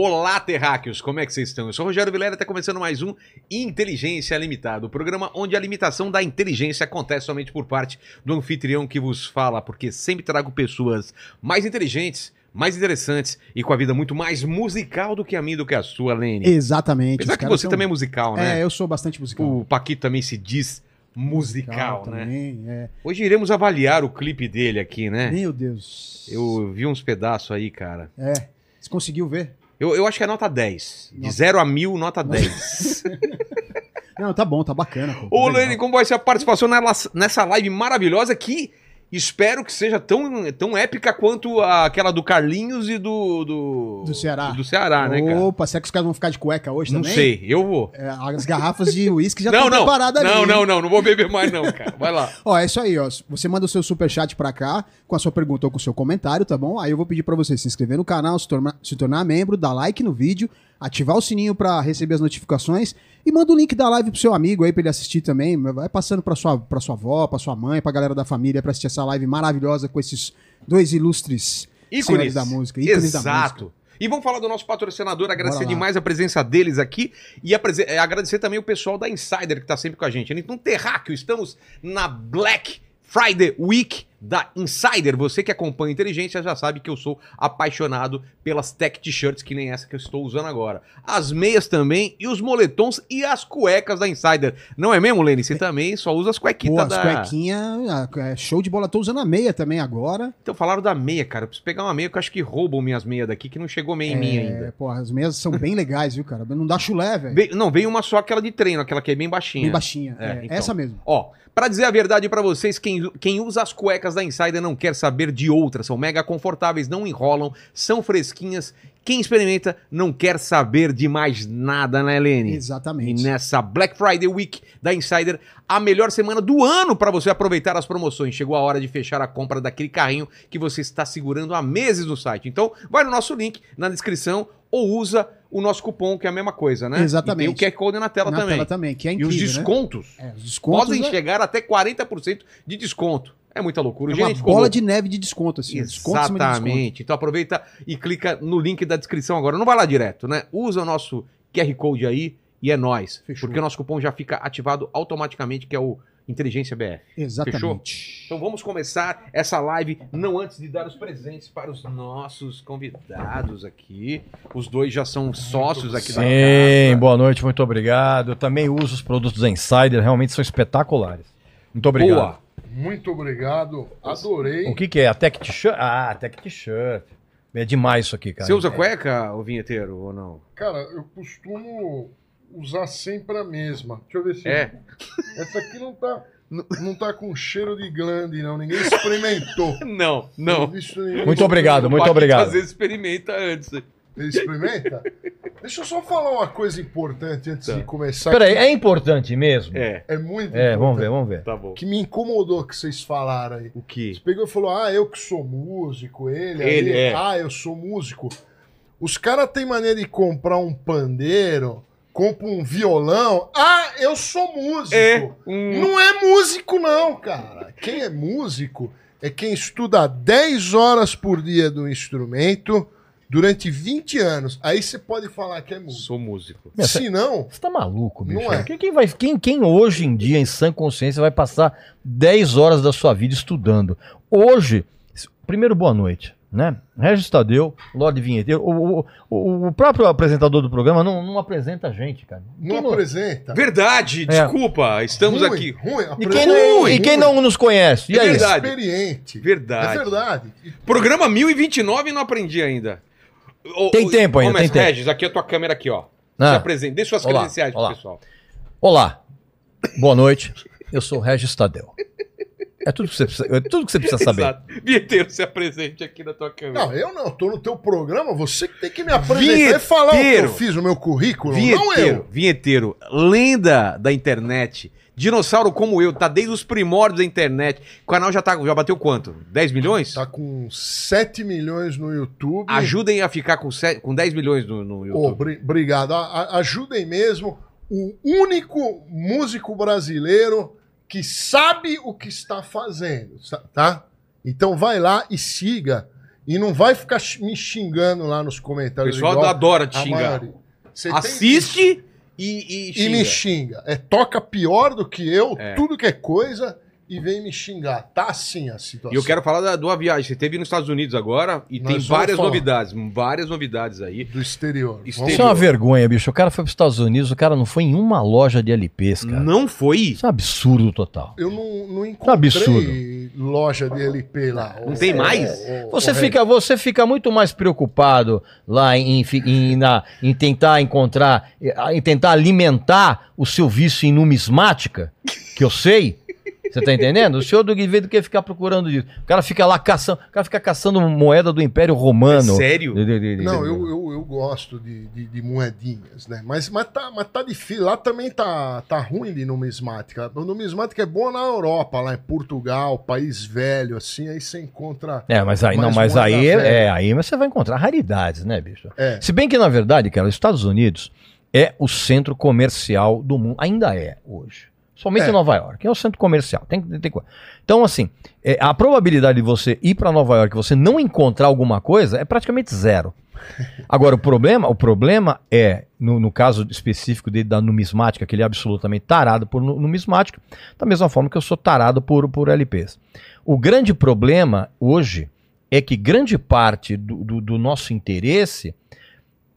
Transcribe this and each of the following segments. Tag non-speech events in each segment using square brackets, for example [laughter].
Olá, terráqueos, como é que vocês estão? Eu sou o Rogério Vilera, está começando mais um Inteligência Limitada, o programa onde a limitação da inteligência acontece somente por parte do anfitrião que vos fala, porque sempre trago pessoas mais inteligentes, mais interessantes e com a vida muito mais musical do que a minha do que a sua, Lene. Exatamente. Apesar que você são- também é musical, né? É, eu sou bastante musical. O Paquito também se diz musical, né? também, é. Hoje iremos avaliar o clipe dele aqui, né? Meu Deus. Eu vi uns pedaços aí, cara. É. Você conseguiu ver? Eu, eu acho que é nota 10. De Nota- 0 a 1000, nota 10. [laughs] Não, tá bom, tá bacana. Ô, tá. Lene, como vai ser a participação nela- nessa live maravilhosa que espero que seja tão, tão épica quanto aquela do Carlinhos e do. Do, Do Ceará. Do Ceará, né, cara? Opa, será que os caras vão ficar de cueca hoje Não também? sei, eu vou. É, as garrafas de uísque já não, estão não. preparadas ali. Não, não, não, não vou beber mais, não, cara. Vai lá. Ó, é isso aí, ó. Você manda o seu superchat pra cá com a sua pergunta ou com o seu comentário, tá bom? Aí eu vou pedir pra você se inscrever no canal, se tornar, se tornar membro, dar like no vídeo, ativar o sininho pra receber as notificações e manda o link da live pro seu amigo aí pra ele assistir também. Vai passando pra sua, pra sua avó, pra sua mãe, pra galera da família pra assistir essa live maravilhosa com esses dois ilustres senhores da música. ícones da Exato. música. E vamos falar do nosso patrocinador, agradecer demais a presença deles aqui e é, agradecer também o pessoal da Insider que tá sempre com a gente. Então, Terráqueo, estamos na Black Friday Week da Insider. Você que acompanha a Inteligência já sabe que eu sou apaixonado pelas tech t-shirts, que nem essa que eu estou usando agora. As meias também, e os moletons e as cuecas da Insider. Não é mesmo, Lene? Você também só usa as Pô, cuequitas as da... cuequinhas, é, show de bola. Tô usando a meia também agora. Então falaram da meia, cara. Eu preciso pegar uma meia que eu acho que roubam minhas meias daqui, que não chegou meia em mim ainda. É, Pô, as meias são bem legais, viu, cara? Não dá chulé, velho. Não, veio uma só, aquela de treino, aquela que é bem baixinha. Bem baixinha. É, É, então. Essa mesmo. Ó, pra dizer a verdade pra vocês, quem, quem usa as cuecas da Insider não quer saber de outras. São mega confortáveis, não enrolam, são fresquinhas. Quem experimenta não quer saber de mais nada, né, Helene? E Exatamente. nessa Black Friday Week da Insider, a melhor semana do ano para você aproveitar as promoções. Chegou a hora de fechar a compra daquele carrinho que você está segurando há meses no site. Então, vai no nosso link na descrição ou usa o nosso cupom, que é a mesma coisa, né? Exatamente. E tem o QR Code na tela Na também. tela também, que é e incrível, os né? descontos É, os descontos podem é- chegar até 40% de desconto. É muita loucura. é uma bola de neve de desconto, assim. Cima de desconto. Exatamente. Então aproveita e clica no link da descrição agora. Não vai lá direto, né? Usa o nosso QR Code aí e é nóis. Fechou. Porque o nosso cupom já fica ativado automaticamente, que é o Inteligência BR. Exatamente. Então vamos começar essa live, não antes de dar os presentes para os nossos convidados aqui. Os dois já são sócios aqui da Sim, casa. boa noite, muito obrigado. Eu também uso os produtos da Insider, realmente são espetaculares. Muito obrigado. Boa. Muito obrigado, adorei. O que, que é? A Tech T-shirt? Ah, Tech T-shirt. É demais isso aqui, cara. Você usa cueca, o vinheteiro, ou não? Cara, eu costumo usar sempre a mesma. Deixa eu ver se. É. Essa aqui não tá, não tá com cheiro de glande, não. Ninguém experimentou. [laughs] Não, Não não. Muito obrigado, muito obrigado. Às vezes experimenta antes. Ele experimenta? Deixa eu só falar uma coisa importante antes Tá. de começar. Peraí, é importante mesmo? É, é muito É, vamos ver, vamos ver. tá bom. Que me incomodou que vocês falaram aí. O que? Você pegou e falou: Ah, eu que sou músico, ele, Ele aí, é. Ah, eu sou músico. Os caras têm maneira de comprar um pandeiro, compra um violão. Ah, eu sou músico. É, um- Não é músico, não, cara. Quem é músico é quem estuda 10 horas por dia do instrumento durante 20 anos. Aí você pode falar que é músico. Sou músico. Meu, Se não, Você tá maluco, bicho? Não é. Quem, quem vai, quem, quem hoje em dia, em sã consciência, vai passar 10 horas da sua vida estudando? Hoje, primeiro, boa noite. Né? Regis Tadeu, Lorde Vinheteiro, o, o, o próprio apresentador do programa não, não apresenta a gente, cara. não Quem não- apresenta. Verdade, É. desculpa, estamos Ruim, aqui. Ruim, E quem, não, e quem não nos conhece? E É aí? verdade. Experiente. Verdade. É verdade. Programa 1029 e não aprendi ainda. Ô, Tem ô, tempo ainda, tem tempo. Regis, aqui é a tua câmera aqui, ó. Ah. Se apresente, dê suas Olá, credenciais pro olá. pessoal. Olá, boa noite. Eu sou Regis Tadeu. É tudo que você precisa, é tudo que você precisa saber. Exato. Vinheteiro, se apresente aqui na tua câmera. Não, eu não, eu tô no teu programa, você que tem que me apresentar e falar o que eu fiz, o meu currículo, não vinheteiro, eu. vinheteiro, lenda da internet. Dinossauro como eu, tá desde os primórdios da internet. O canal já, tá, já bateu quanto? 10 milhões? Tá com 7 milhões no YouTube. Ajudem a ficar com, se- com 10 milhões no, no YouTube. bri- obrigado. A- ajudem mesmo o único músico brasileiro que sabe o que está fazendo, tá? Então vai lá e siga. E não vai ficar me xingando lá nos O comentários. pessoal igual adora te xingar. Assiste e, e e me xinga. É toca pior do que eu, É. tudo que é coisa, e vem me xingar. Tá assim a situação. E eu quero falar da, uma viagem. Você teve nos Estados Unidos agora e Nós tem várias falar. novidades. Várias novidades aí. Do exterior. Exterior. Isso é uma vergonha, bicho. O cara foi para os Estados Unidos, o cara não foi em uma loja de LPs, cara. Não foi? Isso é um absurdo total. Eu não, não encontrei absurdo. loja de LP lá. Não tem mais? Você Ô, fica, você fica muito mais preocupado lá em, em, na- em tentar encontrar, em tentar alimentar o seu vício em numismática, que eu sei. Você tá entendendo? O senhor do Guivedo do que ficar procurando isso. O cara fica lá caçando, o cara fica caçando moeda do Império Romano. É sério? De- de- de- de- Não, eu, eu, eu gosto de, de, de moedinhas, né? Mas, mas, tá, mas tá difícil. Lá também tá, tá ruim de numismática. O numismática é boa na Europa, lá em Portugal, país velho, assim, aí você encontra. É, mas aí, não, mais mas aí, velha. é, aí você vai encontrar raridades, né, bicho? É. Se bem que, na verdade, cara, os Estados Unidos é o centro comercial do mundo. Ainda é hoje. Somente É. em Nova York. É o centro comercial. Tem, tem, tem coisa. Então, assim, é, a probabilidade de você ir para Nova York e você não encontrar alguma coisa é praticamente zero. [laughs] Agora, o problema, o problema é, no, no caso específico dele da numismática, que ele é absolutamente tarado por nu- numismática, da mesma forma que eu sou tarado por, por LPs. O grande problema hoje é que grande parte do, do- do nosso interesse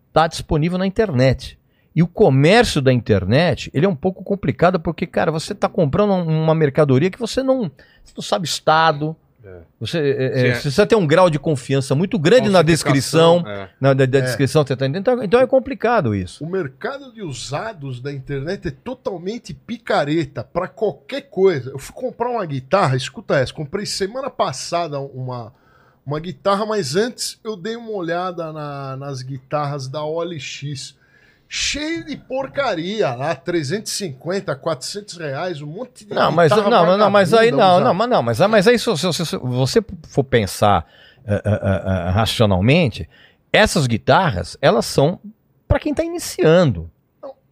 está disponível na internet. E o comércio da internet, ele é um pouco complicado porque, cara, você está comprando um- uma mercadoria que você não, você não sabe estado. É. Você, é, é, é. você precisa ter um grau de confiança muito grande na descrição. É. Na, da, da É. descrição, você tá entendendo? Então, então é complicado isso. O mercado de usados da internet é totalmente picareta para qualquer coisa. Eu fui comprar uma guitarra, escuta essa, comprei semana passada uma, uma guitarra, mas antes eu dei uma olhada na- nas guitarras da OLX. Cheio de porcaria lá, 350, 400 reais, um monte de Não, mas não, não, não, mas aí não, não, mas não, mas, mas aí se, se- se- se você for pensar eh, eh, eh, racionalmente, essas guitarras, elas são para quem está iniciando.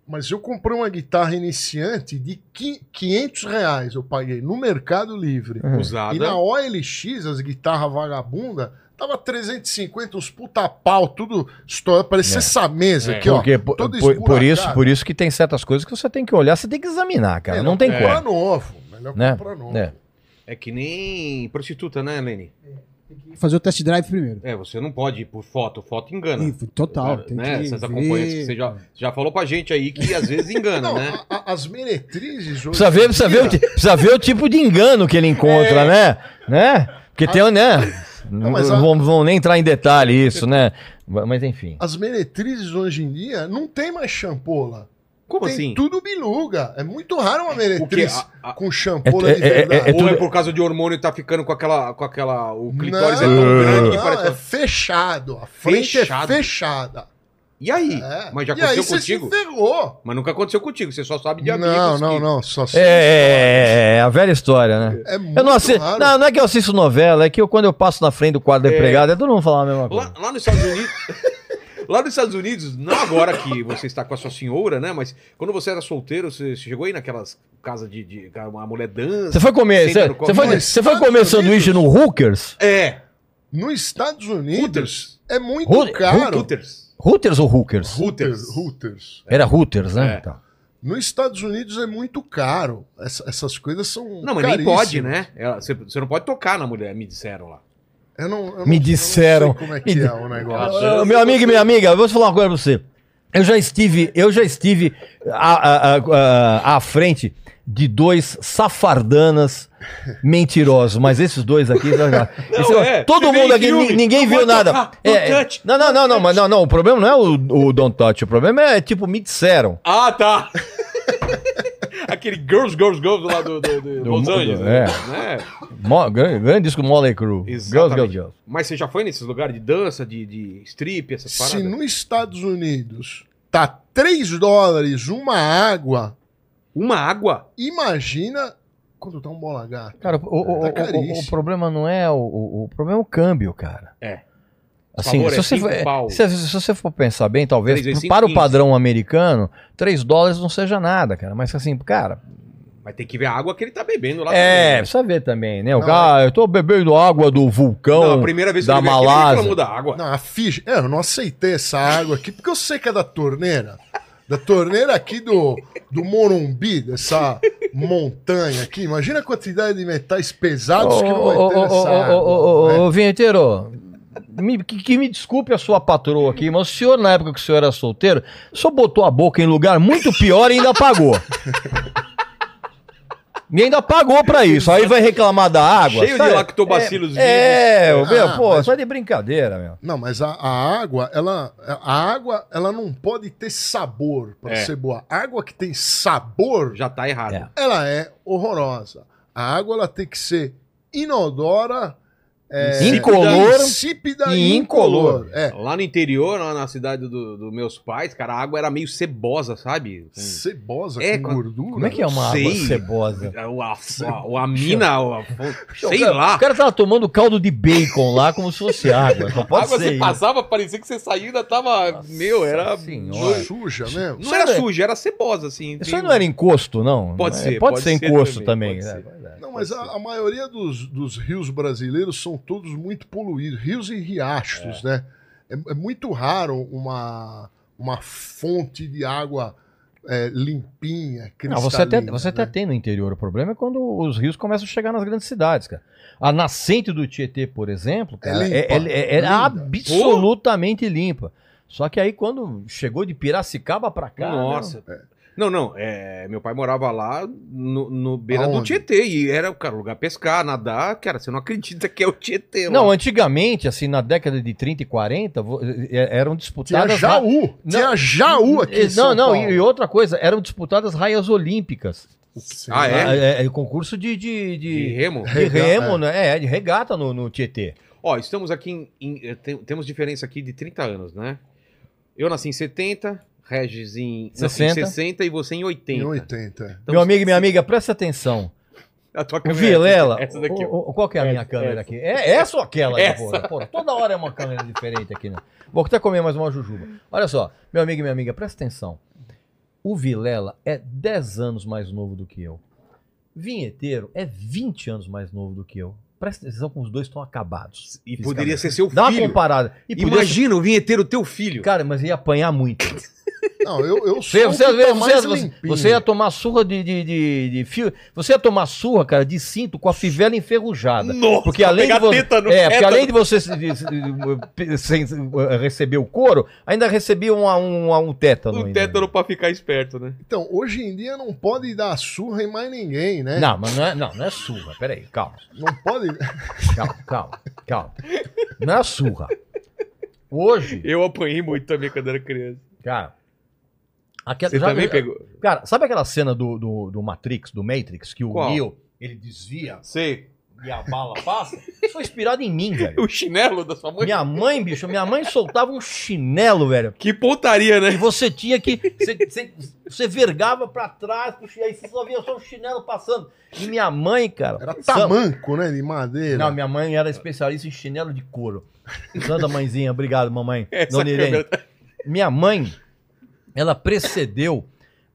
Mas eu comprei uma guitarra iniciante de qui- 500 reais, eu paguei no Mercado Livre. Uhum. Usada. E na OLX, as guitarras vagabunda, tava 350, uns puta pau, tudo estourado. Parecia É. essa mesa É. aqui, Porque ó. por, toda por- por isso, por isso que tem certas coisas que você tem que olhar, você tem que examinar, cara. Melhor não tem comprar como. novo. Melhor Né? comprar novo. É. É que nem prostituta, né, Lenny? Fazer o test drive primeiro. É, você não pode ir por foto. Foto engana. Ih, Total. Tem né? que Essas ver. acompanhantes que você já, já falou pra gente aí que às vezes engana, Não, né? a- a- as meretrizes hoje. Precisa ver, precisa, ver o, precisa ver o tipo de engano que ele encontra, né? né? Porque tem, né? Não, mas a- vão, vão nem entrar em detalhe isso, né? Mas enfim. As meretrizes hoje em dia não tem mais champola. Como tem assim? tudo biluga. É muito raro uma quê? meretriz A- a- com champola É- de é- é- verdade. é Ou é por causa de hormônio e tá ficando com aquela. Com aquela o clitóris não, é tão grande que não, parece. é fechado. A frente Fechado? é fechada. E aí? É. Mas já e aí aconteceu você contigo? se ferrou. Mas nunca aconteceu contigo, você só sabe de amigos. Não, não, que- não. Só É, é, é a velha história, né? É muito Eu não assisto. raro. Não, não é que eu assisto novela, é que eu, quando eu passo na frente do quadro da É. empregada, é todo mundo falar a mesma coisa. Lá, lá nos Estados Unidos. [laughs] lá nos Estados Unidos, não agora que você está com a sua senhora, né? Mas quando você era solteiro, você chegou aí naquelas casas de. de uma mulher dança. Você foi comer, você, você foi, você foi comer sanduíche no Hookers? É. Nos Estados Unidos Hooters. é muito Hoot- caro. Hooters. Hooters ou Hookers? Hooters. Hooters. Era Hooters, né? É. Tá. Nos Estados Unidos é muito caro. Essa- essas coisas são. Não, mas nem pode, né? Ela- Você, você não pode tocar na mulher, me disseram lá. Eu não, eu não- Me eu não disseram. sei como é que Me é o negócio. Ah, meu amigo e minha amiga, eu vou te falar uma coisa pra você. Eu já estive, eu já estive à, à- à- à frente de dois safardanas mentirosos, mas esses dois aqui. esse- é, todo você vê mundo aqui, filme, ni- ninguém viu nada. tocar, É, é, touch, não, não, não, não, mas não, não. O problema não é o, o Don't Touch, o problema é tipo, me disseram. Ah, tá! [laughs] Aquele Girls, Girls, Girls lá do, do, do Do Los Angeles. é. Né? Mo, grande, grande disco Molly Crew. Girls, girls, girls. Mas você já foi nesses lugares de dança, de, de strip, essas Se paradas? nos Estados Unidos tá 3 dólares uma água, Uma água? imagina quando tá um bola gata. Cara, o, o- Tá o- o- o, problema não é o, o, o problema é o câmbio, cara. É. Assim, Favor, se, é você for, se, se você for pensar bem, talvez Três vezes cinco, para o quinze. padrão americano, 3 dólares não seja nada, cara. Mas assim, cara, Mas tem que ver a água que ele tá bebendo lá É, também, né? precisa ver também, né? O Não, cara, eu tô bebendo água do vulcão Não, a primeira vez que da ele veio aqui, ele da água. Não, a ficha. É, eu não aceitei essa água aqui, porque eu sei que é da torneira. Da torneira aqui do, do Morumbi, dessa montanha aqui. Imagina a quantidade de metais pesados que não vai ter nessa água. né? Ô, Vinheteiro, me- que, que me desculpe a sua patroa aqui, mas o senhor, na época que o senhor era solteiro, só botou a boca em lugar muito pior e ainda pagou. [laughs] E ainda pagou pra isso. Aí vai reclamar da água. Cheio de sabe? lactobacilos É, vivos. é meu, Ah, pô, mas- só de brincadeira, meu. Não, mas a, a água, ela, a água, ela não pode ter sabor para É. ser boa. A água que tem sabor, Já tá errado. É. ela é horrorosa. A água, ela tem que ser inodora, é, Incolor insípida e incolor. incolor. É, Lá no interior, lá na cidade dos do meus pais, cara, a água era meio cebosa, sabe? Com- cebosa É, com gordura. Como é que é uma Sei. água cebosa? O, a, a, o- a mina, o- a- [laughs] sei o cara, lá. O cara tava tomando caldo de bacon lá como se fosse água. Só [laughs] A pode água ser você isso. passava, parecia que você saiu e ainda tava. meu, era. Senhora. Suja mesmo. Não era suja, era cebosa, assim. Isso aí não era encosto, não? Pode É, ser, Pode, pode ser ser encosto também, também. Né? Não, mas a, a maioria dos, dos rios brasileiros são todos muito poluídos. Rios e riachos, né? É, é muito raro uma, uma fonte de água é, limpinha, Não, você até, cristalina, você até né? tem no interior. O problema é quando os rios começam a chegar nas grandes cidades, cara. A nascente do Tietê, por exemplo, cara, limpa, é, é- é- é linda. absolutamente limpa. Só que aí quando chegou de Piracicaba pra cá. Nossa. Não, não. é, meu pai morava lá no, no beira do Aonde? Tietê. E era, cara, lugar pescar, nadar. Cara, você não acredita que é o Tietê lá. Não, antigamente, assim, na década de 30 e 40, vo- é- eram Tinha disputadas. Jaú. Tinha Jaú aqui. em Não, São não, Paulo. e, e outra coisa, eram disputadas raias olímpicas. Sim. Ah, é? É, é, concurso de, de, De de, remo? de remo, é. né? É, de regata no, no Tietê. Ó, estamos aqui em. em- eh, tem- temos diferença aqui de 30 anos, né? Eu nasci em 70, Regis em, nasci em 60. 60 e você em 80. Em 80. é. Então, Meu amigo e minha amiga, presta atenção. A tua O câmera Vilela, é Essa daqui. o- o- qual que é a minha Essa, câmera essa. aqui? É essa ou aquela? Essa. Porra? Porra, toda hora é uma câmera diferente aqui, né? Vou até comer mais uma jujuba. Olha só, meu amigo e minha amiga, presta atenção. O Vilela é 10 anos mais novo do que eu. Vinheteiro é 20 anos mais novo do que eu. Presta atenção como os dois estão acabados. E poderia ser seu Dá uma filho. comparada. E poderia Imagina o vinheteiro teu filho. Cara, mas ia apanhar muito. Não, eu, eu Você, sou você, o que às vezes, tá mais você, você, você ia tomar surra de, de, de, de fio. Você ia tomar surra, cara, de cinto com a fivela enferrujada. Nossa, Porque além, de você, teta no é, porque tétano. além de você se- de- se- sem- receber o couro, ainda recebia um, um, um tétano. Um ainda. tétano pra ficar esperto, né? Então, hoje em dia não pode dar surra em mais ninguém, né? Não, mas não é, não, não é surra. Peraí, calma, Não pode. calma, calma, calma. Não é surra. Hoje, Eu apanhei muito também quando era criança. cara. Aquela, Você já- também já- pegou? Cara, sabe aquela cena do, do, do Matrix, do Matrix, que o Qual? Neo ele desvia Sei. e a bala passa? Isso foi inspirado em mim, velho. [laughs] O chinelo da sua mãe? Minha mãe, bicho, minha mãe soltava um chinelo, velho. Que pontaria, E né? você tinha que. Você, você, você vergava pra trás, puxa, e aí você só via só o chinelo passando. E minha mãe, cara. Era tamanco, né? De madeira. Não, minha mãe era especialista em chinelo de couro. Santa mãezinha, obrigado, mamãe. Essa Dona Irene. tá- Minha mãe, ela precedeu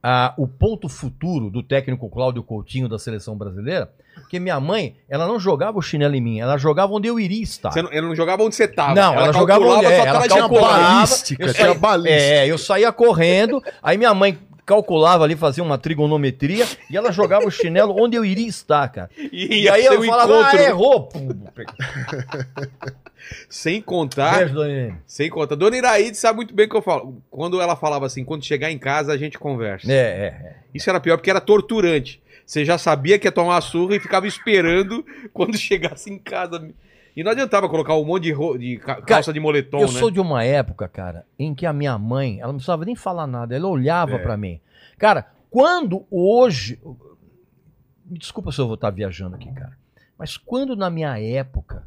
ah, o ponto futuro do técnico Cláudio Coutinho da seleção brasileira, porque minha mãe, ela não jogava o chinelo em mim, ela jogava onde eu iria estar. Você não, ela não jogava onde você tava. Não, ela jogava calculava onde é, ela calculava. balística, eu saía- balística. É, eu saía correndo, aí minha mãe calculava ali, fazia uma trigonometria e ela jogava o chinelo onde eu iria estar, cara. E, E aí eu falava, encontro. ah, errou. Pum, [laughs] Sem contar. Beijo, dona Irene. Sem contar. Dona Iraíde sabe muito bem o que eu falo. Quando ela falava assim, quando chegar em casa a gente conversa. É, é, é. Isso era pior porque era torturante. Você já sabia que ia tomar surra e ficava esperando quando [laughs] chegasse em casa. E não adiantava colocar um monte de, ro- de ca- calça de moletom, eu né? sou de uma época, cara, em que a minha mãe, ela não precisava nem falar nada, ela olhava É. pra mim. Cara, quando hoje. Me desculpa se eu vou estar viajando aqui, cara. Mas quando na minha época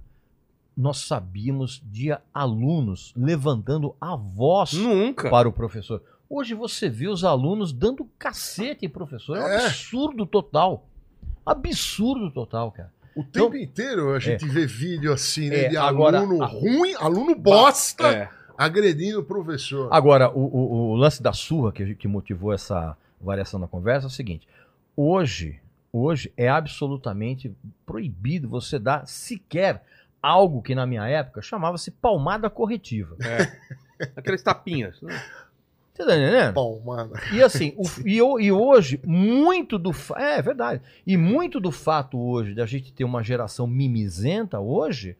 nós sabíamos de alunos levantando a voz Nunca. para o professor. Hoje você vê os alunos dando cacete em professor. É um É. absurdo total. Absurdo total, cara. O tempo inteiro a gente vê vídeo assim, né? É, de agora, aluno a- ruim, aluno bosta, É. agredindo o professor. Agora, o, o- o lance da surra que, que motivou essa variação da conversa é o seguinte: hoje, hoje é absolutamente proibido você dar sequer algo que na minha época chamava-se palmada corretiva. Aqueles tapinhas. né? Você tá entendendo? Bom, mano. E assim, o- [laughs] e, e hoje, muito do. É, é verdade. E muito do fato hoje da gente ter uma geração mimizenta hoje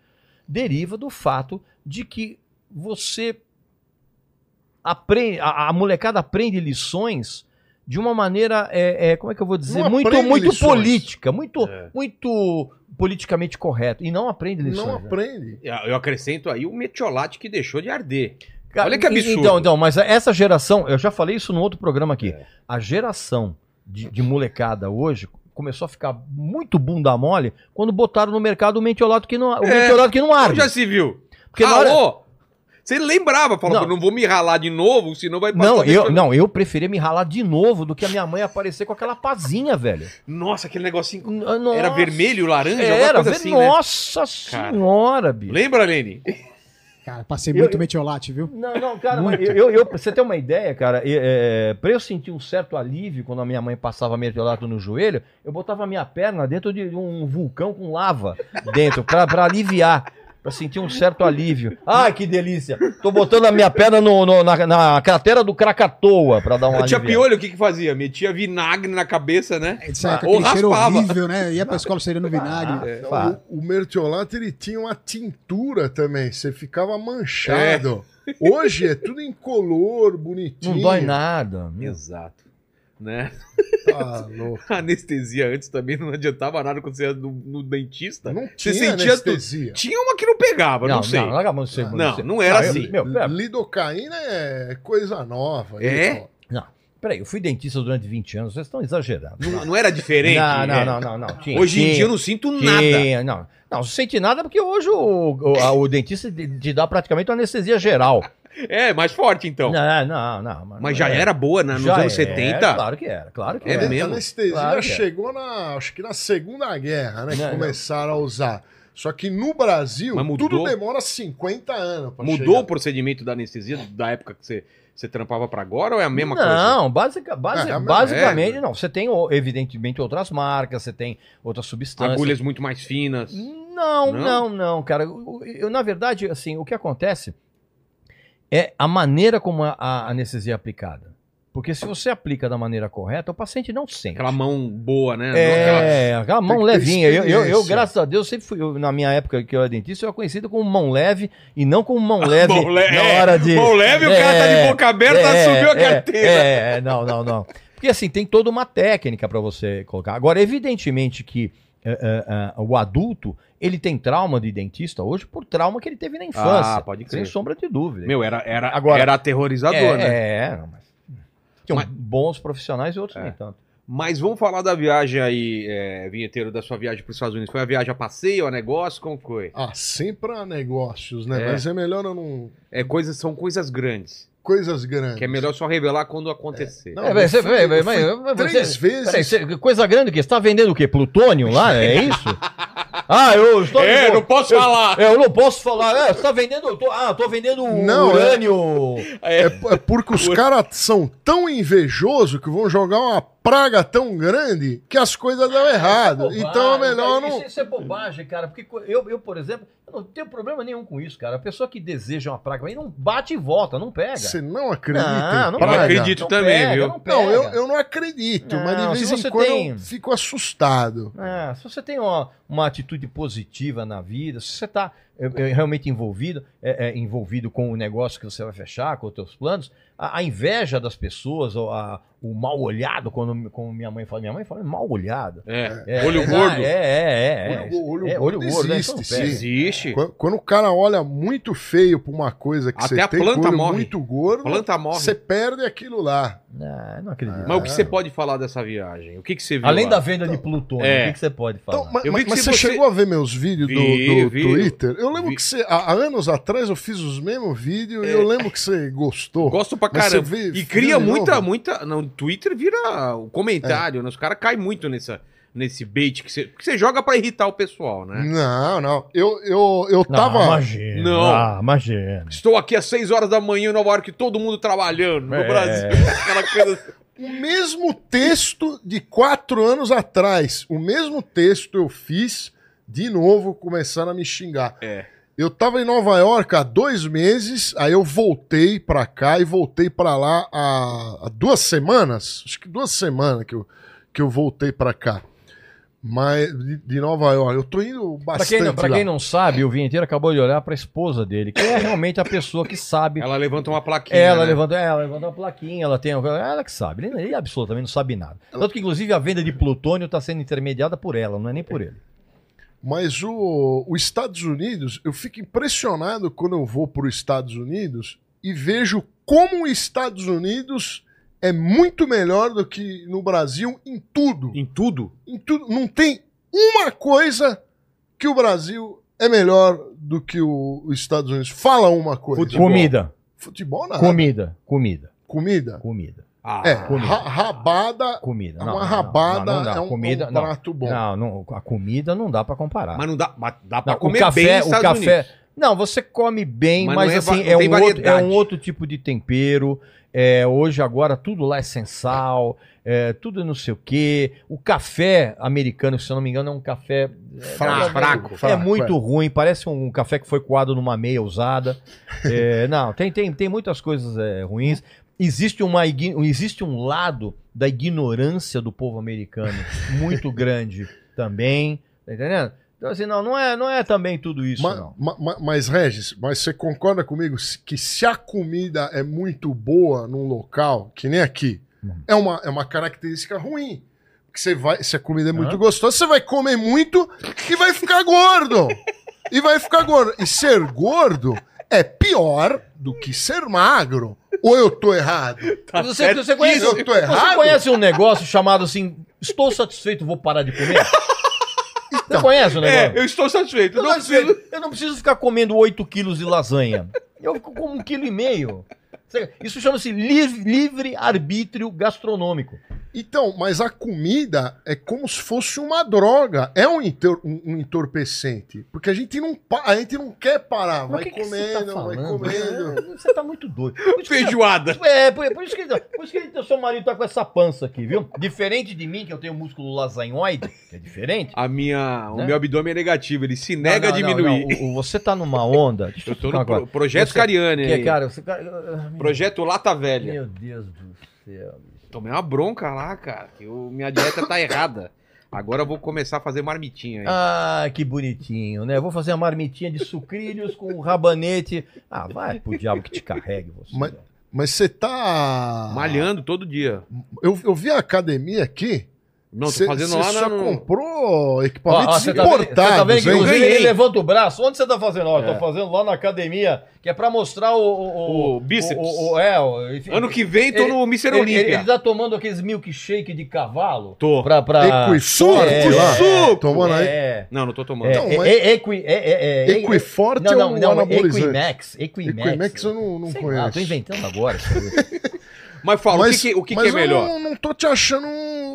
deriva do fato de que você aprende. A, a molecada aprende lições de uma maneira. é, é, como é que eu vou dizer? Não muito muito lições. política, muito, É. muito politicamente correto. E não aprende lições. Não né? aprende. Eu acrescento aí o metiolate que deixou de arder. Olha que absurdo. Então, então, mas essa geração, eu já falei isso no outro programa aqui. É. A geração de, de molecada hoje começou a ficar muito bunda mole quando botaram no mercado o mentiolato que não, o É. mentiolato que não arde. já se viu. Porque hora-? Você lembrava, falou, Não. não. vou me ralar de novo, senão vai Não, eu, não, eu preferia me ralar de novo do que a minha mãe aparecer com aquela pazinha, velho. Nossa, aquele negocinho. N- Era nossa. vermelho, laranja, Era, coisa ver- assim, né? nossa Cara. senhora, bicho. Lembra, Lene? Cara, passei muito eu- metiolate, viu? Não, não, cara, eu, eu, pra você ter uma ideia, cara, é, pra eu sentir um certo alívio quando a minha mãe passava mertiolato no joelho, eu botava a minha perna dentro de um vulcão com lava dentro, pra, pra aliviar, pra sentir um certo alívio. Ai, que delícia! Tô botando a minha perna no, no- na, na cratera do Krakatoa pra dar um Tinha alívio. piolho, o que que fazia? Metia vinagre na cabeça, né? Aí, com Ou raspava. horrível, né? Ia pra escola cheirando vinagre. É. Fá. O, o mertiolate ele tinha uma tintura também, você ficava manchado. Hoje é tudo incolor, bonitinho. Não dói nada. Exato. Né? Tá louco. A [laughs] anestesia antes também não adiantava nada quando você ia no, no dentista. Não Você tinha sentia anestesia. Tinha uma que não pegava, não, sei. Não, larga a mão de ser- Não, ser- não era eu- assim. meu, pera- Lidocaína é coisa nova. É? Então, não, peraí, eu fui dentista durante 20 anos, vocês estão exagerando. Não, não era diferente? Não, não, É. não, não, não. Tinha, Hoje em tinha. dia eu não sinto nada. Tinha, não. Não, não sente nada porque hoje o, o, a- o dentista te, te dá praticamente uma anestesia geral. É, mais forte então. Não, não, não. Mas já é. era boa né, nos Já anos era, 70? Claro que era, claro que É era. a mesmo? anestesia Claro que é. chegou na, acho que na Segunda Guerra, né? Não, que não. começaram a usar. Só que no Brasil, Mas mudou? tudo demora 50 anos. pra Mudou chegar. o procedimento da anestesia da época que você, você trampava pra agora ou é a mesma coisa? Não, basica, basi- É, é, basicamente não. Você tem, evidentemente, outras marcas, você tem outras substâncias. Agulhas muito mais finas. Não, Não? não, não, cara. Eu, eu, na verdade, assim, o que acontece é a maneira como a, a anestesia é aplicada. Porque se você aplica da maneira correta, o paciente não sente. Aquela mão boa, né? Não aquela- É, aquela mão levinha. Eu, eu, eu, graças a Deus, sempre fui, eu, na minha época que eu era dentista, eu era conhecido como mão leve e não como mão [laughs] leve Mão le- na é, hora de. mão leve, o cara tá de boca aberta, subiu a carteira. É, é, não, não, não. Porque assim, tem toda uma técnica para você colocar. Agora, evidentemente que é, é, é, o adulto, ele tem trauma de dentista hoje por trauma que ele teve na infância. Ah, pode crer. Sem sombra de dúvida. Meu, era, era, Agora- era aterrorizador, é, né? É, não, mas... Tinham Mas- bons profissionais e outros É. nem tanto. Mas vamos falar da viagem aí, é, vinheteiro, da sua viagem para os Estados Unidos. Foi a viagem a passeio, a negócio? Como foi? Ah, sempre há negócios, né? É. Mas é melhor eu não. É, coisas, são coisas grandes. Coisas grandes. Que é melhor só revelar quando acontecer. Não, É, eu mas você- fui- mas- eu três você- vezes. Peraí, você- coisa grande que você tá vendendo o quê? Plutônio lá? É isso? ah, eu estou. É, eu- não posso eu- falar. Eu não posso falar. É, você tá vendendo. eu tô- ah, eu tô vendendo Não, urânio. É, É, é porque os caras são tão invejosos que vão jogar uma praga tão grande que as coisas dão errado. Bobagem, então é melhor não. Isso, isso é bobagem, cara. Porque eu, eu, por exemplo, eu não tenho problema nenhum com isso, cara. A pessoa que deseja uma praga aí não bate e volta, não pega. Você não acredita Não, não Eu praga? acredito Não também, pega, viu? Não, pega. Não, eu, eu não acredito, Não, mas de vez se em você quando tem- eu fico assustado. É, se você tem uma, uma atitude positiva na vida, se você está realmente envolvido, é, é, envolvido com o negócio que você vai fechar, com os teus planos, a, a inveja das pessoas, ou a- o mal olhado, quando, como minha mãe fala, minha mãe fala mal olhado. É. É, Olho é, gordo. É, é, é. Olho- olho é, gordo né? existe, Então não pega. Existe. Quando, quando o cara olha muito feio pra uma coisa que Até você a tem planta olho morre. muito gordo, Planta morre. você perde aquilo lá. Ah, não acredito. Mas o que você pode falar dessa viagem? O que, que você viu Além lá? da venda de plutônio, É. o que, que você pode falar? Então, mas, mas- você, você- chegou a ver meus vídeos do, Vi, do vi. Twitter? Eu lembro Vi. que você, há, anos atrás, eu fiz os mesmos vídeos e eu lembro que você gostou. Gosto pra caramba. vê- e cria muita, novo? muita. No Twitter vira o comentário, né? Os caras caem muito nessa, nesse bait que você, que você joga pra irritar o pessoal, né? Não, não. Eu, eu, eu Não, tava. imagina. Não. Ah, imagina. Estou aqui às 6 horas da manhã em Nova York, todo mundo trabalhando no É. Brasil. [laughs] Aquela coisa. O mesmo texto de quatro anos atrás. O mesmo texto eu fiz de novo, começaram a me xingar. É. Eu tava em Nova York há dois meses, aí eu voltei pra cá e voltei pra lá há, há duas semanas. Acho que duas semanas que eu, que eu voltei pra cá. Mas de, de Nova York. Eu tô indo Pra bastante quem, não, pra lá. quem não sabe, o Vinheteiro acabou de olhar pra esposa dele, que é realmente a pessoa que sabe. Ela levanta uma plaquinha. Ela né? levanta, ela levanta uma plaquinha, ela tem. Ela que sabe. Ele, ele absolutamente não sabe nada. Tanto que, inclusive, a venda de plutônio está sendo intermediada por ela, não é nem por ele. Mas o, os Estados Unidos, eu fico impressionado quando eu vou para os Estados Unidos e vejo como os Estados Unidos é muito melhor do que no Brasil em tudo. Em tudo? Em tudo. Não tem uma coisa que o Brasil é melhor do que o- os Estados Unidos. Fala uma coisa. Futebol. Comida. Futebol nada. Comida. Comida. Comida. Comida. Ah, É, comida. ra- rabada. Comida. uma Não, não, rabada não, não dá. é um, comida, é um não. prato bom. Não, não, a comida não dá pra comparar. mas não dá, mas dá pra Não, comer o café, bem nos o Estados café. Unidos. Não, você come bem, Mas mas, não é assim, não é um, outro, é um outro tipo de tempero. É, hoje, agora, tudo lá é sem sal, é, tudo não sei o quê. O café americano, se eu não me engano, é um café. é, Fraco, é, fraco, É fraco, muito é. ruim, parece um café que foi coado numa meia usada. É, não, tem, tem, tem muitas coisas é, ruins. Existe, uma, existe um lado da ignorância do povo americano [laughs] muito grande também. Tá entendendo? Então, assim, não, não é, não é também tudo isso, Ma- não. ma- ma- mas, Regis, mas você concorda comigo que se a comida é muito boa num local, que nem aqui, Uhum. é, uma, é uma característica ruim. Porque você vai, se a comida é muito Hã? gostosa, você vai comer muito e vai ficar gordo. [laughs] e vai ficar gordo. E ser gordo é pior do que ser magro. Ou eu tô errado? Tá você, você, conhece, Eu tô você errado? conhece um negócio chamado assim, estou satisfeito, vou parar de comer? Então, você conhece o negócio? É, eu estou satisfeito. Eu não preciso... eu não preciso ficar comendo 8 quilos de lasanha. Eu fico com um quilo e meio. Isso chama-se liv- livre arbítrio gastronômico. Então, mas a comida é como se fosse uma droga. É um, entor- um- um entorpecente. Porque a gente não, a gente não quer parar. Vai o que que você tá comendo, vai falando? comendo. É, Você tá muito doido. Que- Feijoada. É, por, por isso que, por isso que o seu marido tá com essa pança aqui, viu? Diferente de mim, que eu tenho músculo lasanhoide, que é diferente. A minha, o Né? meu abdômen é negativo, ele se nega Não, não, a diminuir. não, não. O- o- você tá numa onda. Deixa Eu tô no pro- projeto Você- Cariani. Que, aí. cara, você, cara, Projeto Lata Velha. Meu Deus do céu. Tomei uma bronca lá, cara. Que eu- minha dieta tá errada. Agora eu vou começar a fazer marmitinha aí. Ah, que bonitinho, né? Vou fazer uma marmitinha de sucrilhos com rabanete. Ah, vai pro diabo que te carregue você. Mas- Mas você tá. Malhando todo dia. Eu, eu vi a academia aqui. Não, tô Cê- fazendo cê lá só no... comprou Ó, equipamentos ó, você tá vendo, você importados, tá vendo que ele levanta o braço. Onde você tá fazendo? Ó, É. tô fazendo lá na academia, que é pra mostrar o... O, O bíceps. o- o- é, o- enfim, Ano que vem tô Ele- no Mr. ele, ele, ele tá tomando aqueles milkshake de cavalo. Tô. Pra, pra... Equiforte É, lá. suco! Tomando aí. É, Não, não tô tomando. é, Não, é, mas- é, equi, é, é, é, Equiforte não, é não, um não. Equimax, Equimax. Equimax eu não, não lá, conheço. tô inventando agora. [laughs] Mas fala, o que, que- o que, que mas é melhor? Eu não, não tô te achando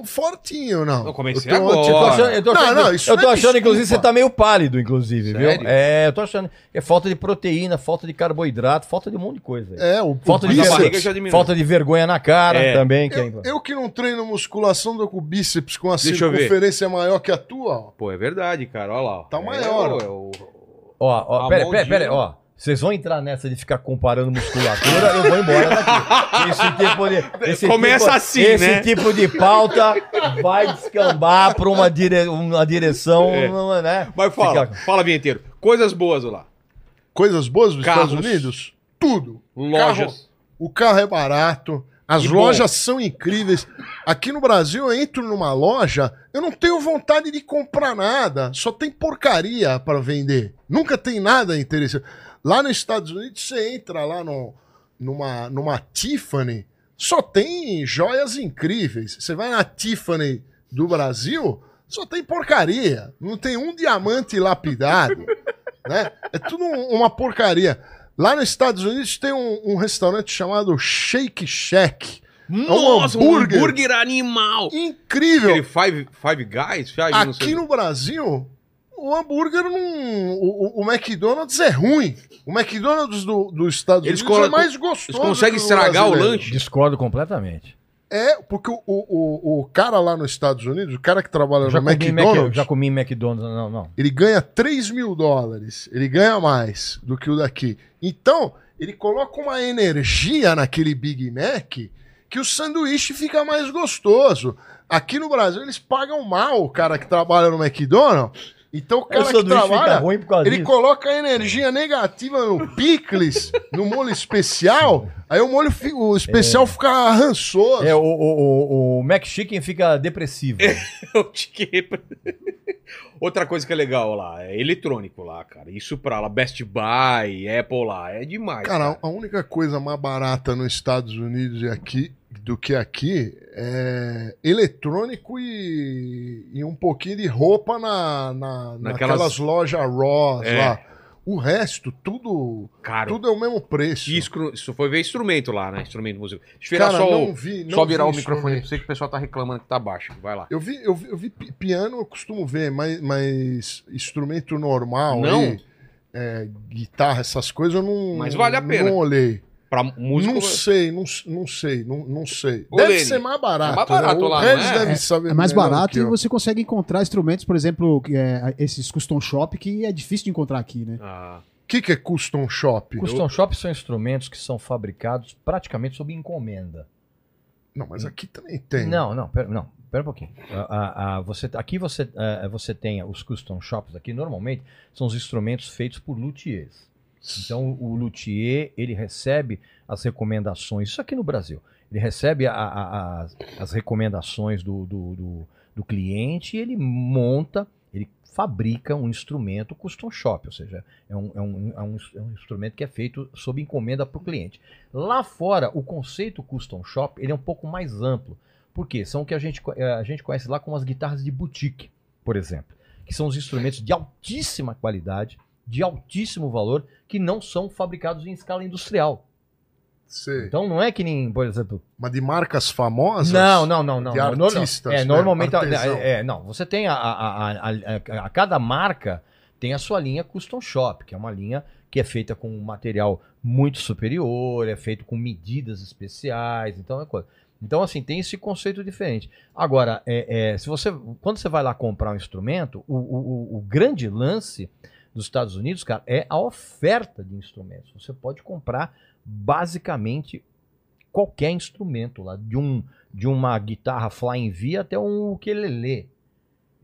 fortinho, não. Eu comecei tô- agora. Eu tô achando, eu tô Não, achando, não, isso eu não tô é achando inclusive, você tá meio pálido, inclusive, Sério? viu? É, eu tô achando. É falta de proteína, falta de carboidrato, falta de um monte de coisa. aí. É, o, Falta o de Mas barriga já diminui. Falta de vergonha na cara É. também. Que é... Eu, eu que não treino musculação, tô com o bíceps com a Deixa eu circunferência maior que a tua, ó. Pô, é verdade, cara. Olha lá. ó. Tá É, maior, é Ó, ó, A pera, pera, pera, ó. Vocês vão entrar nessa de ficar comparando musculatura, eu vou embora daqui. Esse tipo de. Esse Começa tipo, assim, esse né? tipo de pauta vai descambar pra uma, dire... uma direção, É. não, né? Mas fala, Fica- fala, vinheteiro. Coisas boas lá. Coisas boas dos Carros. Estados Unidos? Tudo. Lojas. Carro- o carro é barato. As E lojas são incríveis. Aqui no Brasil, eu entro numa loja, eu não tenho vontade de comprar nada. Só tem porcaria para vender. Nunca tem nada interessante. Lá nos Estados Unidos, você entra lá no, numa, numa Tiffany, só tem joias incríveis. Você vai na Tiffany do Brasil, só tem porcaria. Não tem um diamante lapidado. [laughs] né? É tudo um- uma porcaria. Lá nos Estados Unidos tem um, um restaurante chamado Shake Shack. Nossa, um hambúrguer. hambúrguer animal. Incrível! Aquele Five, five Guys? Five. Aqui no Brasil, o hambúrguer não. O, o- o McDonald's é ruim. O McDonald's do- dos Estados Eles Unidos é mais gostoso. Eles conseguem estragar o lanche? Discordo completamente. É, porque o, o, o cara lá nos Estados Unidos, o cara que trabalha já no comi, em Mac- McDonald's, já comi em McDonald's, não, não. ele ganha 3 mil dólares. Ele ganha mais do que o daqui. Então, ele coloca uma energia naquele Big Mac que o sanduíche fica mais gostoso. Aqui no Brasil, eles pagam mal o cara que trabalha no McDonald's. Então, o cara que trabalha, ruim por causa ele disso. coloca energia negativa no picles, [laughs] no molho especial, aí o molho fi- o especial fica rançoso. É, o, o, o, o Mac Chicken fica depressivo. Eu te que- Outra coisa que é legal lá, é eletrônico lá, cara. Isso pra lá, Best Buy, Apple lá, é demais. Cara, a única coisa mais barata nos Estados Unidos e aqui do que aqui é eletrônico e, e um pouquinho de roupa na, na, Naquelas- naquelas lojas Ross É. lá. O resto, tudo, Caro. tudo é o mesmo preço. E instru- Isso foi ver instrumento lá, né? Instrumento musical. Deixa eu virar Cara, só, o- não vi, não só virar vi o microfone pra você que o pessoal tá reclamando que tá baixo. Vai lá. Eu vi, eu vi, eu vi pi- piano, eu costumo ver, mas, mas instrumento normal, Não? aí, é, guitarra, essas coisas, eu não. Mas vale a pena. Não olhei. Pra músico. Não sei, não, não sei, não, não sei. Ô, deve Lene, ser mais barato. é mais barato né? Lá, é? deve saber É mais barato e eu. você consegue encontrar instrumentos, por exemplo, é, esses custom shop, que é difícil de encontrar aqui, né? Ah, O que, que é custom shop? Custom Shop são instrumentos que são fabricados praticamente sob encomenda. Não, mas aqui também tem. Não, não, pera, não, pera um pouquinho. Você, aqui você, eh, você tem os custom shops aqui, normalmente são os instrumentos feitos por luthiers. Então o luthier, ele recebe as recomendações, isso aqui no Brasil, ele recebe a- a- as- as recomendações do, do, do- do cliente e ele monta, ele fabrica um instrumento custom shop, ou seja, é um, é um, é um, é um instrumento que é feito sob encomenda para o cliente. Lá fora, o conceito custom shop ele é um pouco mais amplo. Por quê? São o que a gente, eh, a gente conhece lá como as guitarras de boutique, por exemplo, que são os instrumentos de altíssima qualidade, de altíssimo valor, que não são fabricados em escala industrial. Sei. Então não é que nem, por exemplo, Mas de marcas famosas? não, não, não, não. De não, não, não. artistas, É, né? normalmente. É, é, não, você tem a, a, a, a, a- cada marca tem a sua linha custom shop, que é uma linha que é feita com um material muito superior, é feito com medidas especiais, então é coisa. Então, assim, tem esse conceito diferente. Agora, é, é, se você, quando você vai lá comprar um instrumento, o, o- o grande lance dos Estados Unidos, cara, é a oferta de instrumentos. Você pode comprar basicamente qualquer instrumento lá, de, um, de uma guitarra Flying V até um ukulele.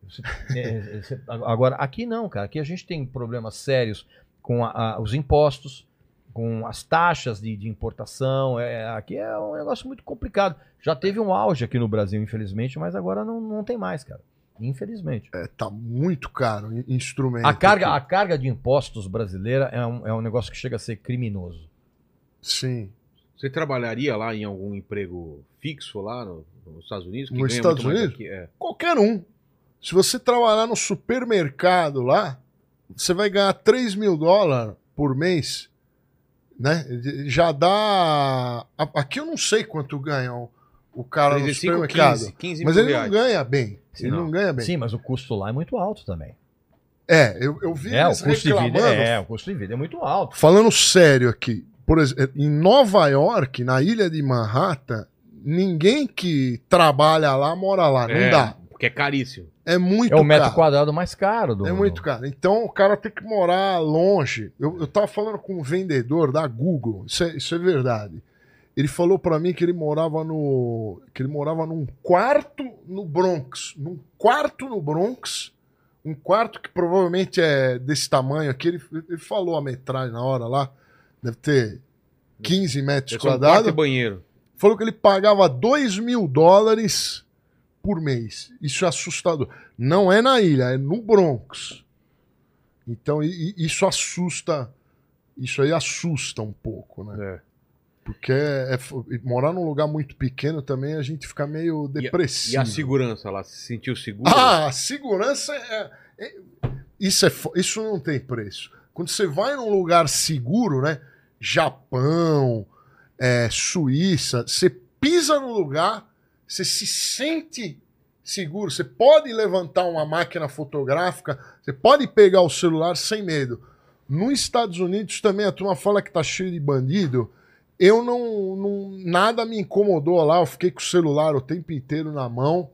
Você- [laughs] é, você- agora, aqui não, cara. Aqui a gente tem problemas sérios com a- a- os impostos, com as taxas de, de importação. É, aqui é um negócio muito complicado. Já teve um auge aqui no Brasil, infelizmente, mas agora não, não tem mais, cara. Infelizmente. É, tá muito caro in- instrumento. A carga, a carga de impostos brasileira é um, é um negócio que chega a ser criminoso. Sim. Você trabalharia lá em algum emprego fixo lá no- nos Estados Unidos? Nos Estados Unidos? aqui? É. Qualquer um. Se você trabalhar no supermercado lá, você vai ganhar 3 mil dólares por mês. Né? Já dá. Aqui eu não sei quanto ganha o, o cara no 35, supermercado. 15, 15 mas ele reais. não ganha bem. Ele Não. não ganha bem. Sim, mas o custo lá é muito alto também. É, eu, eu vi É, o eles custo de vida reclamando. é, o custo de vida é muito alto. Falando sério aqui, por exemplo, em Nova York, na ilha de Manhattan, ninguém que trabalha lá mora lá. Não É, dá. Porque é caríssimo. É muito É o metro caro. quadrado mais caro do É muito caro. Então o cara tem que morar longe. Eu, eu tava falando com um vendedor da Google, isso é, isso é verdade. Ele falou pra mim que ele morava no. que ele morava num quarto no Bronx. Num quarto no Bronx. Um quarto que provavelmente é desse tamanho aqui. Ele, ele falou a metragem na hora lá. Deve ter 15 metros um quarto quadrados. e banheiro. Falou que ele pagava 2 mil dólares por mês. Isso é assustador. Não é na ilha, é no Bronx. Então isso assusta. Isso aí assusta um pouco, né? É. Porque é f- morar num lugar muito pequeno também a gente fica meio depressivo. E a segurança lá? Se sentiu seguro? Ah, a segurança é, é- isso, é, isso não tem preço. Quando você vai num lugar seguro, né? Japão, é, Suíça, você pisa no lugar, você se sente seguro. Você pode levantar uma máquina fotográfica, você pode pegar o celular sem medo. Nos Estados Unidos também a turma fala que tá cheio de bandido. Eu não, não. Nada me incomodou lá. Eu fiquei com o celular o tempo inteiro na mão.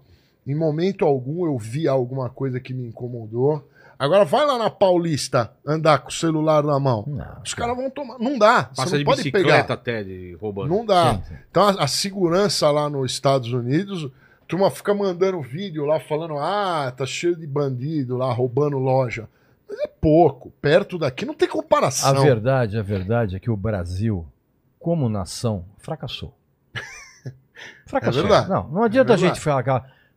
Em momento algum eu vi alguma coisa que me incomodou. Agora vai lá na Paulista andar com o celular na mão. Não, Os caras vão tomar. Não dá. Passa Você de não pode bicicleta pegar. até, de roubando. Não dá. Sim, sim. Então a, a segurança lá nos Estados Unidos, a turma fica mandando vídeo lá falando: ah, tá cheio de bandido lá roubando loja. Mas é pouco. Perto daqui não tem A comparação. verdade, a verdade é que o Brasil, como nação, fracassou. [laughs] Fracassou. É verdade. Não, não adianta É a gente falar.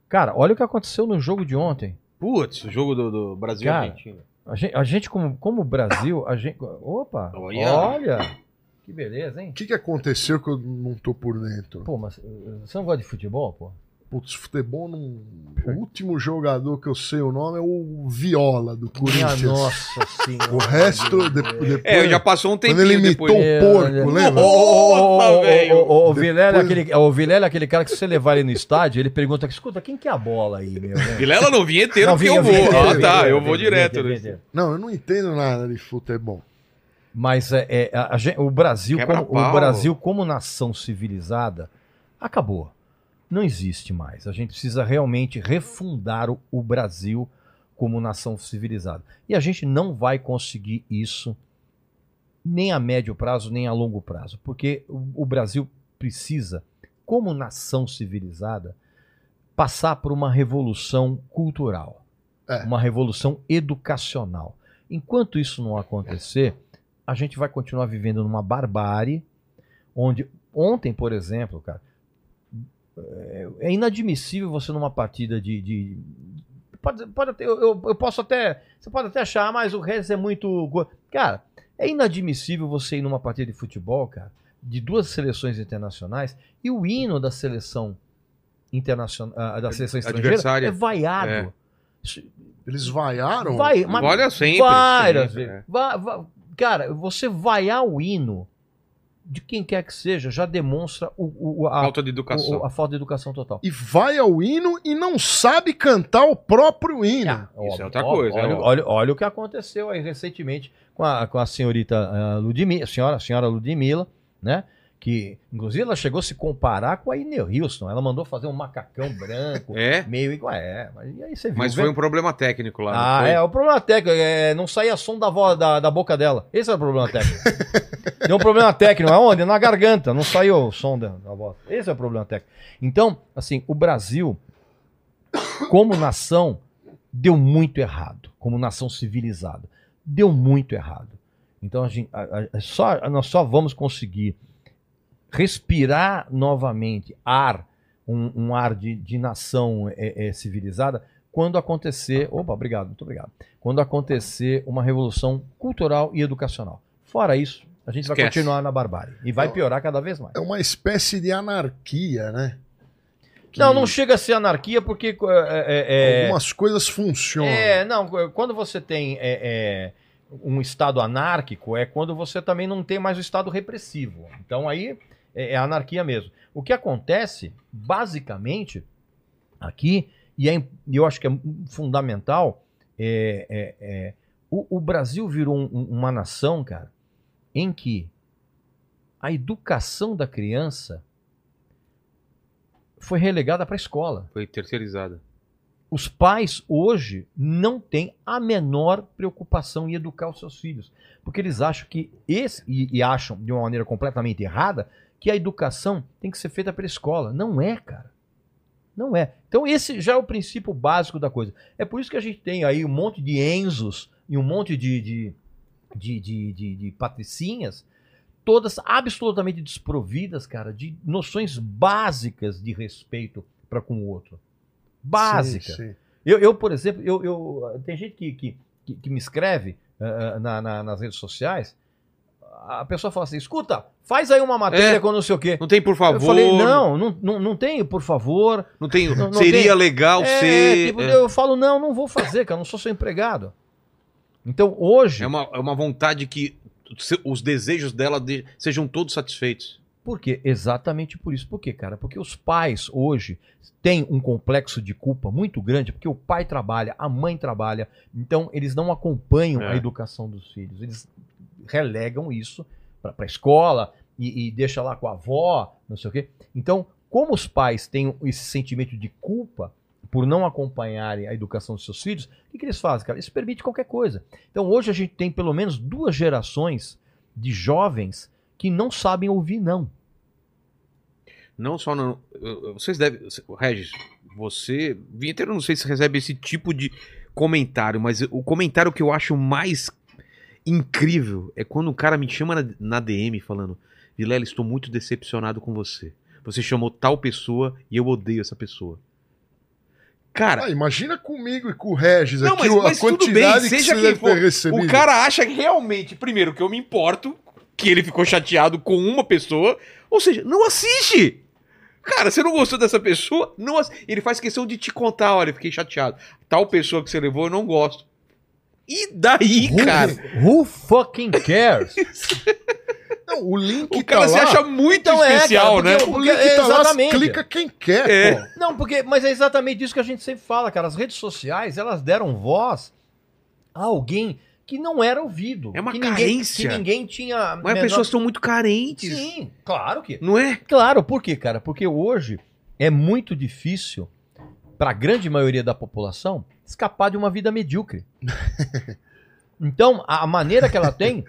cara, olha o que aconteceu no jogo de ontem. Putz, o jogo do, do Brasil e Cara, Argentina. A gente, a gente como, como Brasil, a gente. Opa! Olha. Olha! Que beleza, hein? O que, que aconteceu que eu não tô por dentro? Pô, mas eh, você não gosta de futebol, pô? Putz, futebol não. O último jogador que eu sei o nome é o Viola do Minha Corinthians. nossa [laughs] senhora. O resto, de- depois. É, já passou um Quando tempinho ele imitou depois. O porco, olha. lembra? Nossa, velho. O Vilela é Depois- o Vilela é aquele cara que se você levar ele no estádio, ele pergunta, escuta, quem que é a bola aí, meu? [laughs] Vilela não vinha inteiro Não, porque vinha, eu vou. ah, tá, eu vou direto. Não, eu não entendo nada de futebol. Mas é, é, a- a o, Brasil, como, o. Brasil, como nação civilizada, acabou. Não existe mais. A gente precisa realmente refundar o, o Brasil como nação civilizada. E a gente não vai conseguir isso nem a médio prazo, nem a longo prazo. Porque o, o Brasil precisa, como nação civilizada, passar por uma revolução cultural, É. uma revolução educacional. Enquanto isso não acontecer, a gente vai continuar vivendo numa barbárie, onde ontem, por exemplo, cara, é- é inadmissível você numa partida de. de- pode, pode até, eu, eu- posso até. Você pode até achar, "Ah, mas o resto é muito. go-". Cara, é inadmissível você ir numa partida de futebol, cara, de duas seleções internacionais e o hino da seleção internacional, ah, da seleção estrangeira Adversária. é vaiado. É. Eles vaiaram? Vai, mas Olha sempre. várias sempre, vezes. Va- va- cara, você vaiar o hino de quem quer que seja já demonstra o, o- a, Falta de educação. o- a falta de educação total. E vai ao hino e não sabe cantar o próprio hino. Ah, Isso é outra coisa, é Olha, óbvio. olha, olha o que aconteceu aí recentemente com a, com a senhorita ah, Ludmilla, a senhora, a senhora Ludmilla, né? Que, inclusive, ela chegou a se comparar com a Ineu Houston. Ela mandou fazer um macacão branco, É, meio igual. É, mas e aí você viu. mas foi um problema técnico lá. Ah, é, o problema técnico é não saía som da, voz, da, da boca dela. Esse é o problema técnico. [laughs] Deu um problema técnico, aonde? Na garganta, não saiu o som da, da voz. Esse é o problema técnico. Então, assim, o Brasil, como nação, deu muito errado, como nação civilizada. Deu muito errado. Então, a gente, a- a- só, nós só vamos conseguir respirar novamente ar, um, um ar de, de nação é, é, civilizada, quando acontecer. Opa, obrigado, muito obrigado. Quando acontecer uma revolução cultural e educacional. Fora isso, a gente vai Esquece. continuar na barbárie. E vai piorar cada vez mais. É uma espécie de anarquia, né? Que Não, não chega a ser anarquia porque. é, é, é, Algumas coisas funcionam. É, não, quando você tem é, é, um Estado anárquico, é quando você também não tem mais o Estado repressivo. Então aí é, é anarquia mesmo. O que acontece, basicamente, aqui, e é eu acho que é fundamental, é, é- é, o, o Brasil virou um- uma nação, cara, em que a educação da criança foi relegada para a escola Foi terceirizada. os pais hoje não têm a menor preocupação em educar os seus filhos, porque eles acham que esse e, e acham de uma maneira completamente errada que a educação tem que ser feita pela escola. Não é, cara. Não é. Então esse já é o princípio básico da coisa. É por isso que a gente tem aí um monte de Enzos e um monte de de, de, de, de- de patricinhas, todas absolutamente desprovidas, cara, de noções básicas de respeito para com o outro. Básica. Sim, sim. Eu, eu, por exemplo, eu, eu- tem gente que, que, que, me escreve ah, na- na- nas redes sociais. A pessoa fala assim: escuta, faz aí uma matéria É. com não sei o quê. Não tem, por favor. Eu falei: não, não, não, não tem, por favor. Não tem. Não- não seria tem- legal É, ser. tipo, é. Eu falo: não, não vou fazer, cara, eu não sou seu empregado. Então hoje, É uma, é uma vontade que os desejos dela de- sejam todos satisfeitos. Por quê? Exatamente por isso. Por quê, cara? Porque os pais hoje têm um complexo de culpa muito grande, porque o pai trabalha, a mãe trabalha, então eles não acompanham É. a educação dos filhos. Eles relegam isso para a escola, e, e deixa lá com a avó, não sei o quê. Então, como os pais têm esse sentimento de culpa por não acompanharem a educação dos seus filhos, o que, que eles fazem, cara? Isso permite qualquer coisa. Então, hoje a gente tem pelo menos duas gerações de jovens que não sabem ouvir não. Não só não. Vocês devem. Regis, você. Vinheteiro, não sei se recebe esse tipo de comentário, mas o comentário que eu acho mais incrível é quando um cara me chama na, na DM falando: Vilela, estou muito decepcionado com você. Você chamou tal pessoa e eu odeio essa pessoa. Cara, Ah, imagina comigo e com o Regis Não, aqui mas- a mas tudo quantidade bem, que você deve for, ter recebido. o cara acha que realmente, primeiro, que eu me importo, que ele ficou chateado com uma pessoa, ou seja, não assiste! Cara, você não gostou dessa pessoa? Não ass- Ele faz questão de te contar, olha, fiquei chateado. Tal pessoa que você levou, eu não gosto. E daí, cara? Who fucking cares? [laughs] Não, o link O cara tá se lá. acha muito Então é, especial, cara, né? porque O link É, tá lá, exatamente. clica quem quer, É. pô. Não, porque, mas é exatamente isso que a gente sempre fala, cara. As redes sociais, elas deram voz a alguém que não era ouvido. É uma que ninguém, carência. Que ninguém tinha. Mas menor- as pessoas estão muito carentes. Sim, claro que. Não é? Claro, por quê, cara? Porque hoje é muito difícil para a grande maioria da população escapar de uma vida medíocre. Então, a maneira que ela tem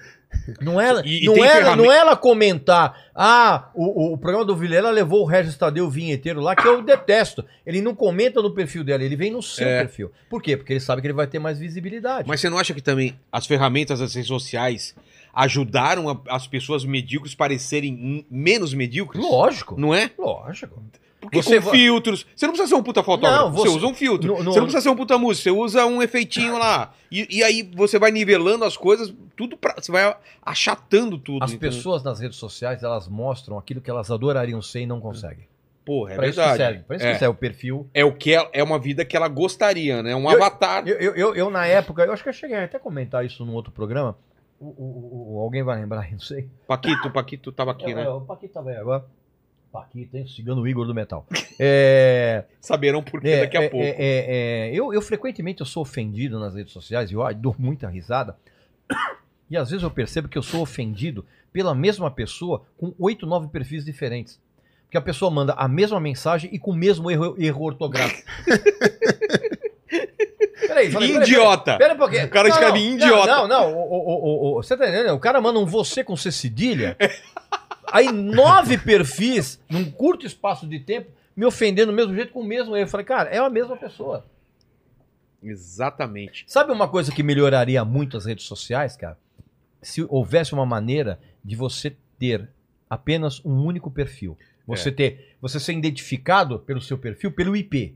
não é, E- não, é, ferramenta- não é ela comentar, ah, o, o programa do Vilela levou o Regis Tadeu vinheteiro lá, que eu detesto. Ele não comenta no perfil dela, ele vem no seu É. perfil. Por quê? Porque ele sabe que ele vai ter mais visibilidade. Mas você não acha que também as ferramentas das redes sociais ajudaram a- as pessoas medíocres parecerem menos medíocres? Lógico. Não é? Lógico. Porque Você com va- filtros. Você não precisa ser um puta fotógrafo. Não, você... você- usa um filtro. No- no- Você não precisa ser um puta músico. Você usa um efeitinho lá. E, e aí você vai nivelando as coisas, tudo pra. Você vai achatando tudo. As entendeu? pessoas nas redes sociais, elas mostram aquilo que elas adorariam ser e não conseguem. Porra, é Pra isso que verdade. serve. Pra isso é. que serve o perfil. É o que ela- é uma vida que ela gostaria, né? Um Eu- avatar. Eu, eu, eu, eu, na época, eu acho que eu cheguei até a comentar isso num outro programa. O, o- o- alguém vai lembrar, [laughs] não sei. Paquito, Paquito tava aqui, É, né? é, o Paquito tá velho agora. Paquito, hein? Cigano Igor do Metal. [laughs] É, Saberão por quê é, daqui a é, pouco. é, é, é, eu, eu frequentemente eu sou ofendido nas redes sociais e eu dou muita risada. [coughs] E às vezes eu percebo que eu sou ofendido pela mesma pessoa com oito, nove perfis diferentes. Porque a pessoa manda a mesma mensagem e com o mesmo erro, erro ortográfico. [laughs] Peraí, peraí, Idiota! Pera um pouquinho. O cara Não, escreve não, idiota. Não, não, o, o, o, o- você tá entendendo? O cara manda um você com C cedilha. [laughs] Aí nove perfis, num curto espaço de tempo, me ofendendo do mesmo jeito com o mesmo erro. Eu falei, cara, é a mesma pessoa. Exatamente. Sabe uma coisa que melhoraria muito as redes sociais, cara? Se houvesse uma maneira de você ter apenas um único perfil. Você ter, você ser identificado pelo seu perfil pelo IP.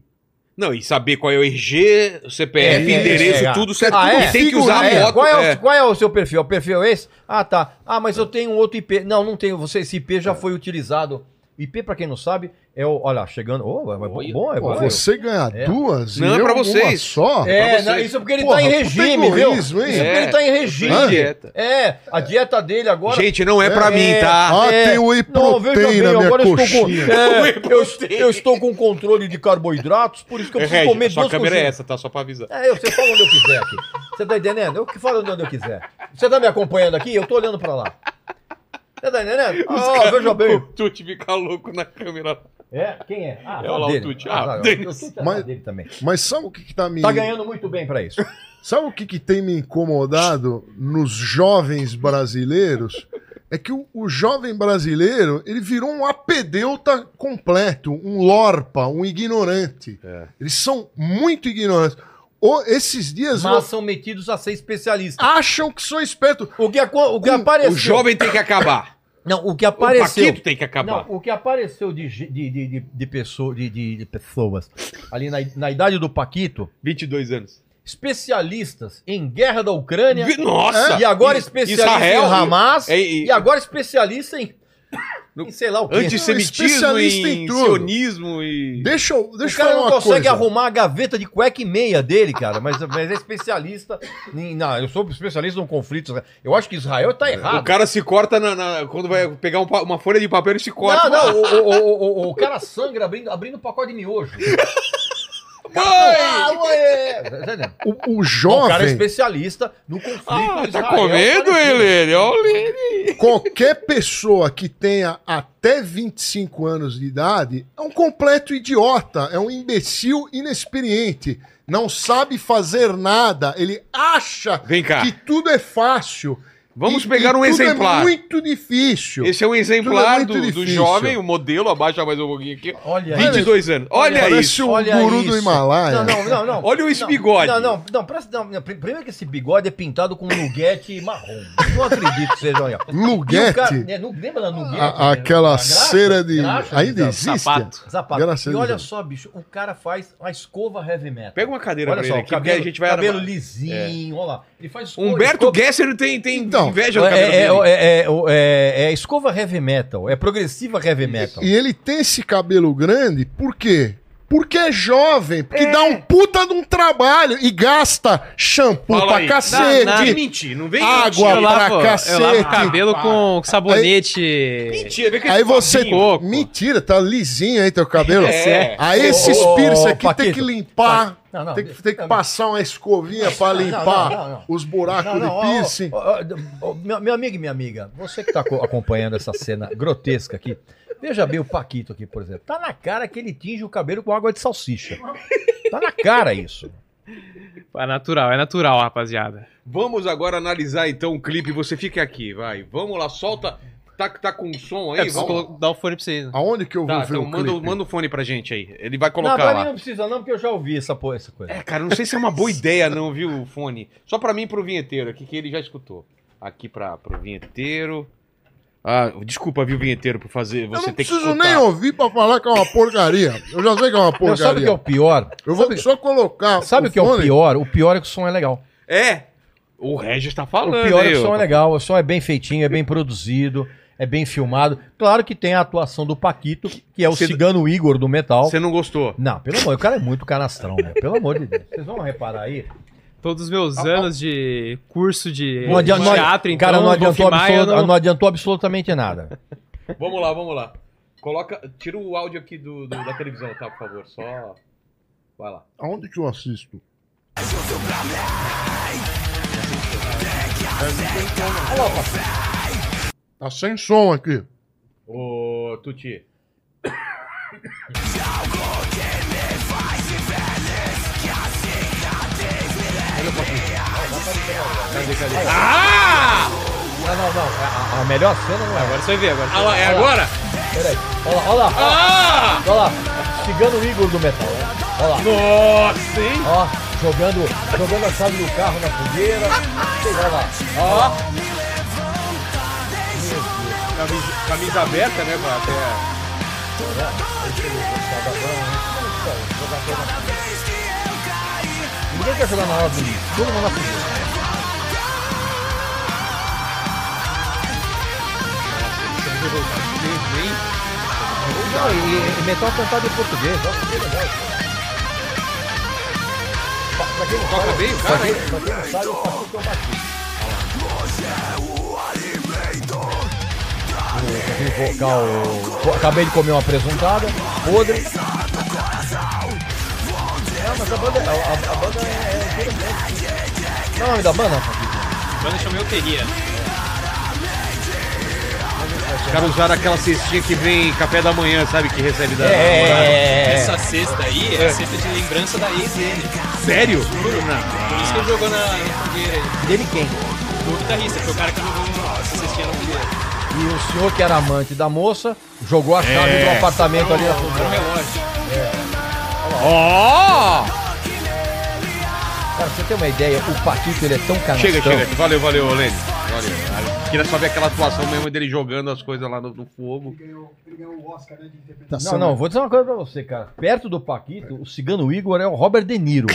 Não, e saber qual é o RG, o CPF, É, é, endereço, é, é. tudo certo. Ah, é? E tem que usar a foto. Qual é, o, é. qual é o seu perfil? O perfil é esse? Ah, tá. Ah, mas eu tenho outro IP. Não, não tenho. Você, esse IP já foi utilizado. IP, pra quem não sabe, é o. Olha, chegando. Oh, é bom, Olha. bom, é bom. você ganha É. duas Não, e é uma vocês. só? É, não, vocês. isso porque ele Porra, tá em regime, viu? Isso porque É. ele tá em regime. Dieta. É, a dieta dele agora. Gente, não é pra É, mim, tá? Ah, É. tem whey Não, veja protein bem, na minha agora eu estou com, coxinha. é, Whey eu, eu estou com controle de carboidratos, por isso que eu preciso comer a sua duas câmera é coxinhas. essa, tá? Só pra avisar. É, eu, você fala onde eu quiser aqui. Você tá entendendo? Eu que falo onde eu quiser. Você tá me acompanhando aqui? Eu tô olhando pra lá. Tá entendendo? Ah, veja bem. O Tuti fica louco na câmera. É, quem é? Ah, É tá o dele. Tuti. Ah, Ah, tá, Denis. o Tuti é Mas- dele também. Mas sabe o que, que tá me. Tá ganhando muito bem pra isso. [laughs] Sabe o que, que tem me incomodado nos jovens brasileiros? É que o, o jovem brasileiro, ele virou um apedeuta completo, um lorpa, um ignorante. É. Eles são muito ignorantes. Ou esses dias Mas são metidos a ser especialistas. acham que sou esperto. O que, [laughs] o que apareceu. O jovem tem que acabar. Não, o que O apareceu. Paquito tem que acabar. Não, o que apareceu de, de, de, de, de, pessoa- de, de- de pessoas ali na, na idade do Paquito, 22 anos. especialistas em guerra da Ucrânia, Nossa! e agora especialista Israel, em Hamas, é, e- e agora especialista em, No- sei lá o quê. Antissemitismo em, em sionismo e... Deixa eu, O deixa eu cara não consegue coisa. arrumar a gaveta de cueca e meia dele, cara, mas, mas é especialista em... Não, eu sou especialista em conflitos. Eu acho que Israel tá errado. O cara se corta na, na- quando vai pegar um uma folha de papel, ele se corta. Não, não, o, o, o, o, o cara sangra abrindo, abrindo um pacote de miojo. [laughs] Ah, ué! Tá entendendo? O, o O cara é jovem, especialista no conflito. Ah, tá comendo ele, ele, ó, o qualquer pessoa que tenha até 25 anos de idade é um completo idiota, é um imbecil inexperiente. Não sabe fazer nada, ele acha Vem cá. que tudo é fácil. Vamos E- pegar e um tudo exemplar. É muito difícil. Esse é um exemplar Tudo do, é do difícil. jovem, o modelo, abaixa mais um pouquinho aqui. Olha 22 anos. Olha Parece isso. o Olha guru isso. do Himalaia. Não, não, não, não. Olha esse Não, bigode. Não, não, não, presta, não, não, pr- Primeiro que esse bigode é pintado com nuguete marrom. Não acredito que seja, olha. E o cara- Luguete, é, nu- lembra da nuguete? a- né? aquela graxa? cera de. Graxa, Ainda existe? Sapato. Sapato. Graças E olha só, bicho, o cara faz uma escova heavy metal. Pega uma cadeira Olha pra só, ele o aqui, porque cabelo, a gente vai... cabelo lisinho, olha lá. Ele faz escova- Humberto Gesser tem, tem Então, inveja do cabelo é, é, dele. é, é, é, é escova heavy metal, é progressiva heavy metal. E ele tem esse cabelo grande, por quê? Porque é jovem, porque dá um puta de um trabalho e gasta shampoo Fala pra aí. cacete. Não, não, mentir, não vem Água mentir. Eu pra lavo, eu cacete. lavo o cabelo com sabonete. Mentira, vem com Aí você. Mentira, tá lisinho aí teu cabelo. É. Aí esses ô, piercing aqui tem que limpar. Não, não, tem que, tem que não, passar uma escovinha pra não, limpar não, não. os buracos Não, não, de piercing. ó, ó, ó, meu, meu amigo e minha amiga, você que tá co- acompanhando essa cena grotesca aqui, veja bem o Paquito aqui, por exemplo. Tá na cara que ele tinge o cabelo com água de salsicha. Tá na cara isso. É natural, é natural, rapaziada. Vamos agora analisar então o clipe. Você fica aqui, vai. Vamos lá, solta. Tá, tá com som É, aí? preciso Vamos... colo- dar o fone pra vocês. né? Aonde que eu vou Tá, ver então o manda, clipe? manda o fone pra gente aí. Ele vai Não, colocar pra mim lá. não precisa não, porque eu já ouvi essa, po- essa coisa. É, cara, não sei se é uma boa ideia não, viu, o fone. Só pra mim e pro vinheteiro aqui, que ele já escutou. Aqui pra, pro vinheteiro. Ah, desculpa, viu, vinheteiro, por fazer Eu você não ter que preciso escutar. nem ouvir pra falar que é uma porcaria. Eu já sei que é uma Não, porcaria. sabe o que é o pior? Eu vou sabe, só colocar. sabe o que é o fone. pior? O pior é que o som é legal. É, o Regis tá falando. O pior é que o som é legal, o som é bem feitinho, é bem produzido, é bem filmado. Claro que tem a atuação do Paquito, que é o Cê- cigano Igor do metal. Você não gostou? Não, pelo amor, o cara é muito canastrão, meu, pelo amor de Deus. Vocês vão reparar aí. Todos os meus anos de curso de, Não adianta, teatro, então, cara, não adiantou, absoluta- não- não adiantou absolutamente nada. Vamos lá, vamos lá. Coloca, tira o áudio aqui do, do- da televisão, tá, por favor. Só. Vai lá. Aonde que eu assisto? Tá sem som aqui. Ô, Tuti. Ah! Não, não, não. A, a melhor cena não é. Agora você vai ver, agora. Ah lá, é agora? Peraí. Olha lá, olha lá. Ah! Olha lá. Cigano Igor do metal. ó. Olha lá. Nossa, hein? Ó, jogando, jogando a chave do carro na fogueira. Sei lá, lá. Ó. Camisa, camisa aberta, né, pra até... Ninguém quer jogar na hora do lixo. Todo mundo na fogueira. Não, e, e metal cantado em português. Ó, que Toca sabe, bem o cara, hein? pra quem não sabe, eu faço o que eu bati. O vocal. o- Acabei de comer uma presuntada, podre. Não, mas a banda, a, a- a banda é, é. Qual é o nome da banda? A banda chama Euteria. Os caras usaram aquela cestinha que vem café da manhã, sabe? Que recebe da... É. Essa cesta aí é a cesta de lembrança da ex dele. Sério? Por isso que ele jogou na, na fogueira aí. Dele quem? O guitarrista, foi o cara que jogou essa cestinha na fogueira. E o senhor que era amante da moça jogou a chave É. do apartamento ali na fogueira. relógio. Ó! Cara, pra você ter uma ideia, o Paquito ele é tão canastrão. Chega, chega. Valeu, valeu, Lênin. Valeu. Queria só ver aquela atuação mesmo dele jogando as coisas lá no, no fogo. Não, não, vou dizer uma coisa pra você, cara. Perto do Paquito, o cigano Igor é o Robert De Niro.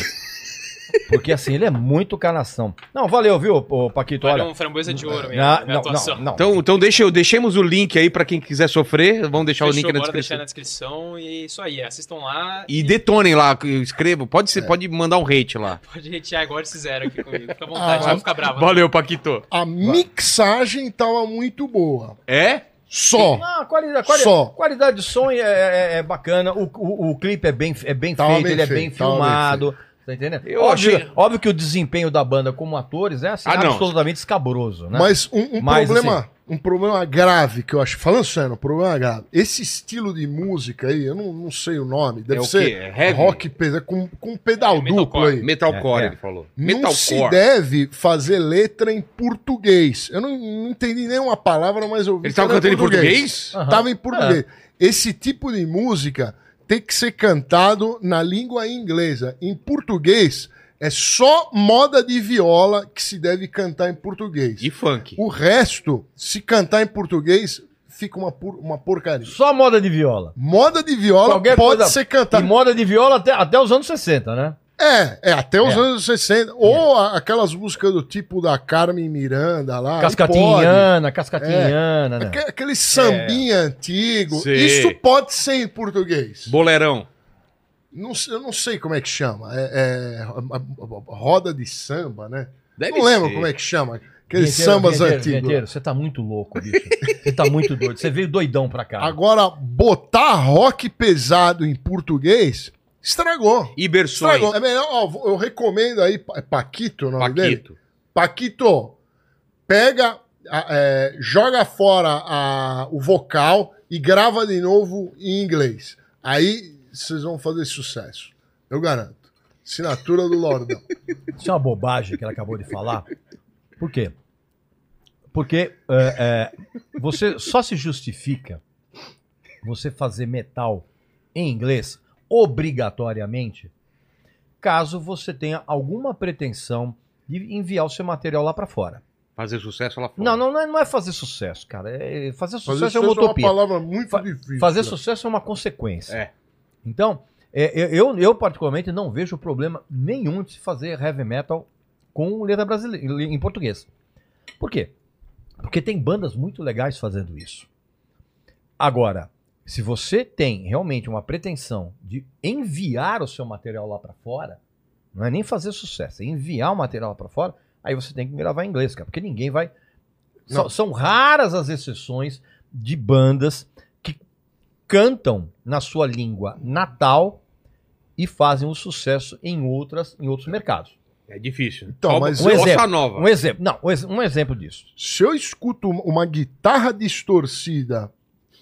Porque assim, ele é muito canação. Não, valeu, viu, Paquito? Olha Olha. um framboesa de ouro, minha, Não, minha atuação. não, não. Então, então deixa, deixemos o link aí pra quem quiser sofrer. Vamos deixar o Fechou, link na bora deixar descrição. na descrição e isso aí, assistam lá E detonem lá, escreva. Pode, ser, pode mandar um hate lá. [laughs] pode hatear igual eles fizeram aqui comigo. Fica à [laughs] vontade, Ah, vai ficar bravo. Valeu, Paquito. A mixagem tava muito boa. É? Só. Não, a qualidade, a quali- Só. qualidade de som é, é- é bacana, o, o, o clipe é bem, é bem feito, bem ele é bem feito, tava bem filmado. Tá entendendo? Eu óbvio, achei- óbvio que o desempenho da banda como atores é assim, Ah, absolutamente escabroso, né? Mas um, um Mas, problema, assim- um problema grave que eu acho, falando sério, um problema grave. Esse estilo de música aí, eu não, não sei o nome, deve É o ser quê? É heavy? rock pesado com, com pedal É, duplo metalcore. aí. Metalcore, É, é. ele falou. Não se deve fazer letra em português. Eu não, não entendi nenhuma palavra, mas eu vi Eles que estavam era cantando em português? Aham. Tava em português. Esse tipo de música tem que ser cantado na língua inglesa. Em português, é só moda de viola que se deve cantar em português. E funk. O resto, se cantar em português, fica uma, por- uma porcaria. Só moda de viola. Moda de viola Qualquer pode coisa- ser E cantada. moda de viola até, até os anos 60, né? É, é, até os É. anos 60. Ou a- aquelas músicas do tipo da Carmen Miranda lá. Cascatinhana, cascatinhana, né? Aque- Aquele sambinha antigo. Sei. Isso pode ser em português. Boleirão. Não eu não sei como é que chama. É, é, roda de samba, né? Deve não lembro ser. como é que chama. Aqueles Vinheteiro, sambas vinheteiro, antigos. vinheteiro, Você tá muito louco, bicho. Você tá muito doido. Você veio doidão pra cá. Agora, botar rock pesado em português, estragou. Ibersões. Estragou. É melhor, ó, eu recomendo aí, é Paquito o nome dele? Paquito. Paquito, pega, é, joga fora a- o vocal e grava de novo em inglês. Aí vocês vão fazer sucesso. Eu garanto. Assinatura do Lordão. [laughs] Isso é uma bobagem que ela acabou de falar. Por quê? Porque é, é, você só se justifica você fazer metal em inglês obrigatoriamente caso você tenha alguma pretensão de enviar o seu material lá pra fora. Fazer sucesso lá fora. Não, não, não é, não é fazer sucesso, cara. É- fazer sucesso Fazer é uma sucesso é uma utopia. palavra muito Fa- difícil. Fazer né? sucesso é uma consequência. É. Então, é, eu- eu, eu particularmente não vejo problema nenhum de se fazer heavy metal com letra brasileira em português. Por quê? Porque tem bandas muito legais fazendo isso. Agora, se você tem realmente uma pretensão de enviar o seu material lá pra fora, não é nem fazer sucesso, é enviar o material lá pra fora, aí você tem que gravar em inglês, cara, porque ninguém vai. São, Não. são raras as exceções de bandas que cantam na sua língua natal e fazem um sucesso em outras em outros mercados. É difícil. Então, Só- mas um exemplo, nova. Um exemplo, não, um ex- um exemplo disso. Se eu escuto uma guitarra distorcida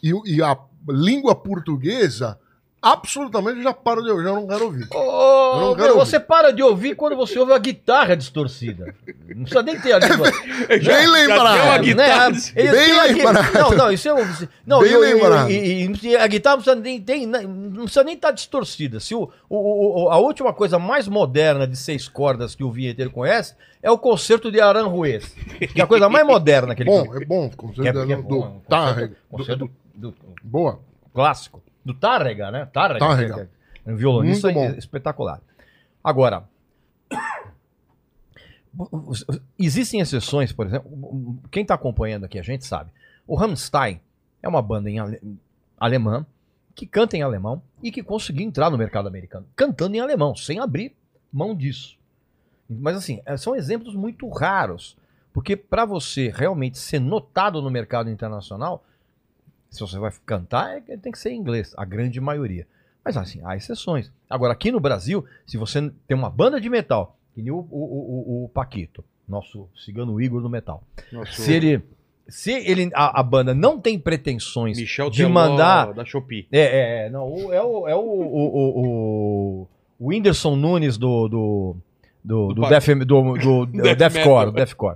e, e a língua portuguesa, absolutamente eu já paro de ouvir, já não quero ouvir. Ô, não meu, quero você para de ouvir quando você ouve a guitarra distorcida. Não precisa nem ter a [laughs] língua. Bem Já deu uma lembrado. guitarra. Né? Eles Bem lembrado. Não, não, isso é. Não, Bem e- e- lembrado. E, e- e a guitarra não precisa nem, tem- não precisa nem estar distorcida. Se o, o- o- a última coisa mais moderna de seis cordas que o vinheteiro conhece é o concerto de Aranjuez. Que é a coisa mais moderna que ele Bom, conhece. é bom, Que é, considerando que é do, bom, é um concerto- Do- concerto do- boa. clássico. Do Tárrega, né? Tárrega. Tárrega. é- Um violonista espetacular. Agora, existem exceções, por exemplo, quem está acompanhando aqui a gente sabe. O Rammstein é uma banda em ale- alemã que canta em alemão e que conseguiu entrar no mercado americano cantando em alemão, sem abrir mão disso. Mas assim, é, são exemplos muito raros, porque para você realmente ser notado no mercado internacional, se você vai cantar, é- tem que ser em inglês, a grande maioria. Mas assim, há exceções. Agora, aqui no Brasil, se você tem uma banda de metal, que nem o, o, o, o- Paquito, nosso cigano Igor do metal, Nossa, se ele. Se ele, a, a banda não tem pretensões Michel de Teló mandar. da Shopee. É, é, é, não, o- é o, é o, o, o, o, o Whindersson Nunes do. do do, Do do, [laughs] Def, do, do, do Death Deathcore,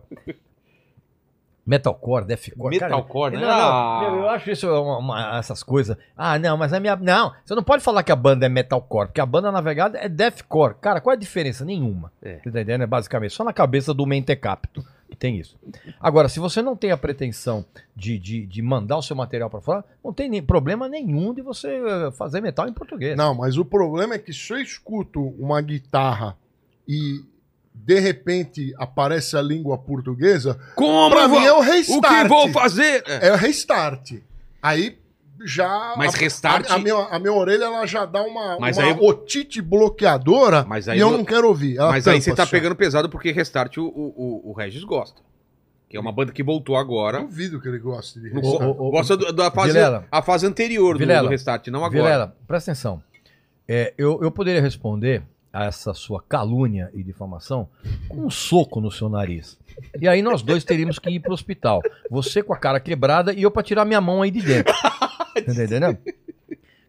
metal. Deathcore. Metalcore, Deathcore. cara, Metalcore, né? não, não, Ah. meu, eu acho isso uma- uma- essas coisas. Ah, não, mas a minha. Não, você não pode falar que a banda é metalcore, porque a banda, na verdade, é deathcore. Cara, qual é a diferença? Nenhuma. É. Você tá entendendo? É basicamente só na cabeça do Mentecapto que tem isso. Agora, se você não tem a pretensão de, de, de mandar o seu material pra fora, não tem nem, problema nenhum de você eh, fazer metal em português. Não, mas o problema é que se eu escuto uma guitarra e de repente aparece a língua portuguesa, Como pra mim é o O restart. que vou fazer? É. É o restart. Aí já. Mas a- restart- A, a minha, a minha orelha ela já dá uma, Mas uma aí- otite bloqueadora Mas aí e eu vo- não quero ouvir. Ela Mas aí você tá só. pegando pesado porque restart o, o, o- o Regis gosta. que é uma banda que voltou agora. Duvido que ele goste de O- restart. o- o- Gosta do- da fase, Vilela. a fase anterior do, Vilela. do Restart, não agora. Vilela, presta atenção. É, eu, eu poderia responder a essa sua calúnia e difamação com um soco no seu nariz. E aí nós dois teríamos que ir pro hospital. Você com a cara quebrada e eu pra tirar minha mão aí de dentro. [laughs] Tá entendendo?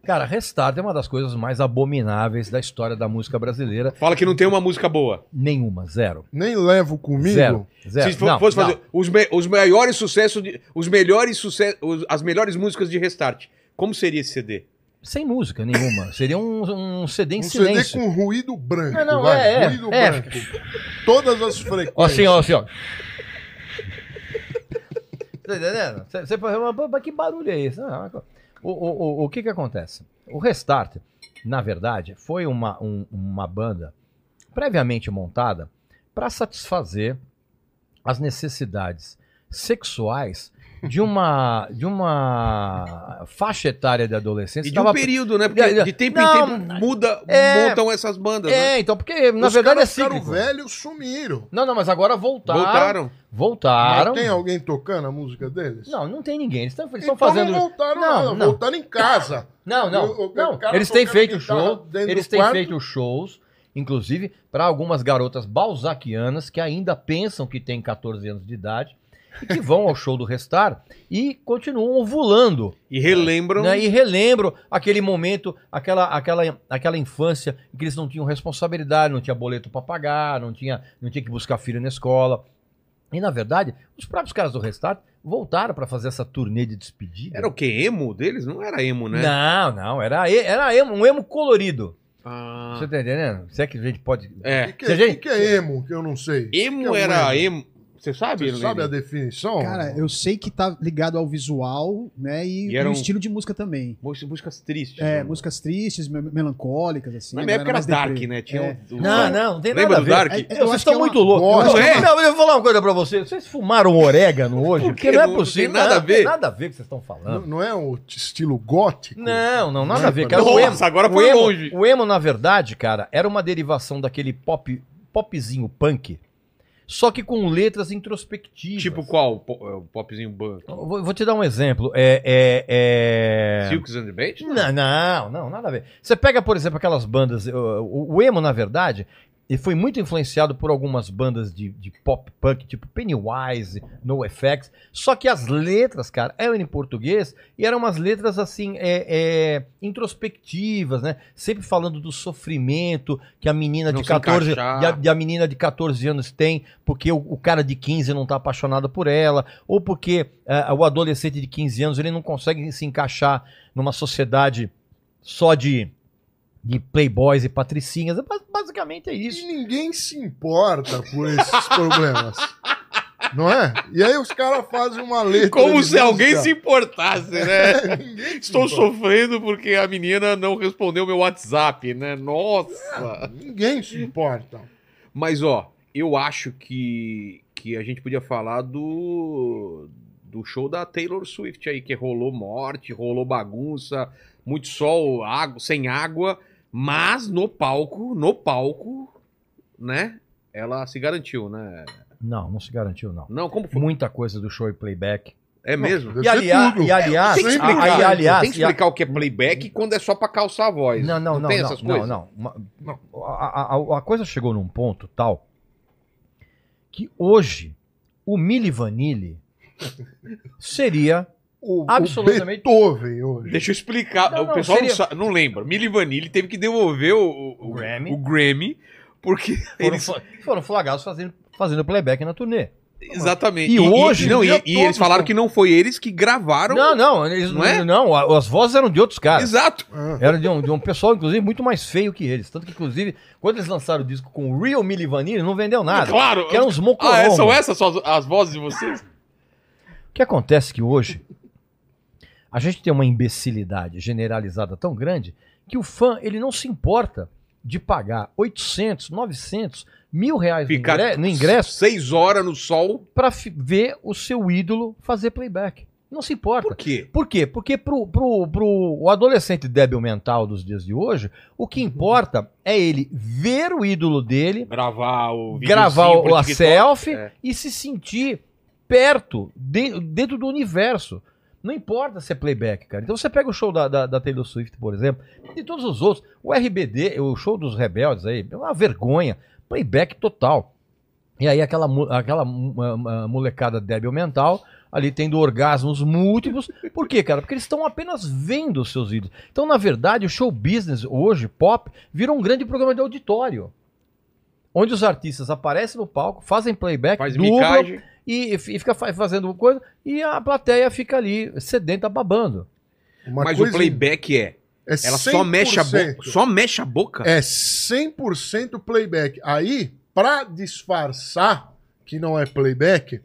Cara, Restart é uma das coisas mais abomináveis da história da música brasileira. Fala que não tem uma música boa. Nenhuma, zero. Nem levo comigo. Zero. Zero. Se Não, fosse não. fazer os, me- os maiores sucessos, de- os melhores sucessos, as melhores músicas de Restart, como seria esse CD? Sem música nenhuma. Seria um, um CD em Um silêncio. CD com ruído branco. Não, não, vai. é, é, ruído é. branco. Todas as frequências. Ó, assim, ó, assim, ó. Tá entendendo? Você- fala, mas, que barulho é esse? O, o, o, o que que acontece? O Restart, na verdade, foi uma, um- uma banda previamente montada para satisfazer as necessidades sexuais de uma, de uma faixa etária de adolescentes. E de Tava- um período, né? Porque De- tempo Não, em tempo muda, é- montam essas bandas, né? É, então, porque na Os verdade é ficaram cíclico. velhos, sumiram. Não, não, mas agora voltaram. Voltaram. Voltaram. Mas tem alguém tocando a música deles? Não, não tem ninguém. Eles estão eles então estão fazendo. não voltaram Não, nada, não. voltaram em casa. Não, não. O- o- não. Eles têm feito show. Eles têm quarto. feito shows, inclusive, para algumas garotas balzaquianas que ainda pensam que têm 14 anos de idade e que vão ao show do Restar e continuam ovulando. E relembram. Né? E relembram aquele momento, aquela, aquela, aquela infância em que eles não tinham responsabilidade, não tinha boleto para pagar, não tinha, não tinha que buscar filho na escola. E, na verdade, os próprios caras do Restart voltaram para fazer essa turnê de despedida. Era o que? Emo deles? Não era emo, né? Não, não, era, era emo, um emo colorido. Ah. Você tá entendendo? Se é que a gente pode. O É. que, que, Se a é- gente- que que é emo, que eu não sei? Emo Que é um era emo. Você sabe? Você sabe a definição? Cara, eu sei que tá ligado ao visual, né? E, E um- estilo de música também. Músicas- tristes. É, né? músicas tristes, me- melancólicas, assim. Na a minha época era Dark, deprê. né? Tinha É. o- o- Não, não, não tem Lembra nada do a ver. Dark? É, Vocês eu acho estão que é muito uma- loucos. Gosto. Não, é? não, eu vou falar uma coisa pra vocês. Vocês fumaram orégano hoje? Por Porque não é Não possível. tem nada a não, ver. Tem nada a ver o que vocês estão falando. não é o t- estilo gótico? Não, não, nada é a ver. Cara, Nossa, agora foi longe. O emo, na verdade, cara, era uma derivação daquele pop, popzinho punk, só que com letras introspectivas. Tipo qual? É, O popzinho banco. Vou, vou te dar um exemplo. É. é, é... Silks and the Bench? Não, não, não, nada a ver. Você pega, por exemplo, aquelas bandas. O, o emo, na verdade, ele foi muito influenciado por algumas bandas de, de pop punk, tipo Pennywise, NoFX. Só que as letras, cara, eram em português e eram umas letras assim, é, é, introspectivas, né? Sempre falando do sofrimento que a menina Não de se 14 encaixar. e a, e menina de 14 anos tem, porque o, o cara de 15 não tá apaixonado por ela, ou porque ah, o adolescente de 15 anos ele não consegue se encaixar numa sociedade só de, de playboys e patricinhas. É bas- Basicamente é E isso. ninguém se importa por esses problemas. [laughs] Não é? E aí os caras fazem uma letra. Como se alguém música. se importasse, né? [laughs] Estou importa. sofrendo porque a menina não respondeu meu WhatsApp, né? Nossa! Ninguém se importa. Mas, ó, eu acho que, que a gente podia falar do, do show da Taylor Swift aí, que rolou morte, rolou bagunça, muito sol, água, sem água, mas no palco, no palco, né? Ela se garantiu, né? Não, não se garantiu, não. Não, como foi? Muita coisa do show e playback. É mesmo? Deve E, aliás, tudo. e aliás, Tem que explicar, aí, aliás, tem que a- explicar o que é playback quando é só pra calçar a voz. Não, não, não, tem não, essas não, coisas? não. Uma- A, a- a coisa chegou num ponto tal que hoje o Mili Vanilli seria O, Absolutamente. o Beethoven hoje. Deixa eu explicar. Não, o não, pessoal seria- não, não lembra. Milli Vanilli teve que devolver o, o, O Grammy. o Grammy, porque foram, eles. foram flagrados fazendo, fazendo playback na turnê. Exatamente. E hoje, não, e, e eles falaram que não foi eles que gravaram. Não, não, eles, Não é? não, a- as vozes eram de outros caras. Exato. Ah, Era de um, de um pessoal, inclusive, muito mais feio que eles. Tanto que, inclusive, quando eles lançaram o disco com o Real Milli Vanilli, não vendeu nada. Claro. Que eram uns Ah, mocorongos. é, são essas só as, as vozes de vocês? O que acontece que hoje a gente tem uma imbecilidade generalizada tão grande que o fã ele não se importa de pagar 800, 900, mil reais no, Ficar ingre- no ingresso seis horas no sol. para ver o seu ídolo fazer playback. Não se importa. Por quê? Por quê? Porque pro, pro, pro o adolescente débil mental dos dias de hoje, o que importa é ele ver o ídolo dele, Gravar o gravar o, a TikTok. selfie É. e se sentir perto, de- dentro do universo. Não importa se é playback, cara. Então você pega o show da, da, da Taylor Swift, por exemplo, e todos os outros. O RBD, o show dos rebeldes aí, é uma vergonha. Playback total. E aí aquela, aquela molecada débil mental ali tendo orgasmos múltiplos. Por quê, cara? Porque eles estão apenas vendo os seus ídolos. Então, na verdade, o show business hoje, pop, virou um grande programa de auditório. Onde os artistas aparecem no palco, fazem playback, Faz dublam, e, e fica fa- fazendo coisa e a plateia fica ali sedenta babando. Uma Mas coisa- o playback é. é Ela só mexe a 100%. boca. Só mexe a boca? É 100% playback. Aí, pra disfarçar que não é playback,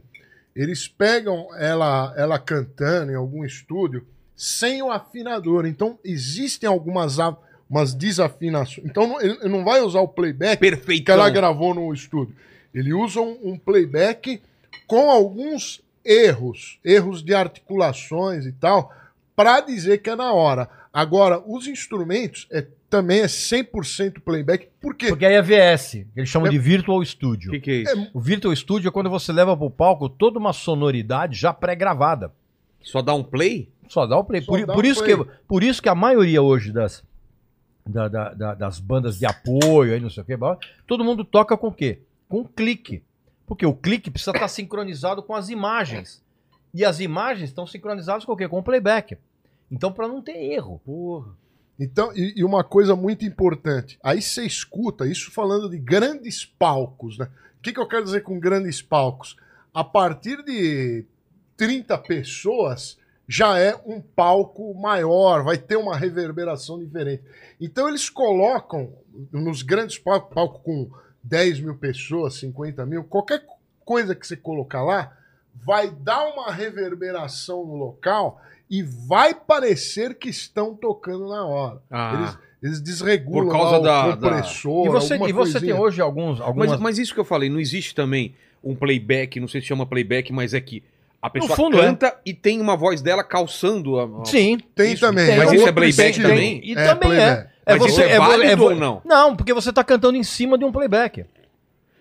eles pegam ela, ela cantando em algum estúdio sem o afinador. Então, existem algumas a- umas desafinações. Então, não- ele não vai usar o playback que Perfeitão. ela gravou no estúdio. Ele usa um, um playback com alguns erros, erros de articulações e tal, para dizer que é na hora. Agora, os instrumentos é, também é 100% playback. Por quê? Porque aí é VS, que eles chamam É- de Virtual O Studio. que, que é isso? O Virtual Studio é quando você leva pro palco toda uma sonoridade já pré-gravada. Só dá um play? Só dá o play. Só Por, dá por o isso play. Que, por isso que a maioria hoje das, da- da- da- das bandas de apoio, aí não sei o que, todo mundo toca com o quê? Com clique. Porque o clique precisa estar sincronizado com as imagens. E as imagens estão sincronizadas com o quê? Com o playback. Então, para não ter erro. Porra. Então, e, e uma coisa muito importante. Aí você escuta isso falando de grandes palcos, né? O que, que eu quero dizer com grandes palcos? A partir de 30 pessoas já é um palco maior, vai ter uma reverberação diferente. Então eles colocam nos grandes palcos, palco com 10 mil pessoas, 50 mil, qualquer coisa que você colocar lá, vai dar uma reverberação no local e vai parecer que estão tocando na hora. Ah. Eles, eles desregulam Por causa lá o da- da- E compressor, você, e você tem hoje alguns. algumas... Mas, mas isso que eu falei, não existe também um playback, não sei se chama playback, mas é que a pessoa fundo, canta e tem uma voz dela calçando a. Sim. Tem Isso, também. Mas isso é playback também? E É, também playback. é. Mas isso é vo- válido vo- ou não? Não, porque você tá cantando em cima de um playback.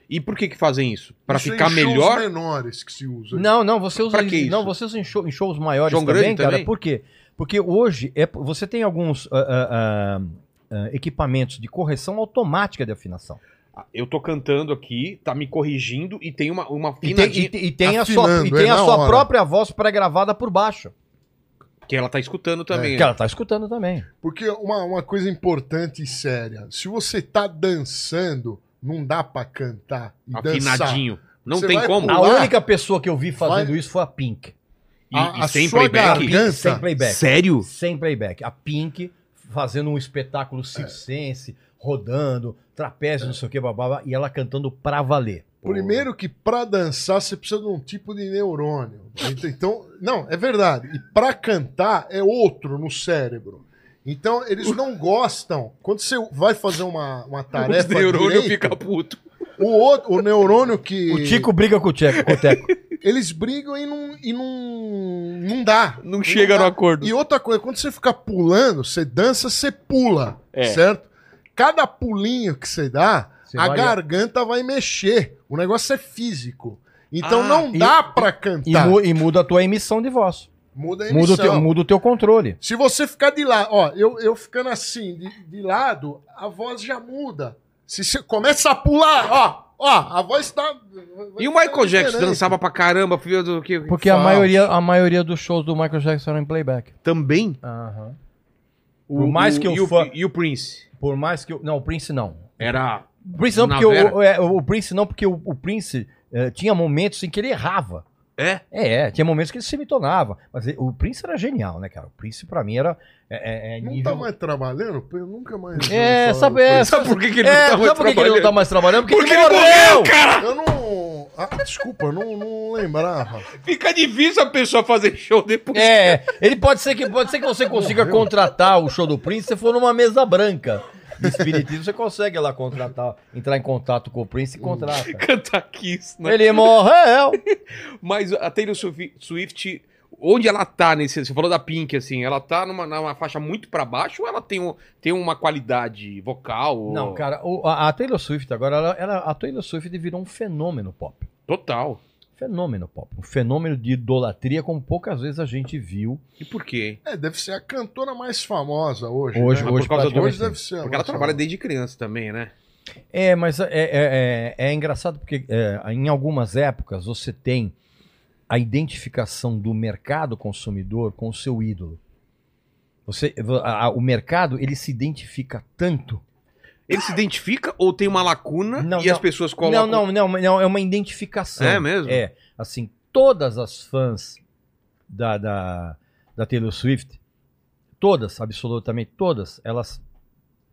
E por que que fazem isso? Pra Isso ficar em shows melhor? menores que se usa. Não, não, você usa Pra que isso? Não, você usa em, show- em shows maiores Show também, grande cara. também? Por quê? Porque hoje é, você tem alguns ah, ah, ah, equipamentos de correção automática de afinação. Eu tô cantando aqui, tá me corrigindo e tem uma, uma E tem, e- e tem a sua, e tem é a na sua hora. própria voz pré-gravada por baixo. que ela tá escutando também. Que ela tá escutando também. Porque uma, uma coisa importante e séria, se você tá dançando, não dá pra cantar e dançar. Afinadinho. Não Você tem como. A Pular? única pessoa que eu vi fazendo Vai- isso foi a Pink. E, A- e a sem sua playback? garganta- Sem playback. Sério? Sem playback. A Pink fazendo um espetáculo circense, rodando, trapézio, não sei o que, babá, e ela cantando pra valer. Primeiro que pra dançar você precisa de um tipo de neurônio. Então, não, é verdade. E pra cantar é outro no cérebro. Então, eles não gostam. Quando você vai fazer uma, uma Os tarefa neurônios direito, ficam puto. o, outro, o neurônio que... O Tico briga com o, Tcheco, com o Teco. [laughs] Eles brigam e não, e não, não dá. Não chega dá. no acordo. E outra coisa, quando você fica pulando, você dança, você pula, É. certo? Cada pulinho que você dá, Você a vai- garganta vai mexer. O negócio é físico. Então Ah, não e- dá pra E, cantar. e muda a tua emissão de voz. Muda a Muda o, emissão. teu, muda o teu controle. Se você ficar de lado, ó, eu, eu ficando assim, de, de lado, a voz já muda. Se você começa a pular, ó, ó, a voz tá. E o Michael Jackson dançava pra caramba, filho do que. Porque a maioria, a maioria dos shows do Michael Jackson eram em playback. Também? Por mais que e o o, fã- e o Prince? Por mais que eu. Não, o Prince não. Era. O Prince não, porque o, é, o Prince não, porque o, o Prince eh, tinha momentos em que ele errava. É? É, tinha momentos que ele se mitonava. Mas ele- o Prince era genial, né, cara? O Prince, pra mim, era. É, é- é Não nível- tá mais trabalhando? Eu nunca mais. É, sabe, é. Sabe por que, que ele é, não tá mais sabe por que ele não tá trabalhando? mais trabalhando? Porque, Porque ele ele morreu! morreu, cara! Eu não. Ah, desculpa, eu não, não lembrava. Fica difícil a pessoa fazer show depois. É, ele pode ser que pode ser que você consiga contratar o show do Prince se for numa mesa branca. De espiritismo, você consegue lá contratar, entrar em contato com o Prince e contrata. [laughs] Canta Kiss, né? Ele morreu! [laughs] Mas a Taylor Swi- Swift, onde ela tá nesse. Você falou da Pink, assim, ela tá numa, numa faixa muito pra baixo ou ela tem, um, tem uma qualidade vocal? ou- Não, cara, a Taylor Swift agora, ela, ela- a Taylor Swift virou um fenômeno pop. Total. Fenômeno pop. Um fenômeno de idolatria como poucas vezes a gente viu. E por quê? É, deve ser a cantora mais famosa hoje. Hoje- né? hoje por causa do- Hoje deve ser. a Porque ela mais trabalha famosa. desde criança também, né? É, mas é, é- é- é engraçado porque é, em algumas épocas você tem a identificação do mercado consumidor com o seu ídolo. Você, a- a- o mercado ele se identifica tanto. Ele se identifica ou tem uma lacuna Não, e não. as pessoas colocam. Não, não, não, não, é uma identificação. É mesmo? É, assim, todas as fãs da, da, da Taylor Swift, todas, absolutamente todas, elas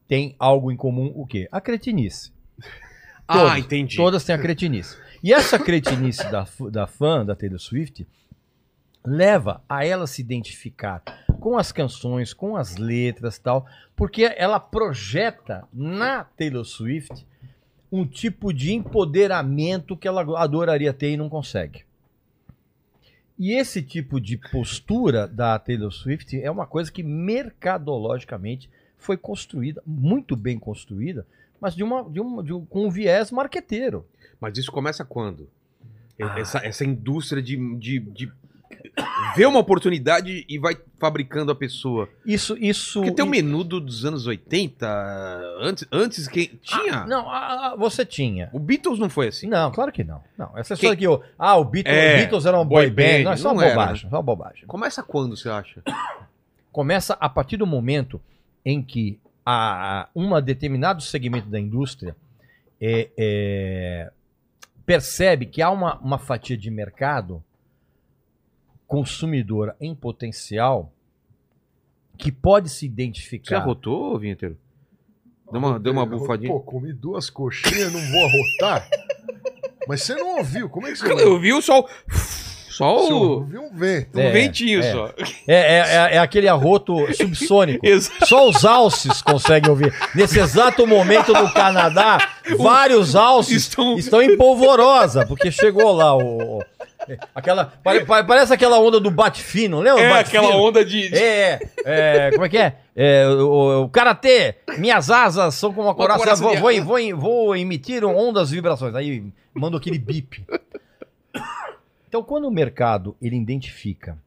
têm algo em comum, o quê? A cretinice. [laughs] Ah, entendi. Todas têm a cretinice. E essa cretinice da, da fã da Taylor Swift leva a ela se identificar com as canções, com as letras tal, porque ela projeta na Taylor Swift um tipo de empoderamento que ela adoraria ter e não consegue. E esse tipo de postura da Taylor Swift é uma coisa que mercadologicamente foi construída, muito bem construída, mas de uma, de uma, de um, com um viés marqueteiro. Mas isso começa quando? Ah. Essa, essa indústria de, de, de ver uma oportunidade e vai fabricando a pessoa. Isso, isso. Porque tem o e- menudo dos anos 80, antes, antes quem tinha. Ah, não, ah, você tinha. O Beatles não foi assim. Não, claro que não. Não, essa história que o ah, o Beatles, É, Beatles era uma boy band, band, não, isso é uma não era, bobagem, isso é uma bobagem. Começa quando, você acha? [coughs] Começa a partir do momento em que a, uma determinado segmento da indústria é, é, percebe que há uma, uma fatia de mercado consumidora em potencial que pode se Você identificar. arrotou, Vinheteiro? Deu uma, deu uma bufadinha? Pô, comi duas coxinhas, não vou arrotar. Mas você não ouviu, como é que você Eu, não eu vi só o. Só o. um vento. Um É, ventinho é. só. É, é, é- é aquele arroto [laughs] subsônico. Só os alces conseguem ouvir. Nesse exato momento no Canadá, [laughs] vários alces Estão- estão, em polvorosa, porque chegou lá o. Aquela, pare- pare- parece aquela onda do bate-fino, lembra? o É bate-fino? aquela onda de. de- É, é, como é que é? É, o, o- o karatê, minhas asas são como uma coraça, vou, vou, vou, vou emitir ondas vibrações. Aí manda aquele bip. Então, quando o mercado ele identifica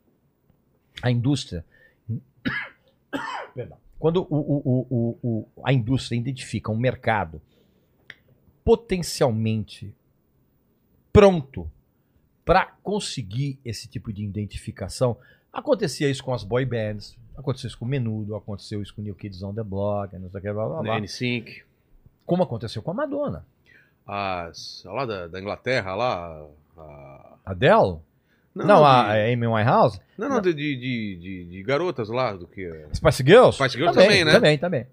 a indústria, [coughs] Perdão. quando o, o- o- a indústria identifica um mercado potencialmente pronto para conseguir esse tipo de identificação, acontecia isso com as boy bands, aconteceu isso com o Menudo, aconteceu isso com o New Kids on the Block, não sei o que, blá, blá, blá. N5. como aconteceu com a Madonna. As. Lá da, da Inglaterra, lá. A... Adele? Não, a, de- Amy Winehouse? Não, não, de, de, de, de- garotas lá, do que. Spice Girls? Spice Girls também, né? Também, também.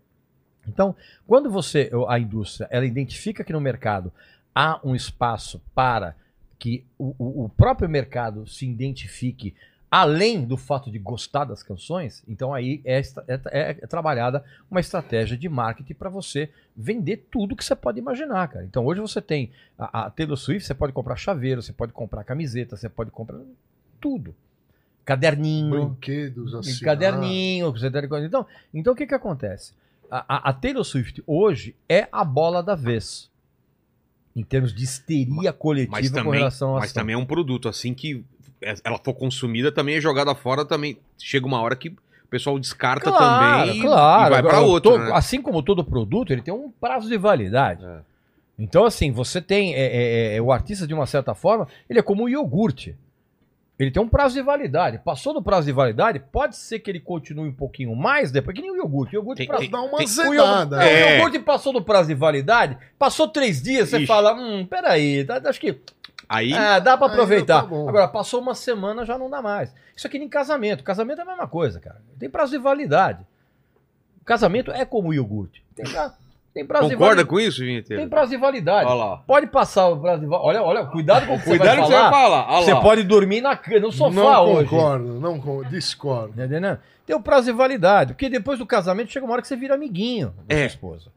Então, quando você, a indústria, ela identifica que no mercado há um espaço para que o- o próprio mercado se identifique além do fato de gostar das canções, então aí é, é- é- é trabalhada uma estratégia de marketing para você vender tudo que você pode imaginar, cara. Então hoje você tem a, a Taylor Swift, você pode comprar chaveiro, você pode comprar camiseta, você pode comprar tudo. Caderninho, Brinquedos assim. caderninho, você deve- então, então o que que acontece? A, a- Taylor Swift hoje é a bola da vez em termos de histeria coletiva Mas com também, relação a mas também é um produto, assim que ela for consumida, também é jogada fora, também chega uma hora que o pessoal descarta também e- claro. e vai pra Agora, outro, né? Assim como todo produto, ele tem um prazo de validade. É. Então, assim, você tem. é, é, é, o artista, de uma certa forma, ele é como o iogurte. Ele tem um prazo de validade. Passou do prazo de validade, pode ser que ele continue um pouquinho mais depois, que nem o iogurte. O iogurte Tem- pra- tem- Dá uma Tem- o iogurte, É. o iogurte passou do prazo de validade, passou três dias, você Ixi. fala, hum, peraí, tá- acho que Aí, ah, dá pra Ainda aproveitar. tá. Agora, passou uma semana, já não dá mais. Isso aqui nem casamento. Casamento é a mesma coisa, cara. Tem prazo de validade. Casamento é como o iogurte. Tem, tem prazo de concorda validade. com isso, Vinheteiro? Tem prazo de validade. Olha lá. Pode passar o prazo de validade. Olha, olha, cuidado com o que Cuidado você que vai você vai falar. Você pode dormir na, ca- no sofá não hoje. concordo, não con- discordo. Tá entendendo? Tem o prazo de validade. Porque depois do casamento chega uma hora que você vira amiguinho da É. sua esposa.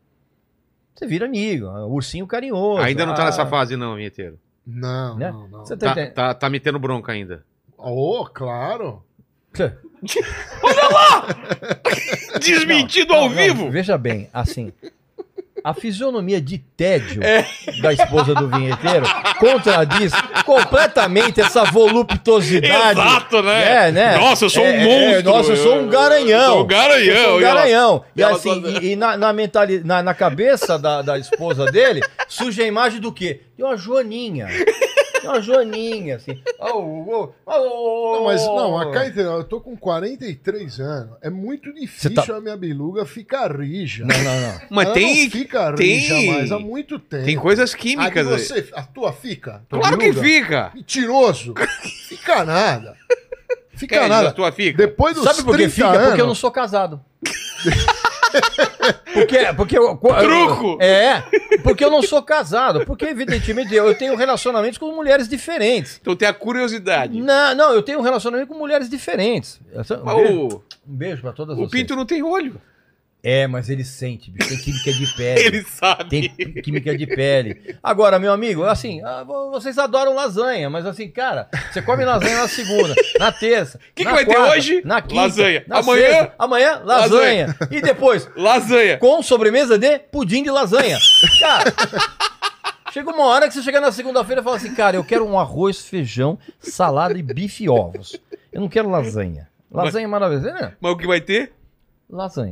Você vira amigo, um ursinho carinhoso. Ainda não tá Ah, nessa fase, não, Vinheteiro. Não, Né? não, não. Você tá, Tá, tá, tá metendo bronca ainda. Oh, claro. [laughs] Desmentido Não, ao não, vivo! Veja bem, assim. A fisionomia de tédio da esposa do vinheteiro contradiz completamente essa voluptuosidade. Exato, né? É, né? Nossa, eu sou um monstro. nossa, eu sou um garanhão. Sou um garanhão. Sou um E ela- garanhão. E, e ela assim, só- e, e na, na, mentali- na, na cabeça da, da esposa dele, surge a imagem do quê? De uma joaninha. Uma joaninha, assim. Oh, oh, oh, oh, Não, mas não, a entendeu, eu tô com 43 anos. É muito difícil tá- a minha beluga ficar rija. Não, não, não. Mas Ela tem, não fica tem- rija mais há muito tempo. tem coisas A, químicas aí. você, a tua fica? Tua Claro que beluga? fica. Mentiroso. Fica nada. Fica Quer nada. a tua fica? Depois dos Sabe por que 30 fica? anos, Porque eu não sou casado. [laughs] porque, porque eu, Truco! É, porque eu não sou casado. Porque, evidentemente, eu tenho relacionamentos com mulheres diferentes. Então tem a curiosidade. Não, não, eu tenho um relacionamento com mulheres diferentes. Um beijo, o, um beijo pra todas o vocês. Pinto não tem olho. É, mas ele sente, bicho. Tem química de pele. [laughs] Ele sabe. Tem química de pele. Agora, meu amigo, assim, ah, vo- vocês adoram lasanha, mas assim, cara, você come lasanha na segunda, na terça. Que na que vai ter quarta, hoje? Na quinta. Lasanha. na Amanhã? sexta. Amanhã, lasanha. E depois, [laughs] Lasanha. com sobremesa de pudim de lasanha. Cara. Chega uma hora que você chega na segunda-feira e fala assim, cara, eu quero um arroz, feijão, salada e bife e ovos. Eu não quero lasanha. Lasanha é maravilhosa, né? Mas o que vai ter? Lasanha.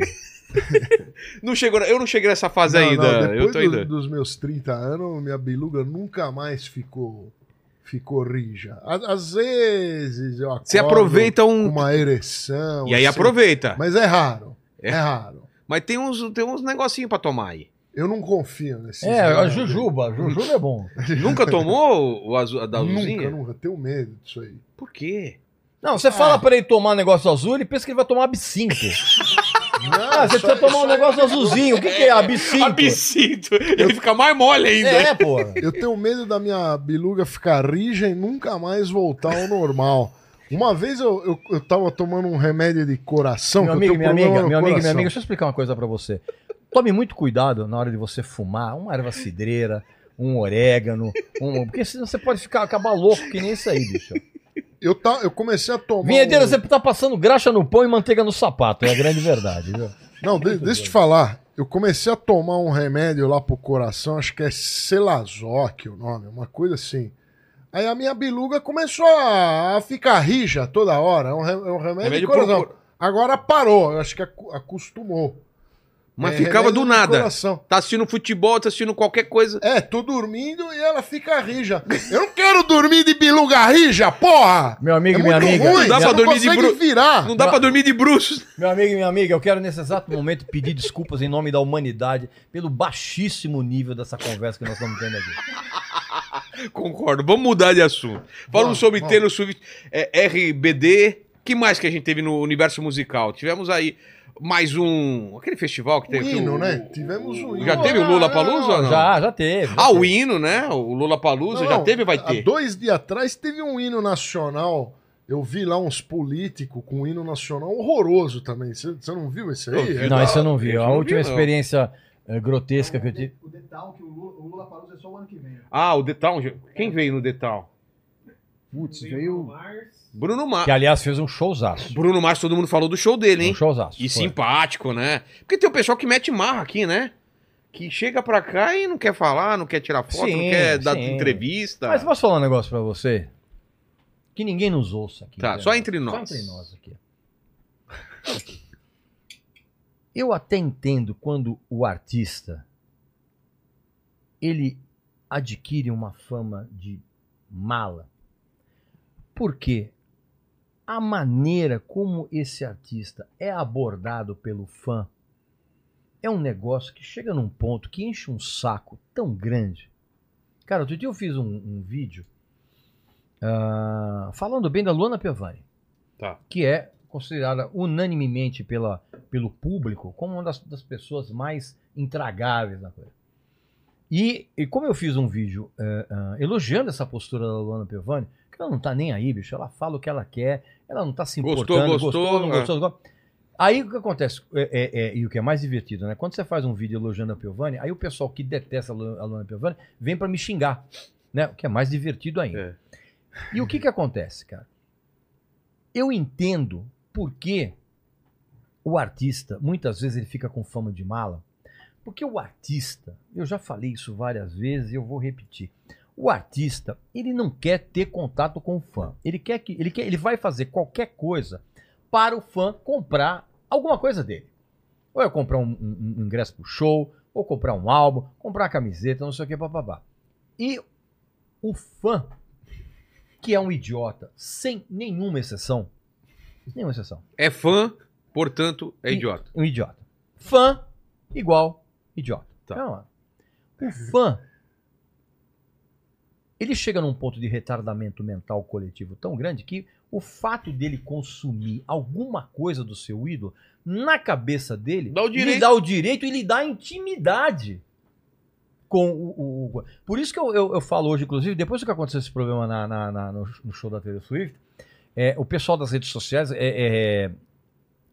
[laughs] Não chegou, eu não cheguei nessa fase Não, ainda. não, eu depois tô do- ainda. dos meus 30 anos, minha beluga nunca mais ficou ficou rija. Às vezes eu acordo Você aproveita um. uma ereção. E aí assim, aproveita. Mas é raro. É. É, raro. Mas tem uns, tem uns negocinhos pra tomar aí. Eu não confio nesse. É, a jujuba. Jujuba é bom. [laughs] Nunca tomou o azul, a da azulzinha? Nunca, nunca. Tenho medo disso aí. Por quê? Não, você fala pra ele tomar negócio azul, ele pensa que ele vai tomar absinto. [laughs] Ah, você precisa tomar um negócio azulzinho. O que, que é absinto? Absinto. Ele fica mais mole ainda. É, pô. Eu tenho medo da minha beluga ficar rija e nunca mais voltar ao normal. Uma vez eu, eu, eu tava tomando um remédio de coração. Meu eu amigo, minha amiga, meu amigo, minha amiga, deixa eu explicar uma coisa pra você. Tome muito cuidado na hora de você fumar uma erva cidreira, um orégano, um... porque senão você pode ficar, acabar louco que nem isso aí, bicho. Eu, tá, eu comecei a tomar. Vinhedeira, um- você tá passando graxa no pão e manteiga no sapato, é a grande verdade, viu? [laughs] Não, de- deixa eu te falar. Eu comecei a tomar um remédio lá pro coração, acho que é Celazoc o nome, uma coisa assim. Aí a minha beluga começou a, a ficar rija toda hora. É um, re- é um remédio, Remédio de coração. pro- Agora parou, eu acho que acostumou. Mas É, ficava do nada. coração. Tá assistindo futebol, tá assistindo qualquer coisa. É, tô dormindo e ela fica rija. Eu não quero dormir de beluga rija, porra! Meu amigo é e minha muito amiga. ruim, Não dá pra dormir de consegue bru- virar. Não dá pra dormir de bruxos. Meu amigo e minha amiga, eu quero nesse exato momento pedir desculpas em nome da humanidade pelo baixíssimo nível dessa conversa que nós estamos tendo aqui. Concordo. Vamos mudar de assunto. Falando Vamos, sobre. Taylor Swift, é, RBD. que mais que a gente teve no universo musical? Tivemos aí mais um. Aquele festival que O teve. hino, o- né? Tivemos o hino. Já teve o Lula Palusa ou não? Já, já teve. já Ah, o teve. hino, né? O Lula Palusa já teve vai Há ter? dois dias atrás teve um hino nacional. Eu vi lá uns políticos com um hino nacional horroroso também. Você não viu esse Eu aí? vi. Não, isso eu não vi. Eu A não última vi, experiência eh, grotesca que eu tive. O detalhe que o Lula, o Lula Palusa é só o ano que vem. Ah, o The Town. Quem veio no The Town? Putz, veio. Bruno Mars. Que, aliás, fez um showzaço. Bruno Mars, todo mundo falou do show dele, Um hein? showzaço. E foi. simpático, né? Porque tem o pessoal que mete marra aqui, né? Que chega pra cá e não quer falar, não quer tirar foto, não Sim, quer dar sim. entrevista. Mas posso falar um negócio pra você? Que ninguém nos ouça aqui. Tá, né? só entre Só nós. entre nós aqui. Eu até entendo quando o artista ele adquire uma fama de mala. Porque a maneira como esse artista é abordado pelo fã é um negócio que chega num ponto que enche um saco tão grande. Cara, outro dia eu fiz um, um vídeo ah, falando bem da Luana Piovani Tá. que é considerada unanimemente pela, pelo público como uma das, das pessoas mais intragáveis na coisa. E, e como eu fiz um vídeo eh, ah, elogiando essa postura da Luana Piovani, ela não tá nem aí, bicho, ela fala o que ela quer, ela não tá se Gostou, importando, gostou, não é. gostou, não gostou. Aí o que acontece, é, é, é, e o que é mais divertido, né? Quando você faz um vídeo elogiando a Piovani, aí o pessoal que detesta a Lu- a Luana Piovani vem pra me xingar, né? O que é mais divertido ainda. E o que que acontece, cara? Eu entendo por que o artista, muitas vezes ele fica com fama de mala, Porque o artista, eu já falei isso várias vezes e eu vou repetir. O artista, ele não quer ter contato com o fã. Ele quer que ele quer, ele vai fazer qualquer coisa para o fã comprar alguma coisa dele. Ou é comprar um, um- um ingresso pro show, ou comprar um álbum, comprar uma camiseta, não sei o que, papapá. E o fã, que é um idiota, sem nenhuma exceção, nenhuma exceção, É fã, portanto, é idiota. um idiota. Fã igual idiota. Tá. Calma. O fã, ele chega num ponto de retardamento mental coletivo tão grande que o fato dele consumir alguma coisa do seu ídolo, na cabeça dele, Dá lhe dá o direito e lhe dá intimidade com o. o- o- Por isso que eu, eu, eu falo hoje, inclusive, depois que aconteceu esse problema na, na- na- no, show da Taylor Swift, é, o pessoal das redes sociais é, é,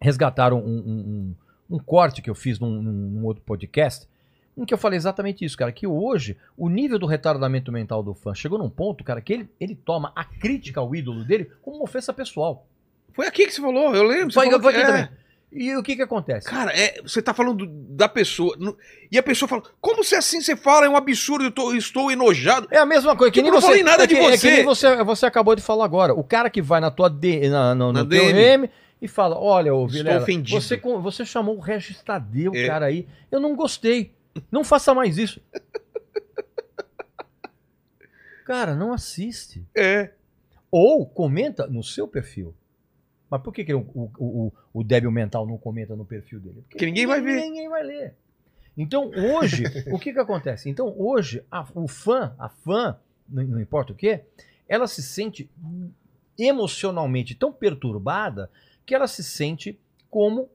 resgataram um, um- um- um corte que eu fiz num- num outro podcast, em que eu falei exatamente isso, cara, que hoje o nível do retardamento mental do fã chegou num ponto, cara, que ele, ele toma a crítica ao ídolo dele como uma ofensa pessoal. Foi aqui que você falou, eu lembro. Você Foi, falou foi que- aqui é. também. E o que que acontece? Cara, é, você tá falando da pessoa. no- E a pessoa fala: Como se assim você fala? É um absurdo, eu tô- estou enojado. É a mesma coisa, que Tipo, nem não você. falei nada é que, de é que você. nem você, você acabou de falar agora. O cara que vai na tua D, na, no, Na no DM. E fala: Olha, ô Estou Vilela, ofendido." você, você chamou o Regis Tadeu, É. cara aí. Eu não gostei. Não faça mais isso. cara, não assiste. É. Ou comenta no seu perfil. Mas por que, que o, o, o, o débil mental não comenta no perfil dele? Porque ninguém vai ver. Ninguém vai ler. Então hoje, o que, que acontece? Então hoje, a- o fã, a fã, não, não importa o que, ela se sente emocionalmente tão perturbada que ela se sente como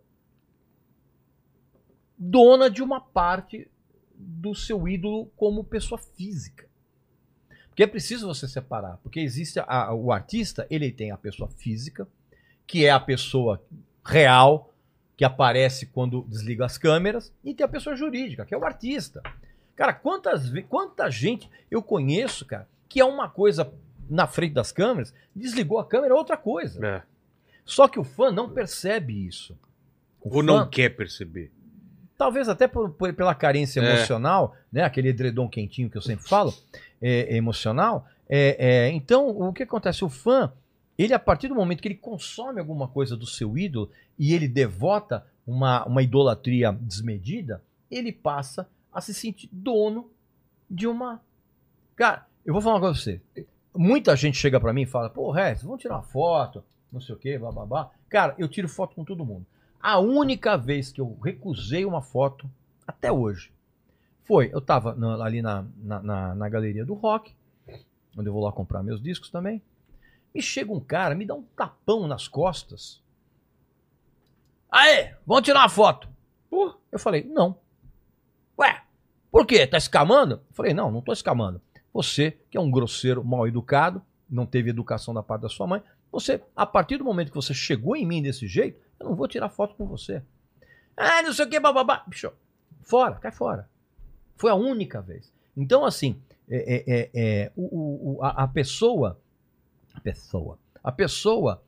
dona de uma parte do seu ídolo como pessoa física. Porque é preciso você separar, porque existe a- o artista, ele tem a pessoa física, que é a pessoa real, que aparece quando desliga as câmeras, e tem a pessoa jurídica, que é o artista. Cara, quantas, quanta gente eu conheço, cara, que é uma coisa na frente das câmeras, desligou a câmera é outra coisa. É. Só que o fã não percebe isso. O Ou fã- não quer perceber. Talvez até por- por- pela carência É. emocional, né? Aquele edredom quentinho que eu sempre falo, é, é emocional. É, é, então, o que acontece? O fã, ele a partir do momento que ele consome alguma coisa do seu ídolo e ele devota uma, uma idolatria desmedida, ele passa a se sentir dono de uma. Cara, eu vou falar uma coisa pra você. Muita gente chega pra mim e fala, pô, Regis, vamos tirar uma foto, não sei o quê, bababá. Cara, eu tiro foto com todo mundo. A única vez que eu recusei uma foto, até hoje, foi, eu tava na- ali na, na, na- na galeria do rock, onde eu vou lá comprar meus discos também. Me chega um cara, me dá um tapão nas costas. Aê, vamos tirar uma foto. Pô, eu falei, não. Ué, por quê? Tá escamando? Eu falei, não, não tô escamando. Você, que é um grosseiro mal educado, não teve educação da parte da sua mãe, você, a partir do momento que você chegou em mim desse jeito, eu não vou tirar foto com você. Ah, não sei o que, bababá. Bicho, fora, cai fora. Foi a única vez. Então, assim, é, é, é, é, o, o- a, a pessoa, a pessoa, a pessoa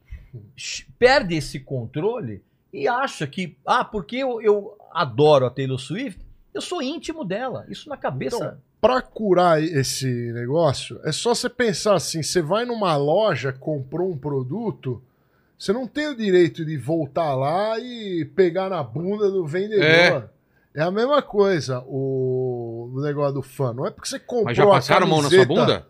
perde esse controle e acha que, ah, porque eu, eu adoro a Taylor Swift, eu sou íntimo dela. Isso na cabeça. Então, Pra curar esse negócio, é só você pensar assim: você vai numa loja, comprou um produto, você não tem o direito de voltar lá e pegar na bunda do vendedor. É, a mesma coisa o, o negócio do fã. Não é porque você comprou. Mas já passaram a mão na sua bunda?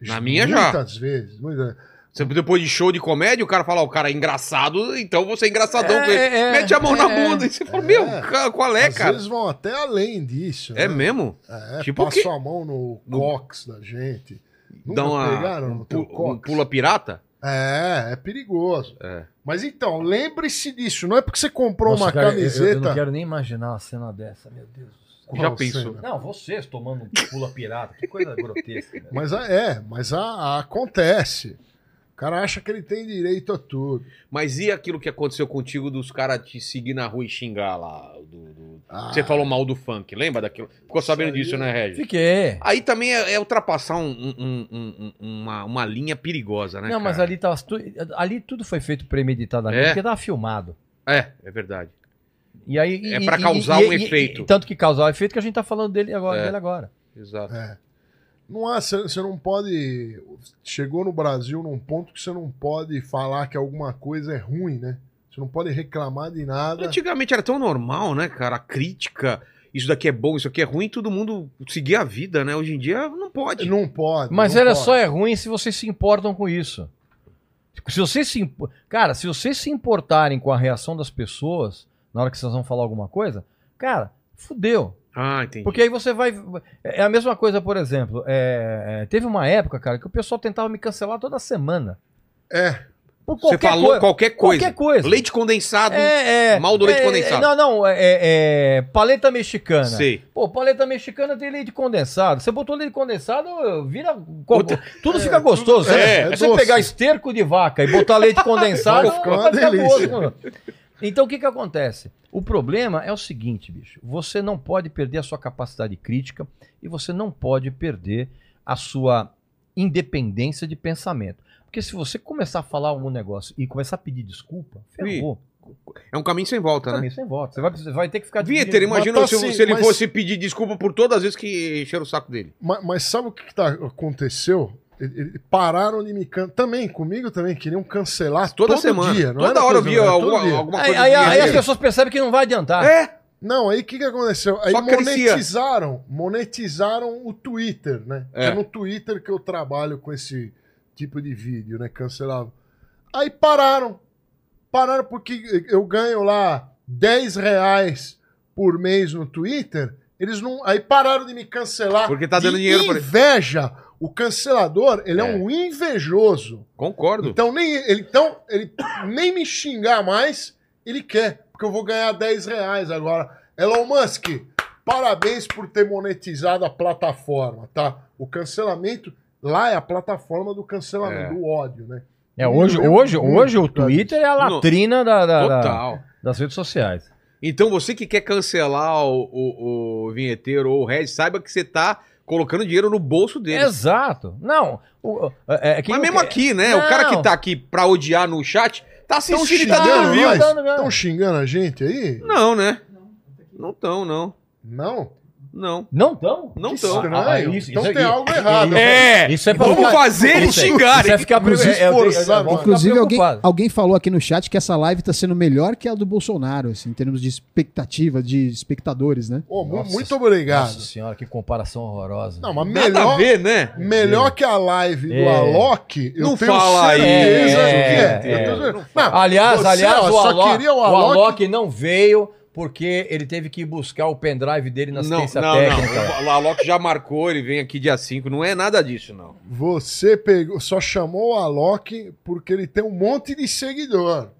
Na minha já. Muitas vezes. Muitas Você, depois de show de comédia, o cara fala, ó, o cara é engraçado, então você é engraçadão. É, é, Mete a mão na é. bunda. E você fala, É. meu, ca- qual é, Às cara? vezes vão até além disso. É né? mesmo? É, Tipo passam que- a mão no, cox da gente. Dá uma, pegaram um, no teu pu- um cox? pula pirata? É, é perigoso. É. Mas então, lembre-se disso. Não é porque você comprou Nossa, uma cara, eu- eu- camiseta. Eu, não quero nem imaginar uma cena dessa, meu Deus. Qual Já pensou? cena? Não, vocês tomando um pula pirata, que coisa grotesca. velho. Mas a- é, mas a, a- acontece. O cara acha que ele tem direito a tudo. Mas e aquilo que aconteceu contigo dos caras te seguir na rua e xingar lá? do- do- Ah, Você falou mal do funk, lembra daquilo? Ficou sabendo aí disso, é- né, Regis? Fiquei. Aí também é, é ultrapassar um- um- um- um- uma, uma linha perigosa, né? não, mas cara? ali, tava, tu- ali tudo foi feito premeditadamente, É? porque tava filmado. É, é verdade. E aí, e- É pra e- causar e- um e- efeito. e- tanto que causar o efeito que a gente tá falando dele agora. É. Dele agora. Exato. É. Não há, você não pode. Chegou no Brasil num ponto que você não pode falar que alguma coisa é ruim, né? Você não pode reclamar de nada. Antigamente era tão normal, né, cara? A crítica, isso daqui é bom, isso aqui é ruim, todo mundo seguir a vida, né? Hoje em dia não pode. Não pode. Mas não olha pode. só, é ruim se vocês se importam com isso. Se vocês se impo- Cara, se vocês se importarem com a reação das pessoas na hora que vocês vão falar alguma coisa, cara, fudeu. Ah, entendi. Porque aí você vai. É a mesma coisa, por exemplo. é, é, teve uma época, cara, que o pessoal tentava me cancelar toda semana. É. Por Você falou coi- qualquer coisa. Qualquer coisa. Leite condensado. É, é. Mal do leite é, condensado. Não, não, é, é, é paleta mexicana. Sei. Pô, paleta mexicana tem leite condensado. Você botou leite condensado, vira. Outra- Tudo fica gostoso. é, É, é você doce. pegar esterco de vaca e botar leite [laughs] condensado, Vai ficar uma vai ficar delícia. gostoso. Então o que, que acontece? O problema é o seguinte, bicho. Você não pode perder a sua capacidade crítica e você não pode perder a sua independência de pensamento. Porque se você começar a falar algum negócio e começar a pedir desculpa, ferrou. É um caminho sem volta, né? Caminho sem volta. Você vai, você vai ter que ficar dividindo- imagina Mas se, tá assim, se ele mas- fosse pedir desculpa por todas as vezes que encheram o saco dele. Mas, mas sabe o que, que tá, aconteceu? Ele- ele- pararam de me cancelar. Também, comigo também, queriam cancelar Toda todo semana. dia. Não Toda hora eu via alguma, alguma Aí, coisa. aí- de aí as pessoas percebem que não vai adiantar. É, Não, aí o que, que aconteceu? Aí Só crescia. monetizaram, monetizaram o Twitter, né? É. É. no Twitter que eu trabalho com esse tipo de vídeo, né? Cancelado. Aí pararam. Pararam porque eu ganho lá 10 reais por mês no Twitter. Eles não. Aí pararam de me cancelar. Porque tá dando dinheiro pra ele. Inveja. O cancelador, ele é, É. um invejoso. concordo. Então nem ele, então, ele nem me xingar mais, ele quer, porque eu vou ganhar 10 reais agora. Elon Musk, parabéns por ter monetizado a plataforma, tá? O cancelamento, lá é a plataforma do cancelamento, É. do ódio, né? É, hoje, hoje, hoje o Twitter é a latrina da- da- da- das redes sociais. Então você que quer cancelar o, o, o vinheteiro ou o Red, saiba que você tá colocando dinheiro no bolso dele. Exato. Não. o- é, é Mas mesmo quer- aqui, né? O Não. cara que tá aqui pra odiar no chat, tá Estão assistindo e tá xingando dando. Estão xingando a gente aí? Não, né? Não tão, não. Não? Não. Não estão? Não Que tão. estranho. isso- então isso tem aqui- algo errado. É! Isso é pra Vamos ficar- fazer eles Isso é- xingarem. Isso é ficar Inclusive, é, é, é, Inclusive, alguém, alguém falou aqui no chat que essa live tá sendo melhor que a do Bolsonaro, assim, em termos de expectativa, de espectadores, né? Mu- Nossa, muito obrigado. Nossa senhora, que comparação horrorosa. Não, mas Nada melhor, a ver, né? melhor que a live do É. Alok, eu Não tenho fala aí. certeza É, que é. é. Não, Aliás, você, aliás, o, só Alok, queria o o Alok- Alok não veio porque ele teve que buscar o pendrive dele na Não, assistência não, técnica. não. O Alok já marcou, ele vem aqui dia 5. Não é nada disso, não. Você pegou, só chamou o Alok porque ele tem um monte de seguidor.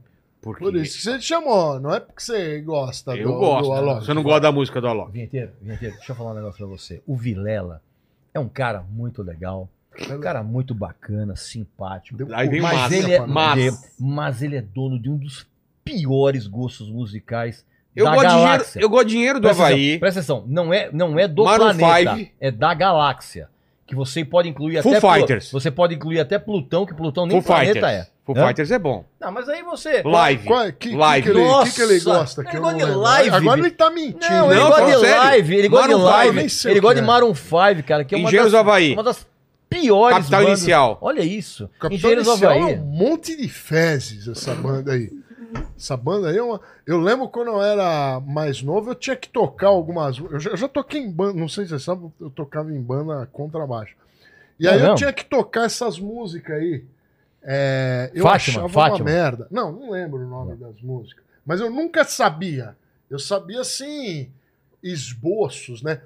Porque Por isso que você chamou, não é porque você gosta eu do, gosto. do né? Alok. Você não gosta da música do Alok. Vinheteiro, vinheteiro, deixa eu falar um negócio pra você. O Vilela é um cara muito legal, um cara muito bacana, simpático. Deu Aí vem o mas Massa ele é, de- mas ele é dono de um dos piores gostos musicais Eu da gosto, de dinheiro, galáxia. eu gosto dinheiro do Presta Havaí. atenção, presta atenção, não é, não é do Maroon planeta, five. é da galáxia. Que você pode incluir Foo até Plu- Fighters. você pode incluir até Plutão, que Plutão nem Foo planeta Fighters. é. Foo Hã? Fighters é bom. Não, mas aí você Live. Qual, que, Live. Que, que, ele, que, que ele gosta? Que ele gosta de lembro. live, Agora ele tá mentindo. Não, ele Não, gosta de live, ele gosta de live, ele o gosta de é. Maroon 5, cara, que é uma Engenheiros das, Havaí. uma das piores Capital bandas. Inicial. Olha isso, Capital Engenheiros Inicial é Havaí. um monte de fezes, essa banda aí. Essa banda aí é uma. Eu lembro quando eu era mais novo, eu tinha que tocar algumas. Eu já, eu já toquei em banda, não sei se você sabe, eu tocava em banda contrabaixo. E É aí eu mesmo? tinha que tocar essas músicas aí. É, eu Fátima, achava Fátima. uma merda. Não, não lembro o nome das músicas. Mas eu nunca sabia. Eu sabia assim, esboços, né?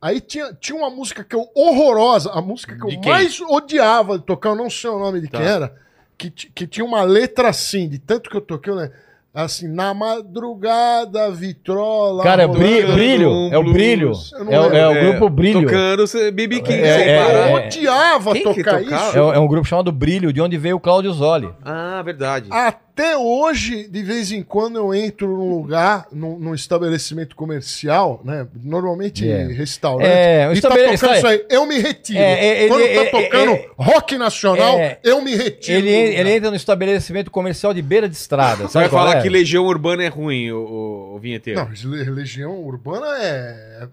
Aí tinha, tinha uma música que eu horrorosa, a música que De eu quem? mais odiava de tocar, eu não sei o nome de Tá. quem era, que, que tinha uma letra assim, de tanto que eu toquei, lembro. Assim, na madrugada, vitrola. Cara, é brilho, brilho, é o brilho. É, o- é o É, grupo Brilho. Tocando BB King É, sem é, parar. Eu é. odiava tocar isso. É, é um grupo chamado Brilho, de onde veio o Cláudio Zoli. Ah, verdade. Até Até hoje, de vez em quando, eu entro num lugar, num, num estabelecimento comercial, né? Normalmente É. restaurante. É, o e tá tocando está- isso aí, eu me retiro. É, é, Quando ele- tá tocando é, rock nacional, é. eu me retiro. Ele, ele entra no estabelecimento comercial de beira de estrada. Você vai Sabe qual falar é? que Legião Urbana é ruim, o, o, o vinheteiro. Não, le- Legião Urbana é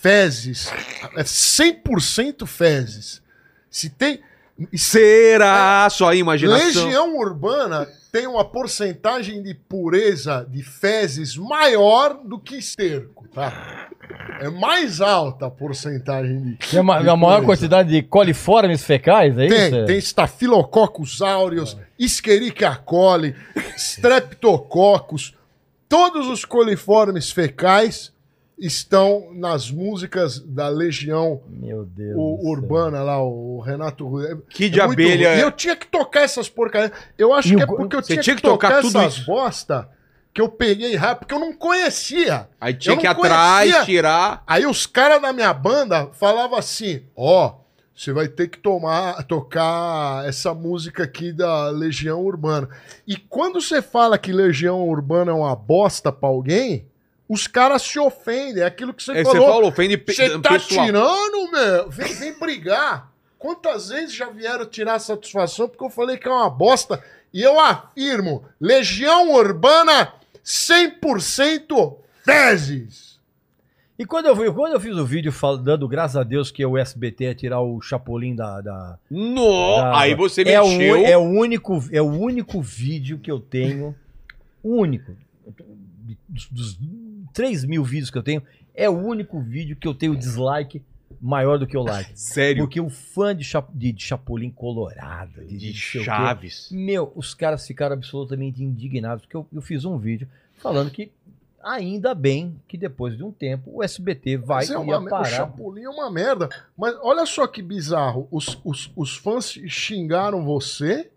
fezes. É 100% fezes. Se tem. Será só a imaginação? Legião Urbana tem uma porcentagem de pureza de fezes maior do que esterco, tá? É mais alta a porcentagem de. Tem uma, de a maior pureza. quantidade de coliformes fecais, é Tem, isso? tem Staphylococcus aureus, Escherichia coli, Streptococcus. Todos os coliformes fecais estão nas músicas da Legião Meu Deus. o- urbana lá, o Renato Rueda. Que de É abelha. ruim. E eu tinha que tocar essas porcarias. Eu acho E que o é porque eu tinha, tinha que que tocar tocar tudo essas isso. bosta que eu peguei rápido, porque eu não conhecia. Aí tinha que ir atrás, tirar. Aí os caras da minha banda falavam assim: ó, você vai ter que tomar, tocar essa música aqui da Legião Urbana. E quando você fala que Legião Urbana é uma bosta pra alguém, os caras se ofendem. É aquilo que você você falou. falou, ofende pe- Você tá pessoal. tirando, meu? Vem, vem brigar. Quantas vezes já vieram tirar satisfação porque eu falei que é uma bosta? E eu afirmo: Legião Urbana 100% fezes. E quando eu, vi- quando eu fiz o vídeo fal- dando graças a Deus que o SBT ia tirar o Chapolin da. da- No, da- aí você é, o, mexeu. é, o único, é o único vídeo que eu tenho. O único. Dos, dos 3 mil vídeos que eu tenho, é o único vídeo que eu tenho dislike maior do que o like. [laughs] Sério. Porque o fã de, Cha- de, de Chapolin Colorado, de, De Chaves. Meu, os caras ficaram absolutamente indignados, porque eu, eu fiz um vídeo falando que ainda bem que depois de um tempo o SBT vai Mas é uma merda. O parar. Chapolin é uma merda. Mas olha só que bizarro. Os, os, os fãs xingaram você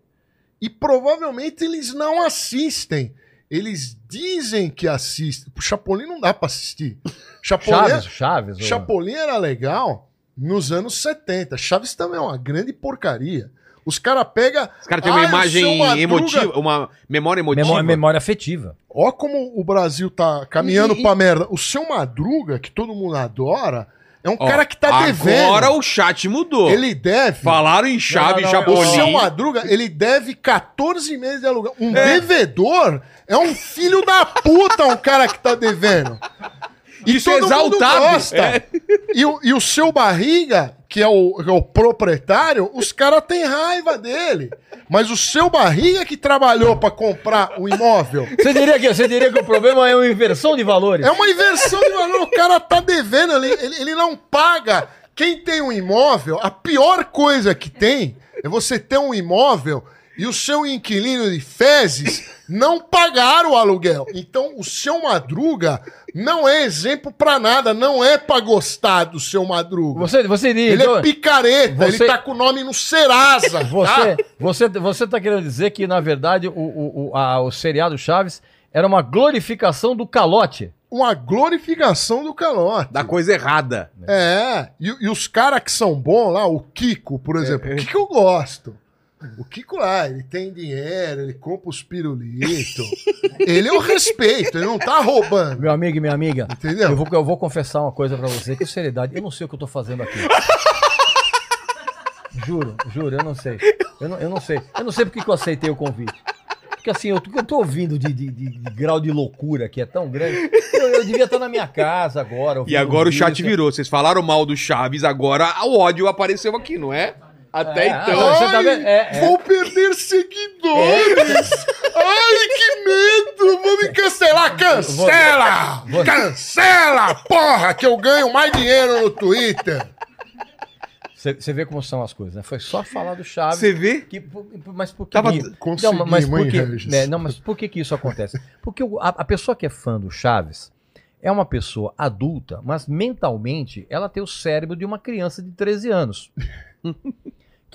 e provavelmente eles não assistem. Eles dizem que assistem. O Chapolin não dá pra assistir. Chapolin, Chaves, Chaves. ô. Chapolin era legal nos anos 70. Chaves também é uma grande porcaria. Os caras pegam. Os caras têm uma o imagem emotiva, uma memória emotiva. Memória, memória afetiva. Ó, como o Brasil tá caminhando e- pra merda. O seu Madruga, que todo mundo adora, é um Ó, cara que tá devendo. Agora o chat mudou. Ele deve. Falaram em chave Não, não, não, O seu. Madruga, ele deve 14 meses de aluguel. Um É. devedor é um filho da puta, um cara que tá devendo. E Isso é exaltado. gosta. É. E, o, e o seu barriga, que é o, que é o proprietário, os caras têm raiva dele. Mas o seu barriga que trabalhou pra comprar o imóvel. Você diria, que, você diria que o problema é uma inversão de valores? É uma inversão de valor. O cara tá devendo, ele, ele, ele não paga. Quem tem um imóvel, a pior coisa que tem é você ter um imóvel e o seu inquilino de fezes não pagar o aluguel. Então, o seu Madruga não é exemplo pra nada, não é pra gostar do seu Madruga. Você, você diria. Ele então, é picareta, você- ele tá com o nome no Serasa. [laughs] você, tá? você, você tá querendo dizer que, na verdade, o, o, o, a- o seriado Chaves era uma glorificação do calote. Uma glorificação do calote. Da coisa errada. É, e, e os caras que são bons lá, o Kiko, por exemplo, o Kiko eu gosto. O Kiko lá, ele tem dinheiro, ele compra os pirulitos. [laughs] ele eu respeito, ele não tá roubando. Meu amigo e minha amiga, Entendeu? eu vou, eu vou confessar uma coisa pra você, que seriedade, eu não sei o que eu tô fazendo aqui. [laughs] Juro, juro, eu não sei. Eu não, eu não sei. Eu não sei porque que eu aceitei o convite. Porque assim, eu, eu tô ouvindo de, de- de- de grau de loucura que é tão grande. Eu, eu devia estar na minha casa agora. E agora o chat isso. virou. Vocês falaram mal do Chaves, agora o ódio apareceu aqui, não é? Até É, então. ah, você tá vendo? É, é. Vou perder seguidores! Ai, que medo! Vou me cancelar! Cancela! Vou- Cancela! Porra, que eu ganho mais dinheiro no Twitter! Você vê como são as coisas, né? Foi só falar do Chaves. Você vê? Que, mas por que Tava- não, mas por que, né, não, mas por que que isso acontece? Porque o- a, a pessoa que é fã do Chaves é uma pessoa adulta, mas mentalmente ela tem o cérebro de uma criança de 13 anos.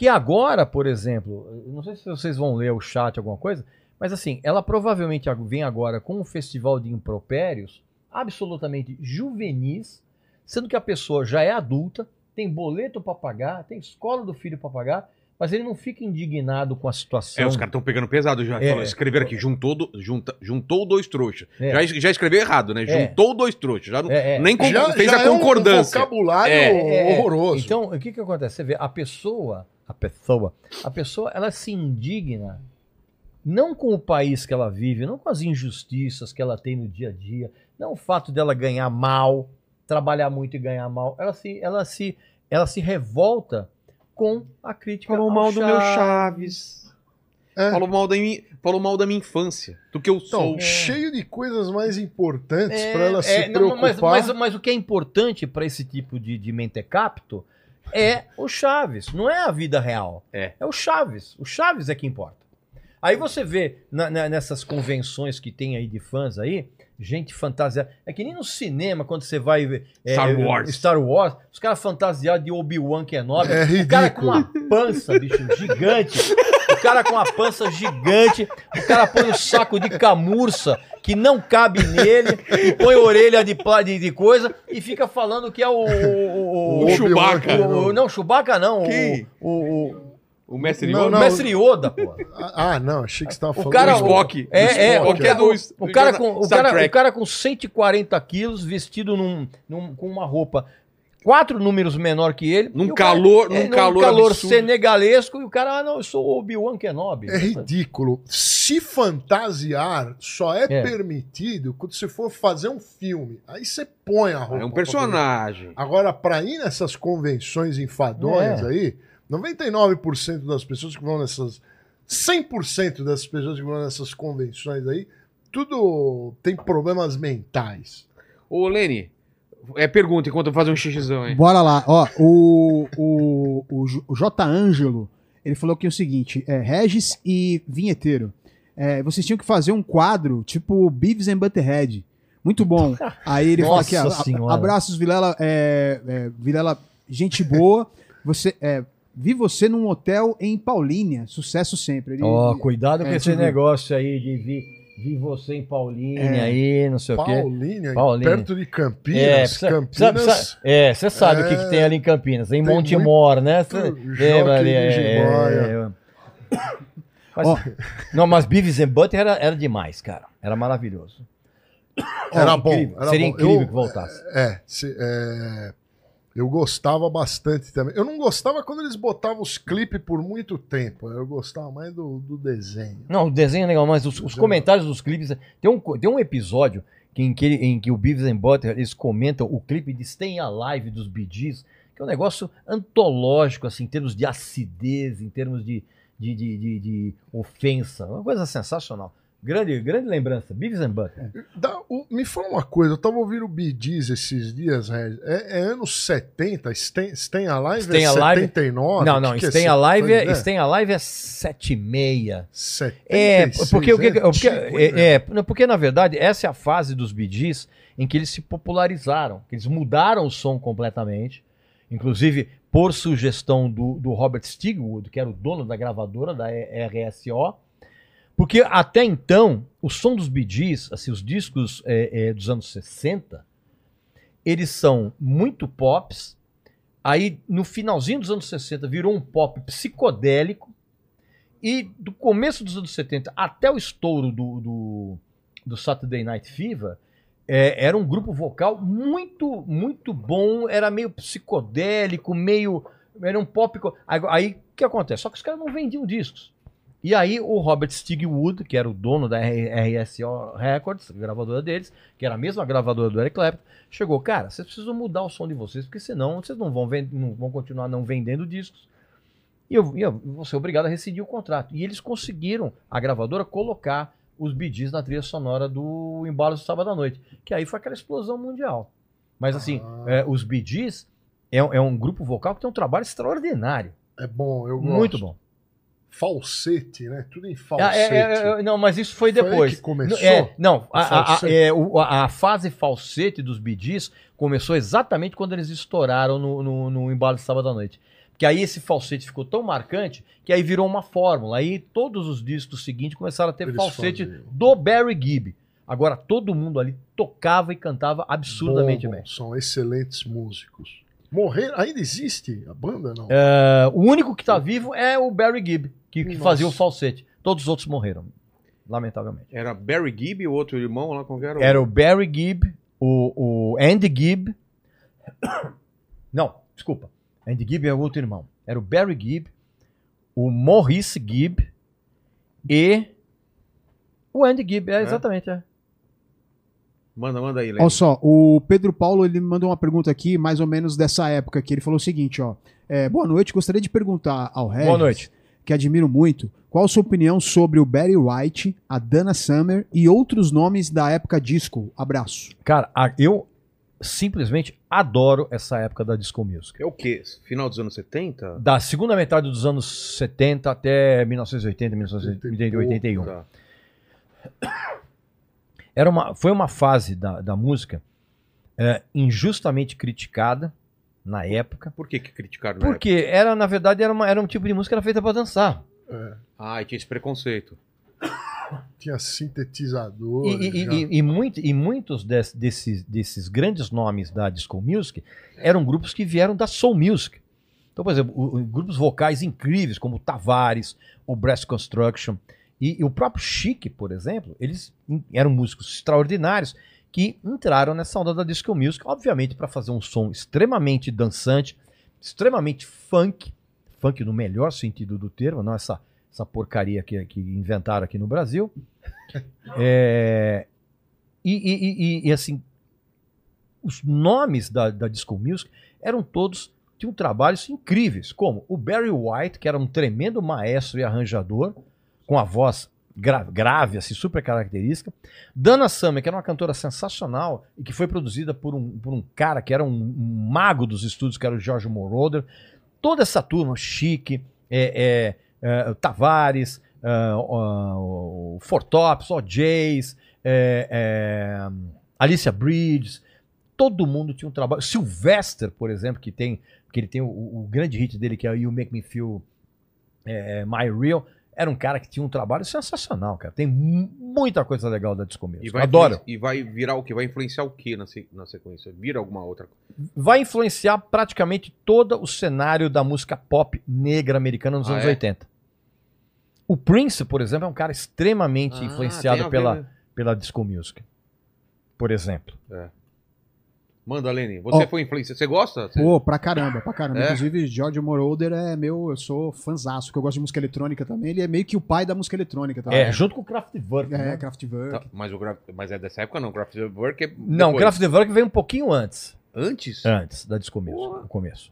Que agora, por exemplo, não sei se vocês vão ler o chat alguma coisa, mas assim, ela provavelmente vem agora com um festival de impropérios absolutamente juvenis, sendo que a pessoa já é adulta, tem boleto para pagar, tem escola do filho para pagar, mas ele não fica indignado com a situação. É, os caras estão pegando pesado já. É. Falou, escreveram aqui, juntou, do- junta, juntou dois trouxas. É. Já, já escreveu errado, né? É. Juntou dois trouxas. Já não- É, é. Nem Já, fez já a é um concordância. vocabulário É, É, horroroso. Então, o que que acontece? Você vê, a pessoa, a pessoa, a pessoa, ela se indigna não com o país que ela vive, não com as injustiças que ela tem no dia a dia, não o fato dela ganhar mal, trabalhar muito e ganhar mal. Ela se, ela se, ela se revolta com a crítica Falou ao mal do meu Chaves. Chaves. É. Falou, mal da minha, falou mal da minha infância. Do que eu sou. Então, cheio de coisas mais importantes É, pra ela se é, não, preocupar. mas, mas, mas o que é importante para esse tipo de, de mentecapto é o Chaves, não é a vida real. É. o Chaves. O Chaves é que importa. Aí você vê na- na- nessas convenções que tem aí de fãs aí, gente fantasiada. É que nem no cinema, quando você vai ver é, Star é, Wars. Star Wars, os caras fantasiados de Obi-Wan Kenobi. É o cara com uma pança, bicho, gigante. [laughs] O cara com uma pança gigante. O cara põe um saco de camurça que não cabe nele e põe orelha de, de, de coisa e fica falando que é o. O, o, O Chewbacca. o- o- não, Chewbacca não. o- Quem? O, o, O mestre Não, o Yoda? não. Mestre Yoda, pô. Ah, não, achei que você tava O falando cara- o Spock. É, O é, Spock o, cara, do- o, do o cara com, o, cara, o cara com 140 quilos, vestido num, num- com uma roupa quatro números menor que ele. Num o cara- calor- num calor absurdo. senegalesco, e o cara, ah, não, eu sou o Obi-Wan Kenobi. É ridículo. Se fantasiar só é, É. permitido quando você for fazer um filme. Aí você põe a roupa. É um pra personagem. Agora, pra ir nessas convenções enfadonhas É. aí, 99% das pessoas que vão nessas. 100% das pessoas que vão nessas convenções aí, tudo tem problemas mentais. Ô, Lene, é pergunta enquanto eu fazer um xixizão, hein? Bora lá. Ó, o, o, o, J- o J. Ângelo, ele falou aqui o seguinte: é, Regis e Vinheteiro. é, vocês tinham que fazer um quadro tipo Beavis and Butterhead. Muito bom. Aí ele fala aqui, a- abraços, Vilela. É, é, Vilela, gente boa. Você, é, vi você num hotel em Paulínia. Sucesso sempre. Ó, cuidado com É, esse eu ver. negócio aí de vir, vir você em Paulínia É. aí, não sei o quê. Paulinha. perto de Campinas. É, precisa- Campinas. precisa- é, você sabe o que, que tem ali em Campinas, em Tem Montemor, né? Cê lembra ali? é, é, é. [coughs] Mas, Ó. não, mas Beavis and Butter era, era demais, cara. Era maravilhoso. Era Ó, bom. era Seria bom. incrível Eu- que voltasse. É, se- é, eu gostava bastante também. Eu não gostava quando eles botavam os clipes por muito tempo. Eu gostava mais do, do desenho. Não, o desenho é legal, mas os, os comentários dos clipes. Tem um, tem um episódio que, em, que, em que o Beavis and Butter eles comentam o clipe de Stay Alive dos Bee Gees, que é um negócio antológico, assim, em termos de acidez, em termos de, de, de, de- de ofensa. Uma coisa sensacional. Grande, grande lembrança. Beavis and Butter. Dá- o- me fala uma coisa, eu tava ouvindo o Gees esses dias, Regis. É, é anos 70? Stay, Stay Alive Stay é Alive- 79? não, não, Que que Stay é Alive é? Stay Alive é 7 e meia. 76, É, porque, é porque, antigo, né? é, é, não, porque na verdade essa é a fase dos Gees em que eles se popularizaram, que eles mudaram o som completamente, inclusive por sugestão do, do Robert Stigwood, que era o dono da gravadora da RSO, porque até então o som dos Gees, assim, os discos é, é, dos anos 60, eles são muito pops, aí no finalzinho dos anos 60 virou um pop psicodélico, e do começo dos anos 70 até o estouro do, do, do Saturday Night Fever, é, era um grupo vocal muito, muito bom, era meio psicodélico, meio. Era um pop. aí, o que acontece? Só que os caras não vendiam discos. E aí o Robert Stigwood, que era o dono da RSO Records, gravadora deles, que era a mesma gravadora do Eric Clapton, chegou, cara, vocês precisam mudar o som de vocês, porque senão vocês não vão, não vão continuar não vendendo discos. E eu, e eu vou ser obrigado a rescindir o contrato. E eles conseguiram, a gravadora, colocar os Gees na trilha sonora do Embalo do Sábado à Noite. Que aí foi aquela explosão mundial. Mas assim, Ah. é, os Gees é, é um grupo vocal que tem um trabalho extraordinário. É bom, eu gosto. Muito bom. Falsete, né? Tudo em Ah, falsete. é, é, é, não, mas isso foi Foi aí depois. que começou? É, não, a, a- é, a- a fase falsete dos Gees começou exatamente quando eles estouraram no, no, no embalo de sábado à noite. Porque aí esse falsete ficou tão marcante que aí virou uma fórmula. Aí todos os discos seguintes começaram a ter Eles falsete faziam. do Barry Gibb. Agora todo mundo ali tocava e cantava absurdamente Bom, bem. São excelentes músicos. Morreram? Ainda existe a banda, não? É, o único que tá vivo é o Barry Gibb, que, que fazia o falsete. Todos os outros morreram, lamentavelmente. Era Barry Gibb, o outro irmão lá, que era? Era o Barry Gibb, o, o Andy Gibb. [coughs] Não, desculpa. Andy Gibb é o outro irmão. Era o Barry Gibb, o Maurice Gibb e o Andy Gibb. É, exatamente, é. Manda, manda aí, Olha Lene. só, o Pedro Paulo ele me mandou uma pergunta aqui, mais ou menos dessa época aqui. Ele falou o seguinte, ó. é, boa noite, gostaria de perguntar ao Regis, Boa noite. que admiro muito, qual a sua opinião sobre o Barry White, a Dana Summer e outros nomes da época disco? Abraço. Cara, a- eu simplesmente adoro essa época da disco music. É o quê? Final dos anos 70? Da segunda metade dos anos 70 até 1980, 1981. Tá. Era uma, foi uma fase da, da música é, injustamente criticada na época. Por que, que criticaram na época? Porque era, na verdade, era, uma- era um tipo de música que era feita para dançar. É, Ah, e tinha esse preconceito. [coughs] tinha sintetizador. E, e- e- e muito- e muitos des- desses, desses grandes nomes da disco music eram grupos que vieram da soul music. Então, por exemplo, o- o- grupos vocais incríveis como o Tavares, o Brass Construction e, e o próprio Chic, por exemplo, eles eram músicos extraordinários que entraram nessa onda da disco music, obviamente para fazer um som extremamente dançante, extremamente funk, funk no melhor sentido do termo, não essa, essa porcaria que, que inventaram aqui no Brasil. [laughs] É, e, e- e- e, assim, os nomes da, da disco music eram todos tinham trabalhos incríveis, como o Barry White, que era um tremendo maestro e arranjador, com a voz gra- grave, assim, super característica. Dana Summer, que era uma cantora sensacional e que foi produzida por um, por um cara que era um, um mago dos estúdios, que era o George Moroder. Toda essa turma, Chique, é, é, é, Tavares, é, ó, o Fortops, o Jays, é, é, Alicia Bridges, todo mundo tinha um trabalho. Sylvester, por exemplo, que tem que ele tem o, o grande hit dele que é You Make Me Feel é, My Real, era um cara que tinha um trabalho sensacional, cara. Tem mu- muita coisa legal da Disco Music. Vai, Adoro. E vai virar o quê? Vai influenciar o quê na, se- na sequência? Vira alguma outra coisa? Vai influenciar praticamente todo o cenário da música pop negra americana nos Ah, anos é? 80. O Prince, por exemplo, é um cara extremamente Ah, influenciado pela, pela disco music. Por exemplo. Manda, Lene. Você Ó. foi influência. Você gosta? Você- Pô, pra caramba, pra caramba. É? Inclusive, George Moroder é meu, eu sou fanzaço, porque eu gosto de música eletrônica também. Ele é meio que o pai da música eletrônica, tá? É, junto com o Kraftwerk. É, né? Kraftwerk. Tá, mas, o Graf... mas é dessa época não. Kraftwerk é. Não, o depois. Kraftwerk veio um pouquinho antes. Antes? Antes da disco Porra. no começo.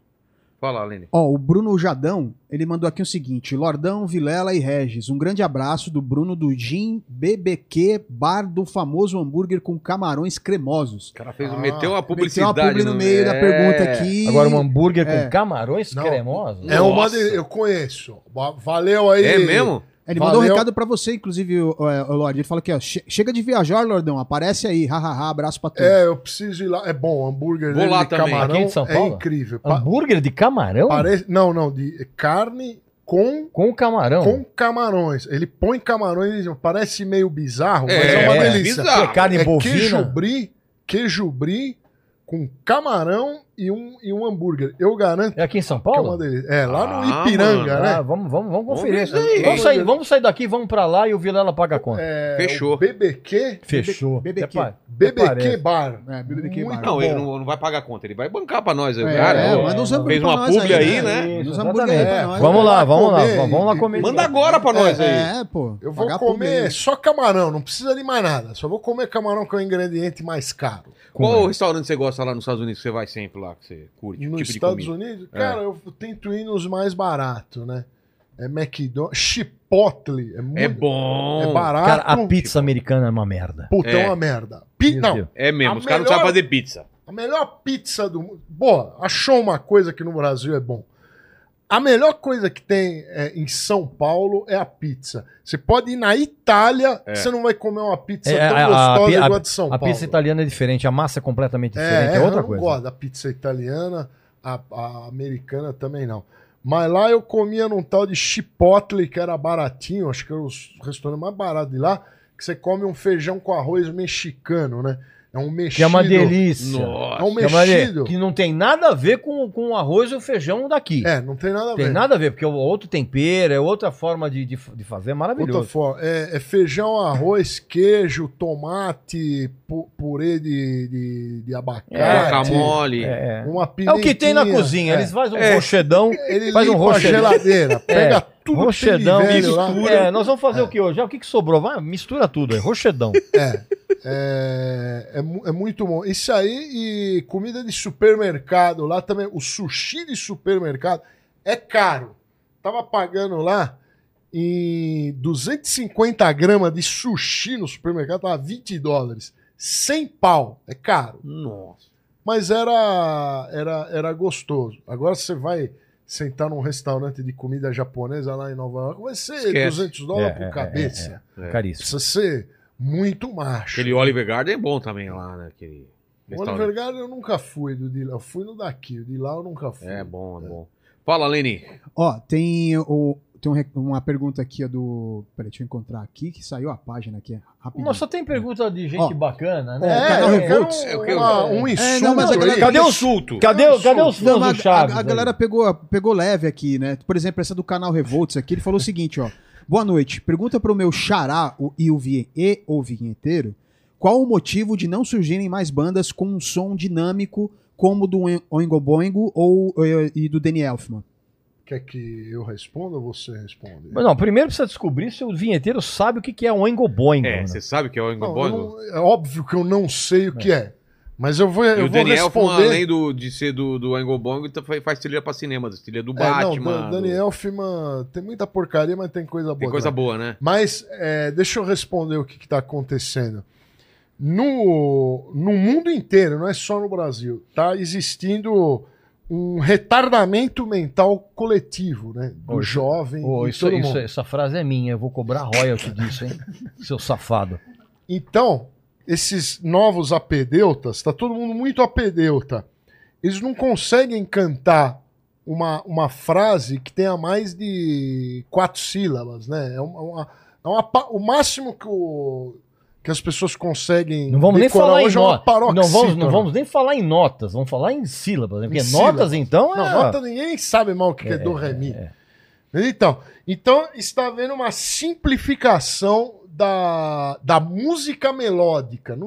Fala, Lene. Ó, o Bruno Jadão, ele mandou aqui o seguinte: Lordão, Vilela e Regis, um grande abraço do Bruno do Gin BBQ, bar do famoso hambúrguer com camarões cremosos. O cara fez, Ah, meteu uma Meteu uma publicidade. publi no meio da pergunta É. aqui. Agora, um hambúrguer É. com camarões Não. cremosos? É uma de, eu conheço. Va- Valeu aí. É mesmo? Ele mandou um Valeu. recado pra você, inclusive, o, o, o Lorde. Ele falou aqui, ó. "Che- Chega de viajar, Lordão. Aparece aí. Hahaha, abraço pra todos. É, eu preciso ir lá. É bom, hambúrguer Vou dele lá de também. camarão Aqui em São é Paulo? incrível. Pa- Hambúrguer de camarão? parece, não, não, de carne com Com camarão. com camarões. Ele põe camarões, parece meio bizarro, mas É, é uma é delícia. bizarro. Que é carne É bovina. queijo brie, queijo brie com camarão e um, e um hambúrguer. Eu garanto É aqui em São é Paulo? delícia. É, lá Ah, no Ipiranga, mano. né? Ah, vamos, vamos, vamos Vamos conferir. isso aí. Vamos, sair, vamos sair daqui, vamos pra lá e o Vilela paga a conta. É, Fechou. BBQ, Fechou. BBQ. BBQ. Bar. É, BBQ Muito Bar. Não, bom. ele não, não vai pagar a conta, ele vai bancar pra nós. aí, É, cara. é, manda uns fez uma nós publi aí, né? né? Isso, aí nós. Vamos lá, vamos lá, vamos vamos lá comer. Manda agora pra nós aí. É, pô. Eu vou comer só camarão, não precisa de mais nada. Só vou comer camarão que é o ingrediente mais caro. Qual restaurante você gosta lá nos Estados Unidos que você vai sempre lá, que você curte? Nos tipo Estados? Unidos, É. cara, eu tento ir nos mais baratos, né? É McDonald's, Chipotle, é muito É bom. é barato. Cara, a pizza americana é uma merda. Puta, é É. uma merda. Pi- Meu não, Deus. É mesmo, A os caras não melhor- sabem fazer pizza. a melhor pizza do mundo. Boa, achou uma coisa que no Brasil é bom. A melhor coisa que tem é, em São Paulo é a pizza. Você pode ir na Itália, É. você não vai comer uma pizza É, tão a- a- gostosa a- igual a de São A Paulo. pizza italiana é diferente, a massa é completamente diferente, é, É, outra eu não coisa. gosto da pizza italiana, a, a americana também não. Mas lá eu comia num tal de Chipotle, que era baratinho, acho que era os restaurantes mais baratos de lá, que você come um feijão com arroz mexicano, né? É um mexido. Que é uma delícia. Nossa. É um Que, é mexido. que não tem nada a ver com, com o arroz e o feijão daqui. É, não tem nada a Tem ver. nada a ver, porque é outro tempero, é outra forma de, de, de fazer, é Outra maravilhoso. forma. É, é feijão, arroz, queijo, tomate, pu- purê de, de, de abacate. Guacamole. É, Uma é o que tem na pimentinha. cozinha. É. Eles fazem um É. rochedão. Ele faz um limpa a rochedão. geladeira, [laughs] pega É, tudo rochedão, tem mistura. É, nós vamos fazer o que hoje? O que, que sobrou? Vai, mistura tudo, é rochedão. É, é, é, é muito bom. Isso aí e comida de supermercado lá também. O sushi de supermercado é caro. Tava pagando lá em 250 gramas de sushi no supermercado, tava 20 dólares. 100 pau. É caro. Nossa. Mas era, era, era gostoso. Agora você vai sentar num restaurante de comida japonesa lá em Nova York, vai ser Esquece. 200 dólares É, por é, cabeça. É. Caríssimo. Precisa ser muito macho. Aquele Oliver Garden é bom também lá, né? Aquele O. Oliver Garden eu nunca fui do de lá. Eu fui no daqui. O de lá eu nunca fui. É bom, é bom. Fala, Leni. Ó, tem, o, tem um uma pergunta aqui do. Peraí, deixa eu encontrar aqui, que saiu a página aqui rapidinho. Mas só tem pergunta de gente Ó. bacana, né? É, É. É o que um, eu- uma- um insulto É, não, mas a galera-. Cadê os- insulto? Cadê, o- cadê os Não, fãs mas do Chaves? a, a aí? galera pegou, pegou leve aqui, né? Por exemplo, essa do canal Revolts aqui, ele falou o seguinte, ó. Boa noite. Pergunta pro meu xará o, e, o e o vinheteiro qual o motivo de não surgirem mais bandas com um som dinâmico como o do Oin- Oingo Boingo ou eh, e do Danny Elfman. Quer que eu responda ou você responde? Mas não, primeiro precisa descobrir se o vinheteiro sabe o que é o Oingo Boingo. É, né? você sabe que é o Oingo Boingo? não- é óbvio que eu não sei o que é. Mas eu vou, E eu o vou Daniel, responder. além do, de ser do, do Oingo Boingo, tá- faz trilha pra cinema, trilha do É, Batman. não, Dan- Daniel Elfman tem muita porcaria, mas tem coisa do- boa. Tem coisa também. boa, né? Mas é, deixa eu responder o que está acontecendo. No, no mundo inteiro, não é só no Brasil, está existindo um retardamento mental coletivo, né? Do Ô, jovem e isso, todo isso- mundo. essa frase é minha, eu vou cobrar royalty disso, hein? [laughs] Seu safado. Então, esses novos apedeutas, está todo mundo muito apedeuta. Eles não conseguem cantar uma, uma frase que tenha mais de quatro sílabas, né? É uma, uma- é uma o máximo que, o- que as pessoas conseguem. Não vamos nem falar em hoje é uma notas. Não vamos, não vamos nem falar em notas, vamos falar em sílabas. Né? Porque Em notas, sílabas. então, é. Não, nota ninguém sabe mal o que é, do remi. Então, então está havendo uma simplificação da, da música melódica.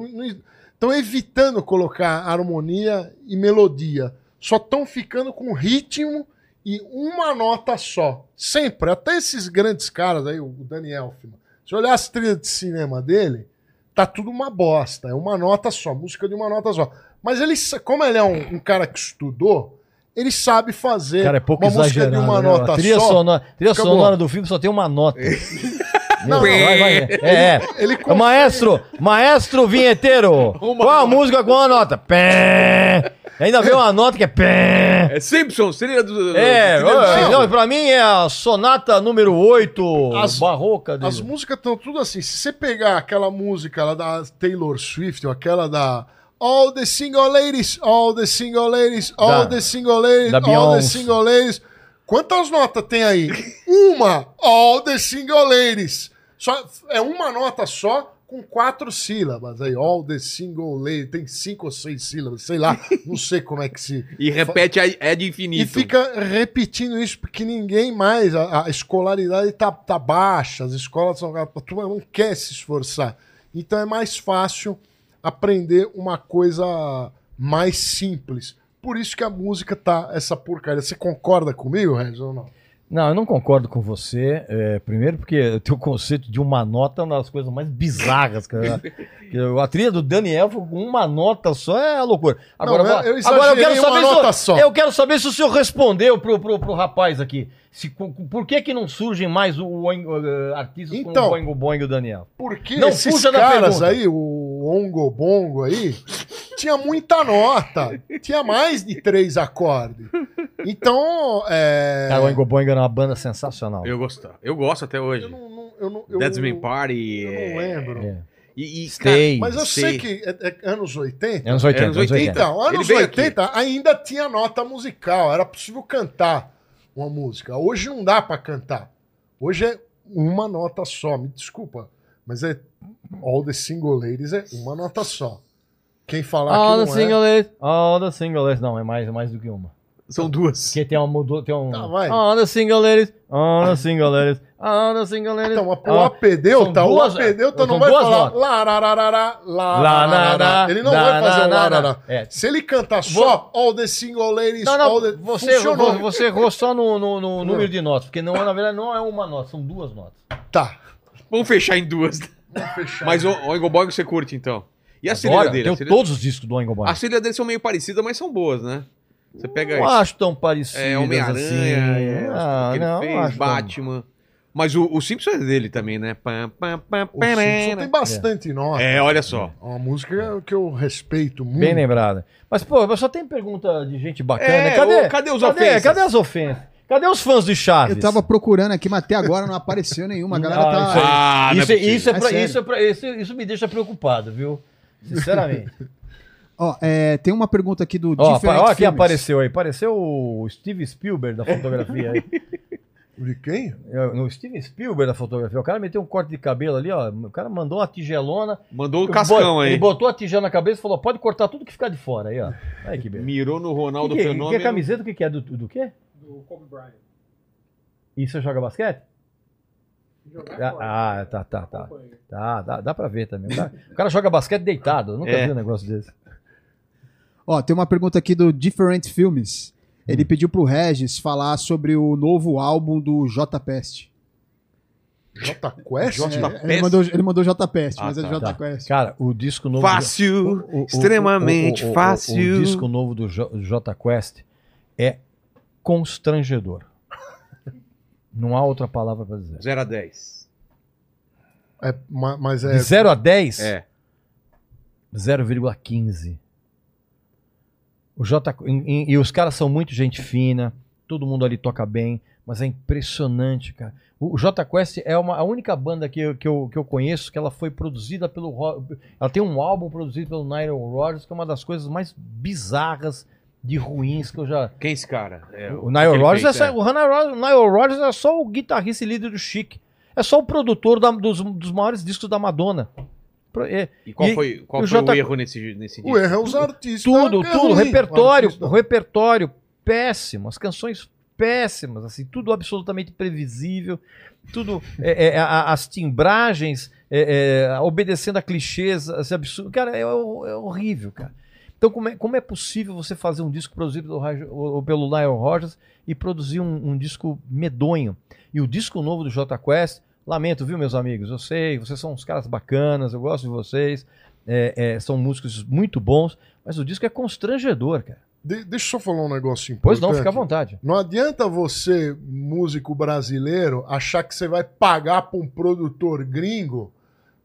Estão evitando colocar harmonia e melodia. Só estão ficando com ritmo e uma nota só. Sempre. Até esses grandes caras aí, o Daniel Elfman. Se olhar as trilhas de cinema dele, tá tudo uma bosta. É uma nota só, música de uma nota só. Mas ele, como ele é um, um cara que estudou, ele sabe fazer Cara, é pouco uma música de uma né? nota a trilha só. sonora, trilha sonora do filme só tem uma nota. [laughs] Não, vai, vai. É, é. Ele Maestro, maestro vinheteiro, qual a música com a nota? Pé. Ainda vem uma nota que é pé. É Simpsons, trilha do. É, do Simpsons. não, pra mim é a sonata número 8, As- barroca. dele. As músicas estão tudo assim. Se você pegar aquela música lá da Taylor Swift, ou aquela da All the Single Ladies, All the Single Ladies, All Da- the Single Ladies, All the. Single Ladies. Quantas notas tem aí? Uma, All the Single Ladies. Só, é uma nota só com quatro sílabas aí. All the Single Ladies. Tem cinco ou seis sílabas, sei lá. Não sei como é que se. [laughs] E repete é de E infinito. fica repetindo isso, porque ninguém mais, a, a escolaridade tá, tá baixa, as escolas são. A turma não quer se esforçar. Então é mais fácil aprender uma coisa mais simples. Por isso que a música tá essa porcaria. Você concorda comigo, Regis, ou não? Não, eu não concordo com você. é, primeiro, porque o teu conceito de uma nota é uma das coisas mais bizarras. Cara. A trilha do Daniel com uma nota só é loucura. Agora, Não, eu- agora eu quero uma saber nota se, só. eu quero saber se o senhor respondeu pro, pro, pro rapaz aqui. Se, por que, que não surgem mais o, Oingo- eh, artistas Então. como o Boingo Boingo e o Daniel? Porque Não esses fuja da caras pergunta. aí, o Ongo Bongo aí, tinha muita nota. Tinha mais de três acordes. Então, é. Cara, o Boingo era uma banda sensacional. Eu gosto. Eu gosto até hoje. eu não, não- eu não, eu Party. Eu é- não lembro. É. E, e, Stay. Mas eu sei Sei. que é, é anos 80. Anos 80. Anos anos 80. 80. Então, anos veio 80 ainda tinha nota musical, era possível cantar uma música. Hoje não dá pra cantar. Hoje é uma nota só, me desculpa, mas é All the Single Ladies é uma nota só. Quem falar All the que não é... single ladies. All the single ladies. Não, é mais, mais do que uma. São duas. Porque tem uma mudou, tem um. Tá, vai. All the single ladies. All the single ladies. All the single ladies. Então, o All- apedeuta, são o duas- apedeuta são não vai falar larararará, na, Ele não vai fazer larará. É. Se ele cantar só all the single ladies, Não, all não, the... você, você errou só no, no- no número de notas, porque não, na verdade não é uma nota, são duas notas. Tá. Vamos fechar em duas. Vamos fechar. Mas o, o Oingo Boingo você curte, então. E a Agora, dele? tenho A trilha, todos os discos do Oingo Boingo. as trilhas dele são meio parecidas, mas são boas, né? Você pega Não isso. acho tão parecido. É, Homem-Aranha, assim. é, ah, que ele não, fez, acho tão- Batman. Mas o, o Simpson é dele também, né? Pam, pam, pam, O Simpson tem bastante nota. É, olha só. É uma música que eu respeito muito. Bem lembrada. Mas, pô, só tem pergunta de gente bacana. É, cadê, ô, cadê os cadê, ofensas? cadê as ofensas? Cadê os fãs de Chaves? Eu tava procurando aqui, mas até agora não apareceu nenhuma. A galera Ah, tá. Ah, não é isso, é, isso, é É pra, isso, é pra- isso, isso me deixa preocupado, viu? Sinceramente. [laughs] Ó, é, tem uma pergunta aqui do ó, ó, quem apareceu aí. Apareceu o Steve Spielberg da fotografia aí. [laughs] De quem? É, No Steven Spielberg da fotografia. O cara meteu um corte de cabelo ali, ó. O cara mandou uma tigelona. Mandou o cascão Ele aí. botou a tigela na cabeça e falou: pode cortar tudo que ficar de fora aí, ó. Aí que [laughs] beleza. Mirou no Que, Ronaldo que, que Fenômeno. é camiseta? O que, que é? Do, do quê? Do Kobe Bryant. E você joga basquete? Ah, ah, tá, tá, tá. Tá, dá, dá pra ver também. O cara, joga basquete deitado. Eu nunca É. vi um negócio desse. Ó, tem uma pergunta aqui do Different Films. Hum. Ele pediu pro Regis falar sobre o novo álbum do J Pest. J Quest? J- É, Pest? ele, mandou, ele mandou J Pest, Ah, mas é tá, J tá. Quest. Cara, o disco novo. Fácil, o- o- o- extremamente o- o- o- fácil. O, disco novo do J, J Quest é constrangedor. Não há outra palavra pra dizer. 0 a 10. É, ma- mas é. De 0 a 10, É. 0,15. O J e os caras são muito gente fina, todo mundo ali toca bem, mas é impressionante, cara. O, J Quest é uma, a única banda que, eu- que, eu, que eu conheço que ela foi produzida pelo. Ela tem um álbum produzido pelo Nile Rodgers, que é uma das coisas mais bizarras de ruins que eu já. Quem é esse cara? É, O que Nile Rodgers, é só- o Nile Rodgers- o Nile Rodgers é só o guitarrista e líder do Chic. É só o produtor da- dos, dos maiores discos da Madonna. Pro- é- E qual E- foi, qual e o foi o erro nesse, nesse O disco? erro é os artistas. tudo, é tudo, ruim. repertório, O o repertório péssimo, as canções péssimas, assim, tudo absolutamente previsível, tudo, é, é, a- as timbragens é, é, obedecendo a clichês, esse absurdo, cara, é, é horrível, cara. Então, como é, como é possível você fazer um disco produzido pelo, pelo Lyle Rogers e produzir um, um disco medonho? E o disco novo do J Quest, lamento, viu, meus amigos? Eu sei, vocês são uns caras bacanas, eu gosto de vocês, é, é, são músicos muito bons, mas o disco é constrangedor, cara. De- deixa eu só falar um negócio importante. Pois não, fica à vontade. Não adianta você, músico brasileiro, achar que você vai pagar para um produtor gringo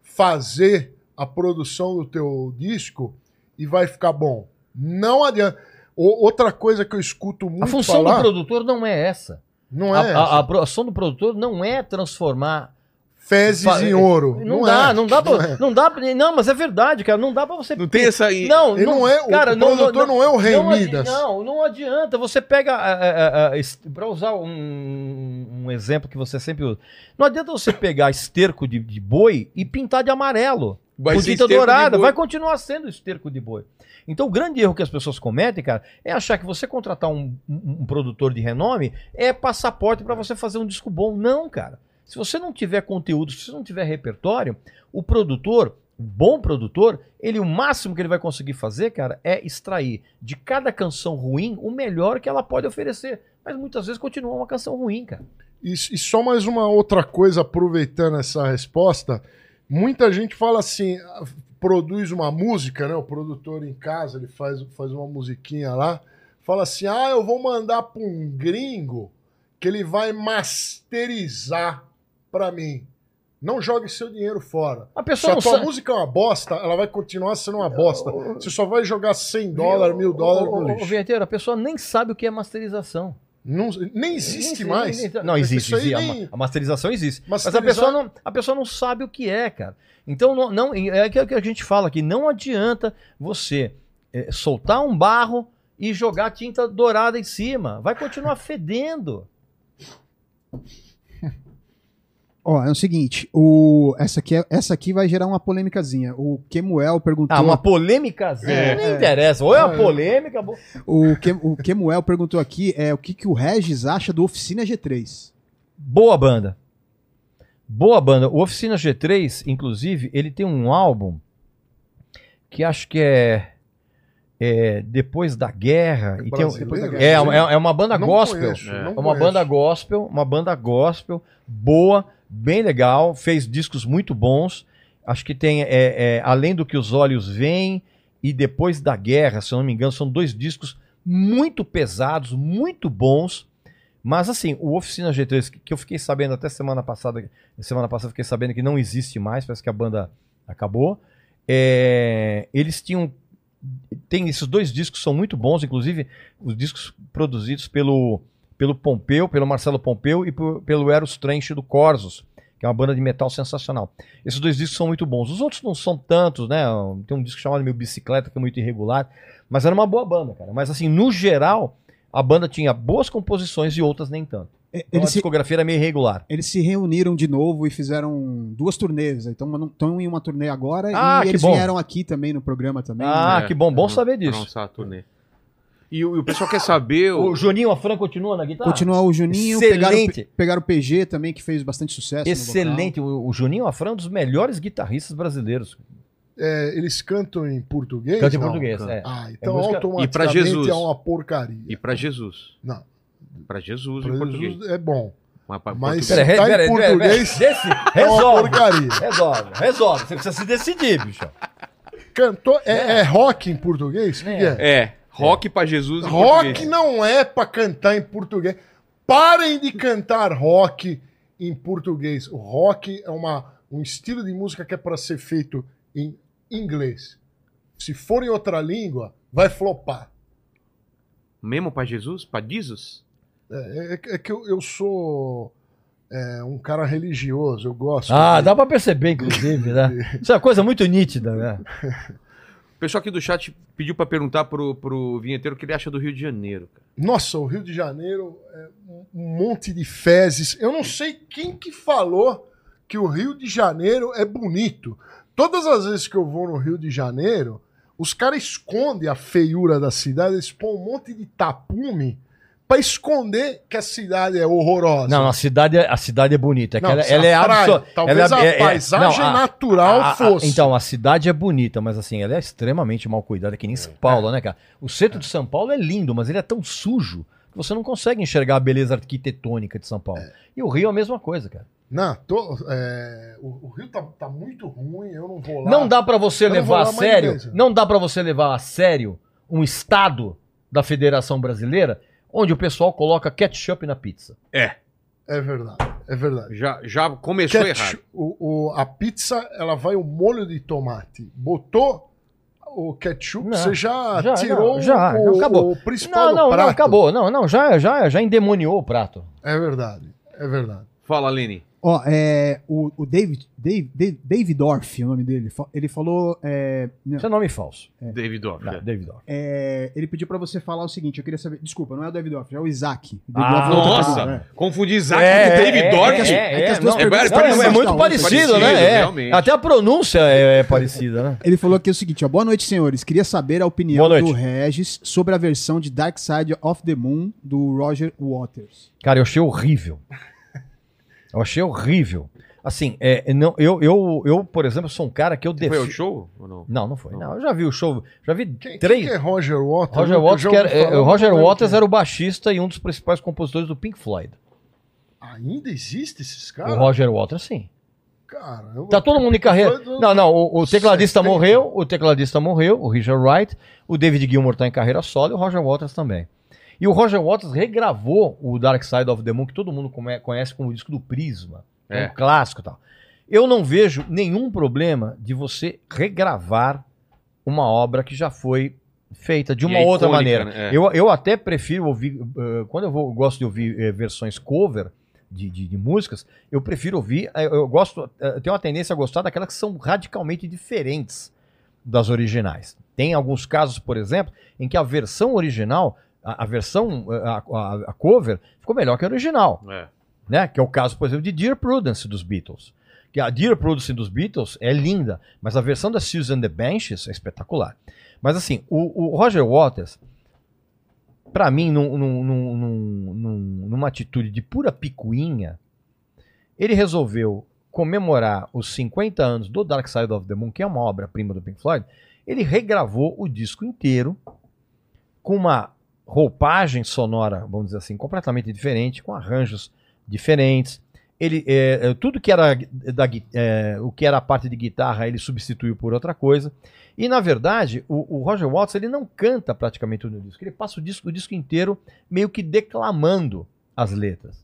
fazer a produção do teu disco e vai ficar bom. Não adianta. O- outra coisa que eu escuto muito A função falar, do produtor não é essa. não A, é a- essa. a a função do produtor não é transformar. fezes fa- em ouro. Não, dá, é, não dá pra. é. Não dá pra- Não, mas é verdade, cara. Não dá pra você. Não tem essa aí. Não, Ele não é- o produtor não é o Rei não adi- Midas. Não, não adianta. Você pega. Para usar um, um exemplo que você sempre usa. Não adianta você pegar esterco de, de boi e pintar de amarelo. Vai dourada. Vai continuar sendo esterco de boi. Então, o grande erro que as pessoas cometem, cara, é achar que você contratar um, um- um produtor de renome é passaporte para você fazer um disco bom. Não, cara. Se você não tiver conteúdo, se você não tiver repertório, o produtor, o bom produtor, ele o máximo que ele vai conseguir fazer, cara, é extrair de cada canção ruim o melhor que ela pode oferecer. Mas muitas vezes continua uma canção ruim, cara. E, e só mais uma outra coisa, aproveitando essa resposta, muita gente fala assim, ah, produz uma música, né? O produtor em casa, ele faz, faz uma musiquinha lá, fala assim, ah, eu vou mandar para um gringo que ele vai masterizar para mim. Não jogue seu dinheiro fora. A Se pessoa a não tua sabe. música é uma bosta, ela vai continuar sendo uma bosta. Você só vai jogar 100 dólares, mil dólares no lixo. Vinheteiro, a pessoa nem sabe o que é masterização. Não- nem existe Nem- mais. nem- Não, existe. Existe. A, nem- a masterização existe. Mas a Masterizar- pessoa, não, a pessoa não sabe o que é, cara. Então, não, não- é aquilo que a gente fala aqui. Não adianta você eh, soltar um barro e jogar tinta dourada em cima. Vai continuar fedendo. Ó, é o seguinte, o, essa, aqui é- essa aqui vai gerar uma polêmicazinha. O Kemuel perguntou. Ah, uma polêmica? É. nem interessa. Ou é uma polêmica. bo- O, Kem- o Kemuel perguntou aqui é, o que, que o Regis acha do Oficina G3. Boa banda. Boa banda. O Oficina G3, inclusive, ele tem um álbum que acho que é, é Depois da Guerra. e tem um- Brasileiro? é, é, é uma banda Não gospel. conheço, É. É uma conheço. banda gospel, uma banda gospel, boa, bem legal, fez discos muito bons. Acho que tem, é, é, além do que os olhos veem e depois da guerra, se eu não me engano, são dois discos muito pesados, muito bons. Mas assim, o Oficina G3, que eu fiquei sabendo até semana passada, semana passada fiquei sabendo que não existe mais, parece que a banda acabou. É, eles tinham tem esses dois discos são muito bons, inclusive os discos produzidos pelo pelo Pompeu, pelo Marcelo Pompeu e por- pelo Eros Trench do Corsos, que é uma banda de metal sensacional. Esses dois discos são muito bons. Os outros não são tantos, né? Tem um disco chamado Meu Bicicleta, que é muito irregular, mas era uma boa banda, cara. Mas assim, no geral, a banda tinha boas composições e outras nem tanto. É, Então, a Eles se, discografia era meio irregular. eles se reuniram de novo e fizeram duas turnês. Então estão em uma turnê agora Ah, e que eles bom. vieram aqui também no programa também. Ah, É, que bom, bom pra- saber disso. lançar a turnê. E, o e o pessoal quer saber. o- O Juninho Afran continua na guitarra? Continuar o Juninho, Excelente. pegaram, pegaram o PG também, que fez bastante sucesso. no Excelente. O, o Juninho Afran é um dos melhores guitarristas brasileiros. É, eles cantam em português? Canta em português, é. Ah, então música- automaticamente E pra Jesus? é uma porcaria. E pra Jesus. Não, Pra Jesus pra em português. Jesus é bom. Mas, português- Pera, tá em português, Desse, É uma resolve, porcaria. resolve, resolve. Você precisa se decidir, bicho. Cantou, é, é rock em português? O que É. é? É, rock pra Jesus em Rock português. não é pra cantar em português. Parem de cantar rock em português. O rock é uma, um estilo de música que é para ser feito em inglês. Se for em outra língua, vai flopar. Mesmo pra Jesus? Pra Jesus? É, é- é que eu, eu sou é, um cara religioso, eu gosto. Ah, de- dá pra perceber, inclusive, né? [laughs] Isso é uma coisa muito nítida, né? [laughs] O pessoal aqui do chat pediu pra perguntar pro, pro vinheteiro o que ele acha do Rio de Janeiro. Cara. Nossa, o Rio de Janeiro é um monte de fezes. Eu não sei quem que falou que o Rio de Janeiro é bonito. Todas as vezes que eu vou no Rio de Janeiro, os caras escondem a feiura da cidade, eles põem um monte de tapume pra esconder que a cidade é horrorosa. Não, a cidade, é- a cidade é bonita. é Não, ela, ela é absor- talvez ela a é- é- paisagem não, a- natural a- a- fosse. Então, a cidade é bonita, mas assim, ela é extremamente mal cuidada, que nem São Paulo, né, cara? O centro de São Paulo é lindo, mas ele é tão sujo que você não consegue enxergar a beleza arquitetônica de São Paulo. E o Rio é a mesma coisa, cara. Não, tô- é, o, o Rio tá, tá muito ruim, eu não vou lá. Não dá pra você Eu levar a sério, não dá pra você levar a sério um estado da Federação Brasileira onde o pessoal coloca ketchup na pizza. É verdade, é verdade. Já, já começou Ketchup- errado. o, o- a pizza, ela vai o molho de tomate. Botou o ketchup, Não, você já, já, tirou não, já, o, não, acabou. o principal Não, do não, prato. não, acabou. Não, não, já, já, já endemoniou o prato. É verdade, é verdade. Fala, Lene. Ó, é, o, o David, Dave, Dave, David Orff, é o nome dele, ele falou. É, não, Isso é nome falso. David Orff. É. David Orff. é, ele pediu pra você falar o seguinte: eu queria saber. Desculpa, não é o David Orff, é o Isaac. O Ah, David Orff é Nossa, né? confundi Isaac É, com David é, Orff. é, é, é é, é, é muito tá? parecido, Parecido, né? É. realmente. Até a pronúncia é, é parecida, né? Ele falou aqui o seguinte: ó, boa noite, senhores. Queria saber a opinião do Regis sobre a versão de Dark Side of the Moon do Roger Waters. Cara, eu achei horrível. Eu achei horrível. Assim, é, não, eu, eu, eu, por exemplo, sou um cara que eu Foi ao defendo. show ou não? Não, não foi. Não, eu já vi o show. Já vi Quem, três. quem que é Roger Waters? Roger Eu Waters, era, é, o Roger não Waters era o baixista e um dos principais compositores do Pink Floyd. Ainda existe esses o caras? Roger Waters, sim. Caramba. Tá todo mundo em carreira. Foi Não, não, o, o tecladista 70. morreu, o tecladista morreu, o Richard Wright, o David Gilmour tá em carreira solo e o Roger Waters também. E o Roger Waters regravou o Dark Side of the Moon, que todo mundo conhece como o disco do Prisma. É, É. um clássico e tal. Eu não vejo nenhum problema de você regravar uma obra que já foi feita de uma é outra icônica, maneira. né? É. Eu, eu até prefiro ouvir, eh, quando eu vou- gosto de ouvir eh, versões cover de, de- de músicas, eu prefiro ouvir, eh, eu gosto, eu tenho uma tendência a gostar daquelas que são radicalmente diferentes das originais. Tem alguns casos, por exemplo, em que a versão original, a, a versão, a, a- cover, ficou melhor que a original. É. né? Que é o caso, por exemplo, de Dear Prudence dos Beatles. Que a Dear Prudence dos Beatles é linda, mas a versão da Susan the Benches é espetacular. Mas assim, o, o Roger Waters, pra mim, num- num- num- numa atitude de pura picuinha, ele resolveu comemorar os 50 anos do Dark Side of the Moon, que é uma obra-prima do Pink Floyd, ele regravou o disco inteiro com uma roupagem sonora, vamos dizer assim, completamente diferente, com arranjos diferentes. Ele, é, é, tudo que era da, é, o que era a parte de guitarra, ele substituiu por outra coisa. E na verdade, o, o Roger Waters ele não canta praticamente no disco, ele passa o disco, o disco inteiro meio que declamando as letras.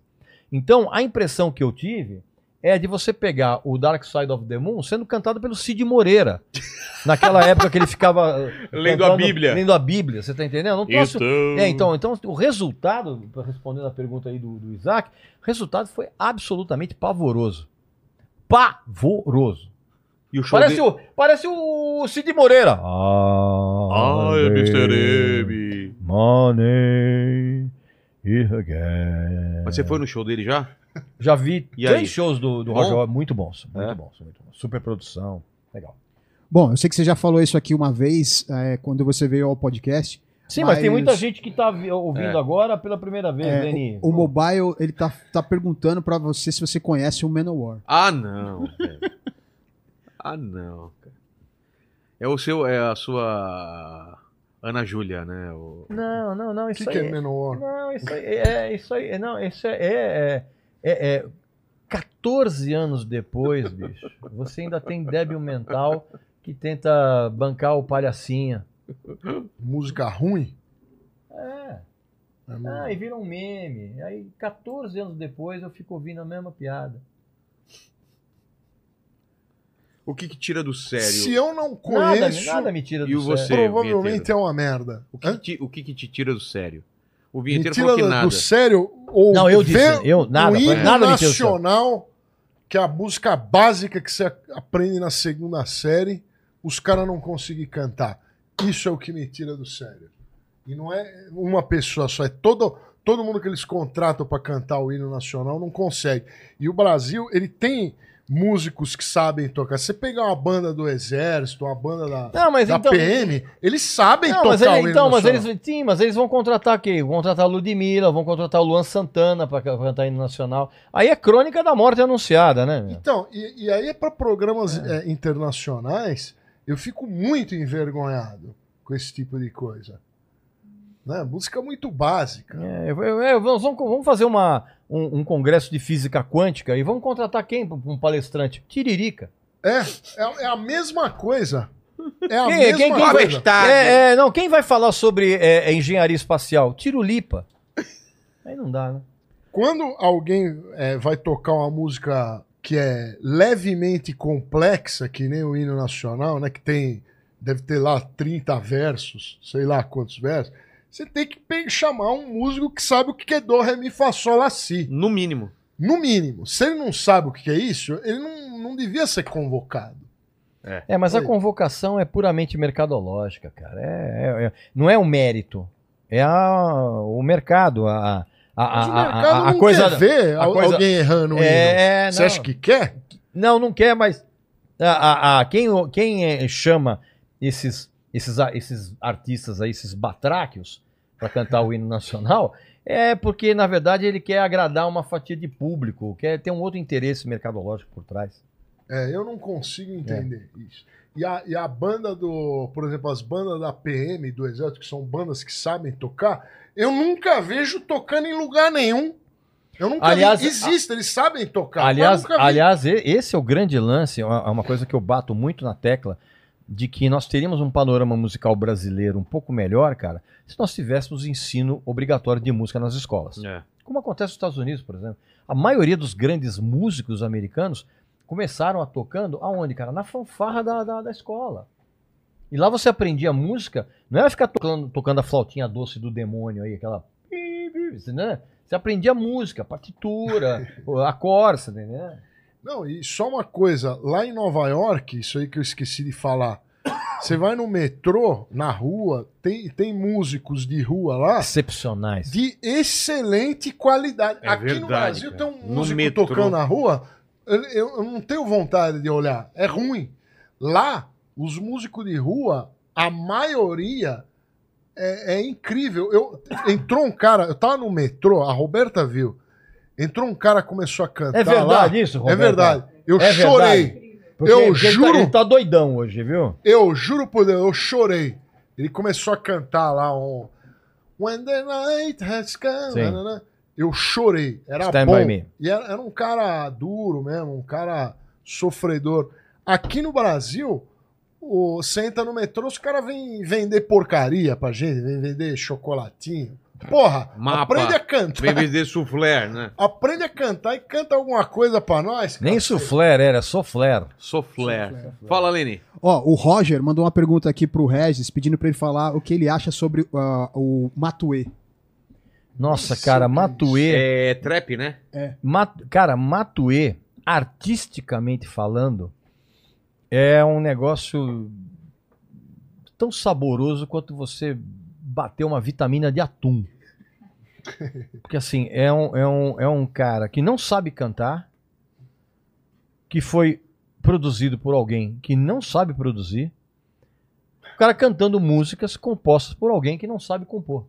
Então, a impressão que eu tive é de você pegar o Dark Side of the Moon sendo cantado pelo Cid Moreira. [laughs] Naquela época que ele ficava eh, Lendo a cantando- Bíblia. Lendo a Bíblia, você tá entendendo? Não troço- Então- é, então, então o resultado, para responder a pergunta aí do, do Isaac, o resultado foi absolutamente pavoroso. Pavoroso. E o show Parece, dele- o, parece o Cid Moreira. Ah, Ai, Mr. M. Money here again. Mas você foi no show dele já? Já vi E três aí? shows do, do Bom? Roger Waters, muito bons, muito É? bons, muito bons. Super produção, legal. Bom, eu sei que você já falou isso aqui uma vez, é, quando você veio ao podcast. Sim, mas, tem Mas- muita gente que tá vi- ouvindo É. agora pela primeira vez, É, Deni. O Mobile, ele tá, tá perguntando pra você se você conhece o Manowar. Ah, não. ah, não. cara. É o seu, é a sua Ana Júlia, né? O... Não, não, não, O isso que, que é Menor? Não, isso aí é isso aí, não, isso é, é, é, é 14 anos depois, bicho. Você ainda tem débil mental que tenta bancar o palhacinha. Música ruim? É, É, ah, e vira um meme. Aí 14 anos depois eu fico ouvindo a mesma piada. o que que tira do sério? Se eu não Nada, conheço, nada me tira do E sério. você? provavelmente é uma merda. O que, que te, o que que te tira do sério? O vinheteiro falou que do, nada. do sério ou Não, eu disse, eu- nada, o hino nada me nacional, que é a música básica que você aprende na segunda série, os caras não conseguem cantar. Isso é o que me tira do sério. E não é uma pessoa só, é todo, todo mundo que eles contratam para cantar o hino nacional não consegue. E o Brasil, ele tem músicos que sabem tocar. Você pegar uma banda do Exército, uma banda da, Não, mas da então- PM, eles sabem Não, tocar mas, o ele- então, mas eles, sim, mas eles vão contratar quem? Vão contratar a Ludmilla, vão contratar o Luan Santana para cantar hino nacional. Aí é crônica da morte anunciada, né? meu? Então, e, e aí é para programas é, internacionais, eu fico muito envergonhado com esse tipo de coisa. Né? Música muito básica. É, eu- eu- eu- vamos, vamos fazer uma, um, um congresso de física quântica e vamos contratar quem para um palestrante? Tiririca. É, é, é a mesma coisa. É a Quem- mesma quem- quem vai- coisa. Tá, É, é, não, quem vai falar sobre é, é, engenharia espacial? Tirulipa. [laughs] Aí não dá, né? Quando alguém é, vai tocar uma música que é levemente complexa, que nem o hino nacional, né? Que tem. Deve ter lá 30 versos, sei lá quantos versos. Você tem que chamar um músico que sabe o que é Dó, Ré, Mi, Fá, Sol, Lá, Si. No mínimo. No mínimo. Se ele não sabe o que é isso, ele não, não devia ser convocado. É, mas a Oi. convocação é puramente mercadológica, cara. É, é- é- não é o mérito, é a- o mercado, a, a, a- a- a- a coisa. quer ver a coisa- alguém errando o É, hino. Você acha que quer? Não, não quer, mas a, a- a- quem, quem é, chama esses, esses, a- esses artistas aí, esses batráquios, para cantar o hino nacional, é porque, na verdade, ele quer agradar uma fatia de público, quer ter um outro interesse mercadológico por trás. É, eu não consigo entender isso. E a, e a banda do, por exemplo, as bandas da PM, do Exército, que são bandas que sabem tocar, eu nunca vejo tocando em lugar nenhum. Eu nunca Aliás, vi. Existe, eles sabem tocar. aliás, aliás, esse é o grande lance, é uma é uma coisa que eu bato muito na tecla, de que nós teríamos um panorama musical brasileiro um pouco melhor, cara, se nós tivéssemos ensino obrigatório de música nas escolas. É. Como acontece nos Estados Unidos, por exemplo. A maioria dos grandes músicos americanos começaram a tocando aonde, cara? Na fanfarra da, da, da escola. E lá você aprendia música, não era ficar tocando, tocando a flautinha doce do demônio aí, aquela. Né? Você aprendia música, partitura, [laughs] acordes, né? Não, e só uma coisa, lá em Nova York, isso aí que eu esqueci de falar. Você vai no metrô, na rua, tem, tem músicos de rua lá Excepcionais. de excelente qualidade. É Aqui no verdade, Brasil cara. tem um No músico metrô. tocando na rua, eu, eu- eu não tenho vontade de olhar. É ruim. Lá, os músicos de rua, a maioria é, é incrível. Eu, entrou um cara, eu tava no metrô, a Roberta viu. Entrou um cara, começou a cantar. É verdade lá. isso, É Roberto? verdade. Eu É chorei. verdade. Porque Eu porque ele tá- juro. Ele tá, doidão hoje, viu? Eu juro por Deus, eu chorei. Ele começou a cantar lá um. When the night has come. Sim. Eu chorei. Era Stand bom. E era, era um cara duro mesmo, um cara sofredor. Aqui no Brasil, o, você entra no metrô, os caras vêm vender porcaria pra gente, vem vender chocolatinho. Porra, Mapa. aprende a cantar. Vem vender soufflé, né? Aprende a cantar e canta alguma coisa pra nós. Nem cacete. soufflé era, soflé. Soufflé. Fala, Leni. Ó, o Roger mandou uma pergunta aqui pro Regis, pedindo pra ele falar o que ele acha sobre ah, o Matue. Nossa, cara, Matuê. É trap, né? Mat- cara, Matuê, artisticamente falando, é um negócio tão saboroso quanto você bater uma vitamina de atum. Porque assim, é um, é um, é um cara que não sabe cantar, que foi produzido por alguém que não sabe produzir, o cara cantando músicas compostas por alguém que não sabe compor.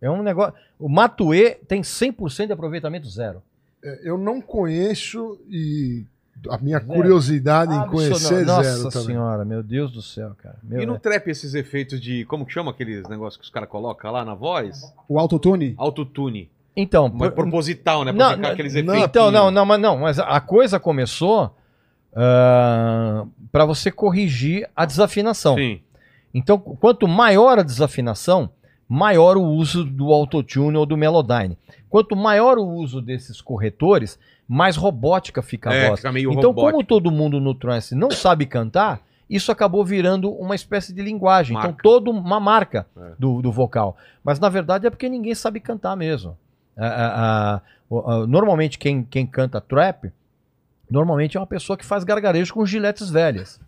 É um negócio. O Matuê tem 100% de aproveitamento zero. É, Eu não conheço e a minha Zero. curiosidade em Absolut- conhecer é Nossa zero também. senhora, meu Deus do céu, cara. Meu, E no né? trap esses efeitos de. Como que chama aqueles negócios que os caras colocam lá na voz? O Autotune? Autotune. Então, Mas por- proposital, né? Pra Não, não, aqueles efeitos. então, não, não, mas não, mas a coisa começou para você corrigir a desafinação. Sim. Então, qu- quanto maior a desafinação, maior o uso do autotune ou do Melodyne. Quanto maior o uso desses corretores, mais robótica fica a É, voz. fica meio então, como todo mundo no trance não sabe cantar, isso acabou virando uma espécie de linguagem. Marca. Então, toda uma marca É. do, do vocal. Mas, na verdade, é porque ninguém sabe cantar mesmo. A- a- a- o- a- normalmente, quem, quem canta trap, normalmente é uma pessoa que faz gargarejo com giletes velhas.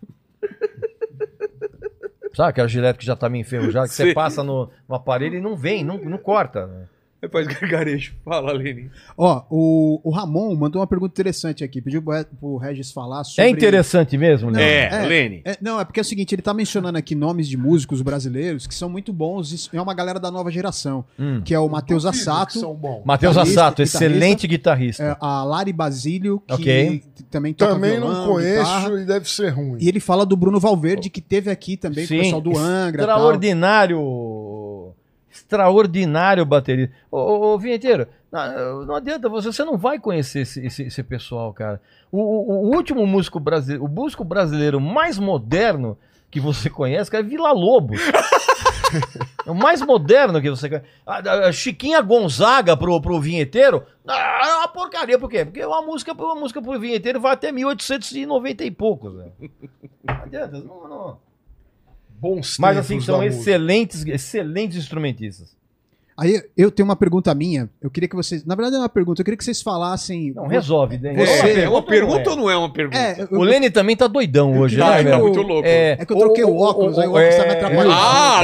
[laughs] Sabe aquela gilete que já tá meio enferrujada, que você Sim. passa no, no aparelho e não vem, não, não corta. né? Depois gargarejo. Fala, Leni. Ó, o, o Ramon mandou uma pergunta interessante aqui, pediu pro, Re- pro Regis falar sobre... É interessante mesmo, né? É, é. Lene. É, não, é porque é o seguinte, ele tá mencionando aqui nomes de músicos brasileiros que são muito bons, e é uma galera da nova geração, Hum. que é o Matheus Assato, são bons. Matheus Assato, excelente guitarrista. é, a Lari Basílio, que Ok. também toca Também violão, não conheço guitarra. e deve ser ruim. E ele fala do Bruno Valverde, que teve aqui também com o pessoal do Angra. e tal. Extraordinário. Baterista. Ô, ô, ô Vinheteiro, não, não adianta, você, você não vai conhecer esse, esse, esse pessoal, cara. O, o- o último músico brasileiro, o músico brasileiro mais moderno que você conhece, cara, é Vila Lobos. [laughs] é o mais moderno que você conhece. A, a- a Chiquinha Gonzaga pro, pro vinheteiro, ah, é uma porcaria, por quê? Porque uma música, uma música pro vinheteiro vai até 1890 e poucos. Né? Não adianta, não, não. Bons Mas assim, são excelentes, excelentes instrumentistas. Aí eu tenho uma pergunta minha. Eu queria que vocês. Na verdade, é uma pergunta. Eu queria que vocês falassem. Não, resolve, né? Você- É uma pergunta ou não é uma pergunta? É, eu- O Lenny também tá doidão hoje, Tá, né, é que velho? eu- muito louco. É que eu troquei o óculos, aí o óculos tá me atrapalhando. Ah,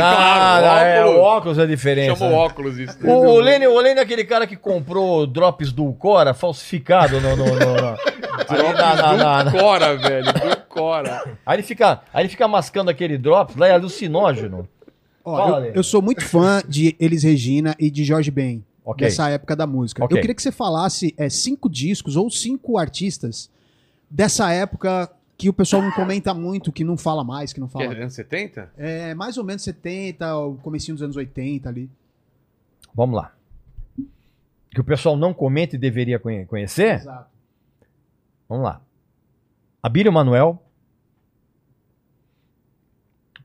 claro, é, óculos. o óculos é a diferença. Chama o óculos isso. O, o, Lenny, o Lenny é aquele cara que comprou drops do Cora falsificado no. no, no, no- na- na- na- na- Do Cora, velho. Do Cora. Aí ele fica, aí ele fica mascando aquele drops lá, é alucinógeno. Ó, Fala, eu, eu sou muito fã de Elis Regina e de Jorge Ben. Ok. Dessa época da música. Ok. Eu queria que você falasse é, cinco discos ou cinco artistas dessa época que o pessoal não comenta muito, que não fala mais, que não Que é fala. anos 70? É mais ou menos 70, o comecinho dos anos 80 ali. Vamos lá. Que o pessoal não comenta e deveria conhe- conhecer? Exato. Vamos lá. Abílio Manuel.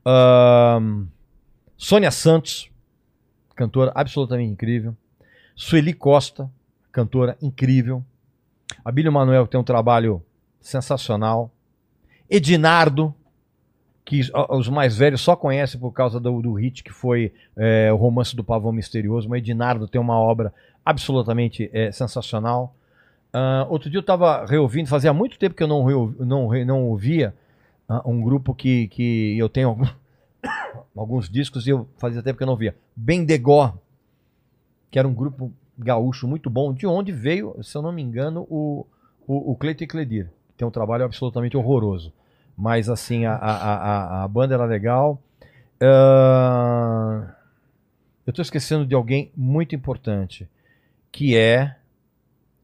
Ahn, Sônia Santos, cantora absolutamente incrível. Sueli Costa, cantora incrível. Abílio Manuel tem um trabalho sensacional. Edinardo, que os- mais velhos só conhecem por causa do, do hit que foi é, o Romance do Pavão Misterioso, mas Edinardo tem uma obra absolutamente é, sensacional. Ah, outro dia eu estava reouvindo, fazia muito tempo que eu não, não, não ouvia ah, um grupo que, que eu tenho algum- alguns discos e eu fazia tempo que eu não via. Bendegó, que era um grupo gaúcho muito bom, de onde veio, se eu não me engano, o, o, o Cleiton e Cledir, que tem um trabalho absolutamente horroroso. Mas assim, a, a, a, a banda era legal. Ah, eu estou esquecendo de alguém muito importante, que é.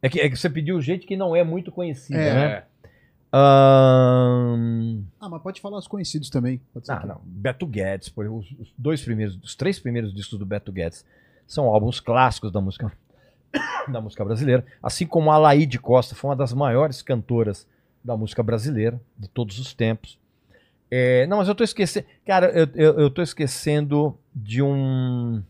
É que, é que você pediu gente que não é muito conhecida, É. né? Ahn, Ah, mas pode falar os conhecidos também. Pode ser ah, não. Beto Guedes, por exemplo, os, os dois primeiros, os três primeiros discos do Beto Guedes são álbuns clássicos da música [coughs] da música brasileira, assim como a Laíde Costa foi uma das maiores cantoras da música brasileira de todos os tempos. É, não, mas eu tô esquecendo, cara, eu, eu, eu tô esquecendo de um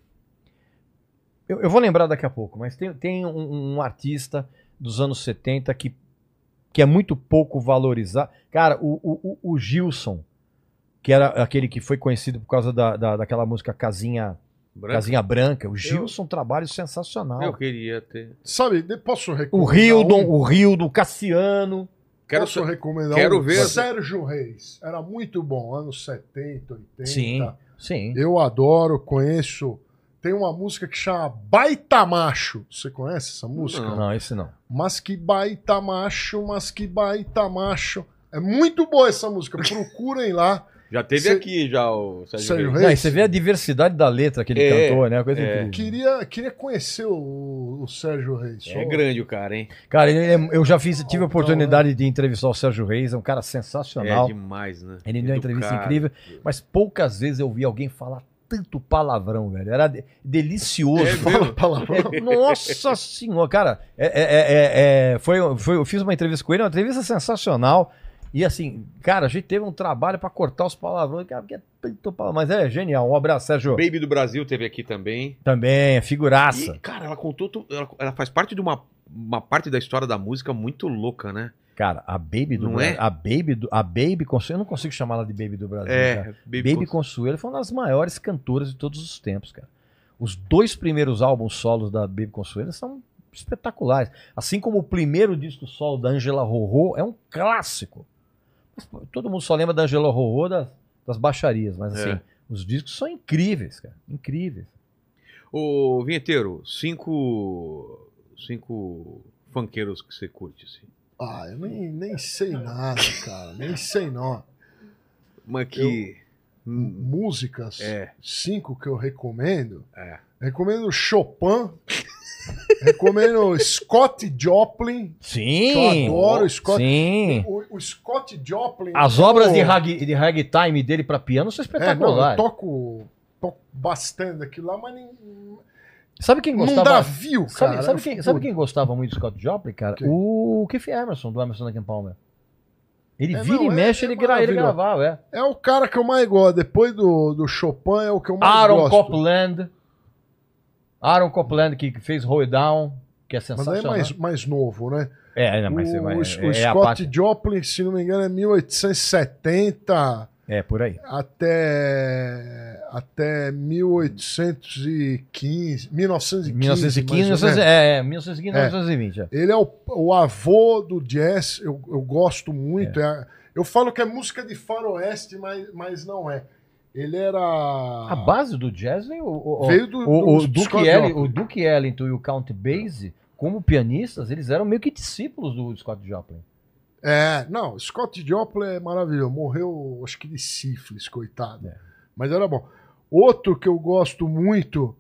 eu, eu vou lembrar daqui a pouco, mas tem, tem um, um artista dos anos 70 que, que é muito pouco valorizado. Cara, o, o, o- o Gilson, que era aquele que foi conhecido por causa da, da, daquela música Casinha Branco. Casinha Branca. O Gilson, um trabalho sensacional. Eu queria ter. Sabe, de- posso O recomendar? Hildon, um? o Hildon, o Cassiano. Quero Posso só- recomendar quero um? ver- Sérgio Reis. Era muito bom, anos 70, 80. Sim, sim. Eu adoro, conheço. Tem uma música que chama Baita Macho. Você conhece essa música? Não. Não, esse não. Mas que baita macho, mas que baita macho. É muito boa essa música. Procurem lá. [laughs] Já teve Cê- aqui já o Sérgio Sérgio Reis. Reis? Não, e você vê a diversidade da letra que ele É, cantou, né? Uma coisa é. incrível. Queria, queria conhecer o, o Sérgio Reis. É Só- grande o cara, hein? Cara, ele é- eu já fiz, tive a Altão, oportunidade de entrevistar o Sérgio Reis, é um cara É sensacional. demais, né? Ele deu uma entrevista incrível, mas poucas vezes eu vi alguém falar tanto palavrão, velho. Era de- delicioso. É [laughs] Fala-? Palavrão. É, nossa senhora, cara, é, é- é- é- foi, foi, eu fiz uma entrevista com ele, uma entrevista sensacional. E assim, cara, a gente teve um trabalho pra cortar os palavrões, cara, porque é tanto palavrão. Mas é genial. Um abraço, Sérgio. Baby do Brasil teve aqui também. Também, é figuraça. E, cara, ela contou. tu- Ela, ela faz parte de uma, uma parte da história da música muito louca, né? Cara, a Baby do Não Brasil. é? A Baby do, a Baby Consuelo, eu não consigo chamar ela de Baby do Brasil. cara. É, Baby, Baby Consuelo foi uma das maiores cantoras de todos os tempos, cara. Os dois primeiros álbuns solos da Baby Consuelo são espetaculares. Assim como o primeiro disco solo da Angela Rorô é um clássico. Todo mundo só lembra da Angela Rorô das, das baixarias, mas assim, É. os discos são incríveis, cara. Incríveis. Ô, Vinheteiro, cinco. Cinco funkeiros que você curte, assim. Ah, eu nem, nem sei nada, cara. Nem sei não. Uma que. Hum, Músicas, É. cinco que eu recomendo. É. Recomendo Chopin. [laughs] recomendo Scott Joplin. Sim! Eu adoro o Scott. Sim! O, o Scott Joplin. As obras de, rag, de ragtime dele pra piano são É, não, eu espetaculares. toco, toco bastante daquilo lá, mas nem, Sabe quem não gostava? dá view, Sabe, cara. sabe quem, sabe quem gostava muito do Scott Joplin, cara? Quem? O Keith Emerson, do Emerson Lake and Palmer. Ele É, vira não, e é- mexe, é ele, gra, ele gravava, é. É o cara que eu mais gosto. Depois do, do Chopin, é o que eu mais Aaron gosto. Copland. Aaron Copland, que fez Roll Down, que é Mas é sensacional. mais, mais novo, né? É, não, mas o, é, o- é, o é Scott. Joplin, se não me engano, é 1870 É, por aí. até, até 1815, 1915. 1915, mais ou 1900, menos. é, é, 1915, É. 1920. é. Ele é o, o avô do jazz, eu, eu gosto muito. é- eu falo que é música de faroeste, mas, mas não é. Ele era. A base do jazz vem o, Veio do, o, do Duke Scott Ell- Joplin. o Duke Ellington e o Count Basie, como pianistas, eles eram meio que discípulos do Scott Joplin. É, não, Scott Joplin é maravilhoso. Morreu, acho que de sífilis, coitado. É. Mas era bom. Outro que eu gosto muito,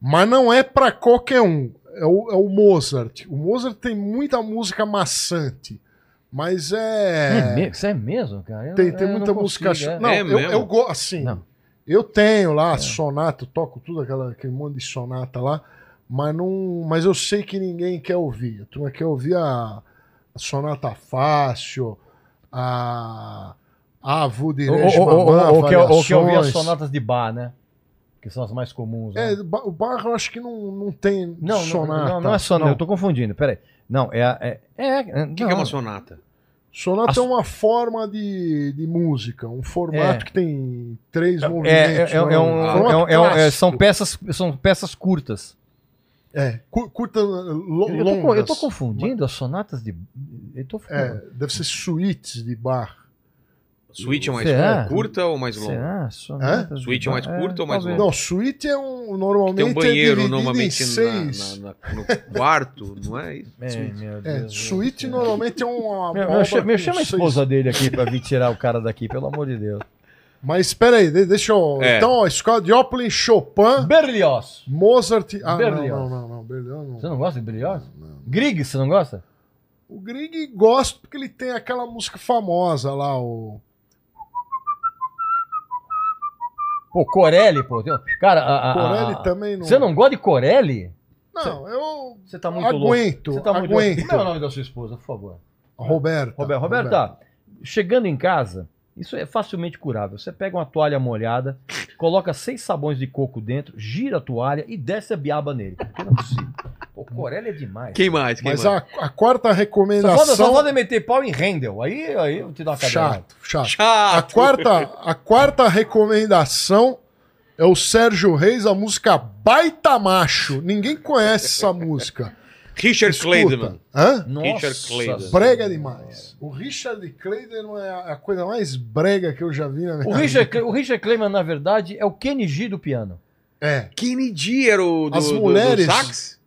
mas não é pra qualquer um, é o, é o Mozart. O Mozart tem muita música maçante, mas É, é. Isso é mesmo, cara? Eu- tem tem eu muita não música. consigo, é. Não, É eu, mesmo? eu gosto, assim. Não. Eu tenho lá sonata, eu toco tudo aquela, aquele monte de sonata lá, mas não, mas eu sei que ninguém quer ouvir. A turma quer ouvir a sonata fácil, a a Avo de Reis ou, que, ou que eu vi as sonatas de bar, né? Que são as mais comuns. né? É, o Bach eu acho que não, não tem não, não, sonata. não, não é sonata, eu tô confundindo, peraí. Não, é. é, é, é O que, que é uma sonata? Sonata As- é uma forma de, de música, um formato É. que tem três É, é, movimentos. é, é um- não, é um- é um- é- são, peças, são peças curtas. É, cu- curta, lo, Eu tô, eu tô confundindo as sonatas de. Eu tô É, deve ser suítes de bar. Suíte é mais Será? curta ou mais longa? Será? Sonatas Suíte é mais Bach? curto ou mais talvez. longo? Não, suíte é um. Normalmente Tem um é banheiro dividido normalmente em na- seis. na- na- no quarto, não é isso? É, meu É, Deus suíte céu. normalmente é uma. Meu, meu, chama- a seis- esposa dele aqui pra vir tirar o cara daqui, pelo amor de Deus. Mas espera aí, de- deixa eu. É. Então, ó, escola de Joplin, Chopin, Berlioz. Mozart. Ah, não, Berlioz. não, não, não, Berlioz não. Você não gosta de Berlioz? Grieg, você não gosta? O Grieg gosta porque ele tem aquela música famosa lá, o. Pô, Corelli, pô. Cara, a, a- Corelli a- também não. Você não gosta de Corelli? Não, eu. Você tá muito Aguento, louco. Você tá muito aguento. Como é o nome da sua esposa, por favor? Roberto. Roberto, Roberta, chegando em casa, isso é facilmente curável. Você pega uma toalha molhada, coloca seis sabões de coco dentro, gira a toalha e desce a biaba nele. Porque não é possível. Pô, Corelli é demais. Quem mais? Quem Mas mais? a, a quarta Só recomendação. falta, só falta meter pau em Rendel. Aí, aí eu te dou uma cadeirada. Chato, chato. A Chato. quarta, a quarta recomendação é o Sérgio Reis, a música Baita Macho. Ninguém conhece essa música. Richard Escuta. Clayderman. Hã? Richard Clayton. Brega demais. O Richard Clayton é a coisa mais brega que eu já vi na minha O Richard, Cle- o Richard Clayman, na verdade, é o Kenny G do piano. É. Kenny G era o do, As do- do mulheres- sax?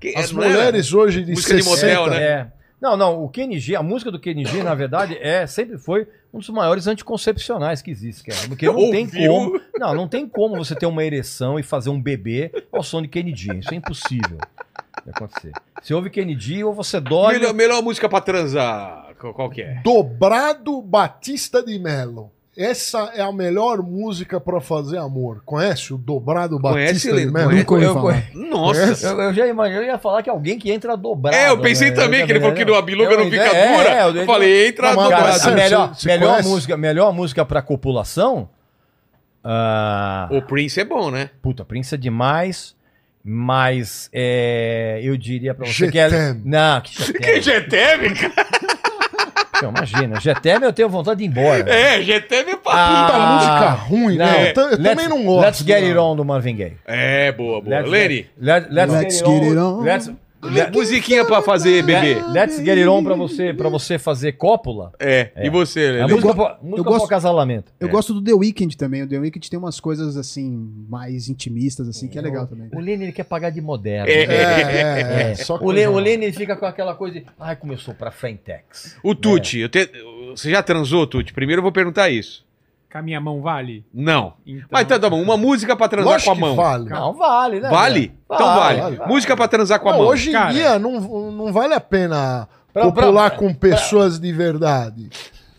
Que- As não era? mulheres hoje de Música de 60... motel, né? É. Não, não, o Kenny G, a música do Kenny G, na verdade, é, sempre foi um dos maiores anticoncepcionais que existe, cara. Porque não tem como. Não, não tem como você ter uma ereção e fazer um bebê ao som de Kenny G. Isso é impossível de acontecer. Você ouve Kenny G ou você dorme. Melhor, melhor música pra transar. Qual, que é? Dobrado Batista de Melo. Essa é a melhor música pra fazer amor. Conhece o Dobrado Conhece, Batista de Leno? Melo? Conhece? Eu- falar. Nossa. Eu, eu já imaginei, eu ia falar que alguém que entra dobrado. É, eu pensei né? também Eu que ele falou que Abiluga eu- não fica é, dura. é, eu, eu- falei, entra Não, Cara, dobrado. a Sério, melhor, você- você melhor, conhece? música, melhor música pra copulação. ah, O Prince é bom, né? Puta, Prince é demais, mas é, eu diria pra você que é. Não, que Que GTM. GTM, cara? Não, imagina, GTM eu tenho vontade de ir embora. É, GTM é pra Ah, Puta puta. música ruim, né? Eu, eu Let's- também não gosto. Let's Get não. It On do Marvin Gaye. É, boa, boa. Let's Lenny, Get, let, let's Let's get, it on. on. Let's, let, musiquinha pra fazer bebê. let's Get It On pra você, pra você fazer cópula. É, e você, A Lenny? música, go- pra- música eu gosto- acasalamento. Eu gosto do The Weeknd também. O The Weeknd tem umas coisas assim, mais intimistas, assim, que é legal também. O Lenny ele quer pagar de moderno. É. É, é, é. Só O, Le, o Lenny fica com aquela coisa de. Ai, começou pra Frentex. O Tuti, eu te- você já transou, Tuti? Primeiro eu vou perguntar isso. Com a minha mão vale? Não. Então, Mas tá, tá bom, uma música pra transar Lógico com a que mão. vale. Não, vale, né? Vale? Então vale. vale. Música pra transar com a Não, mão. hoje em Cara. dia não, não vale a pena Pra- copular pra- com pessoas de verdade.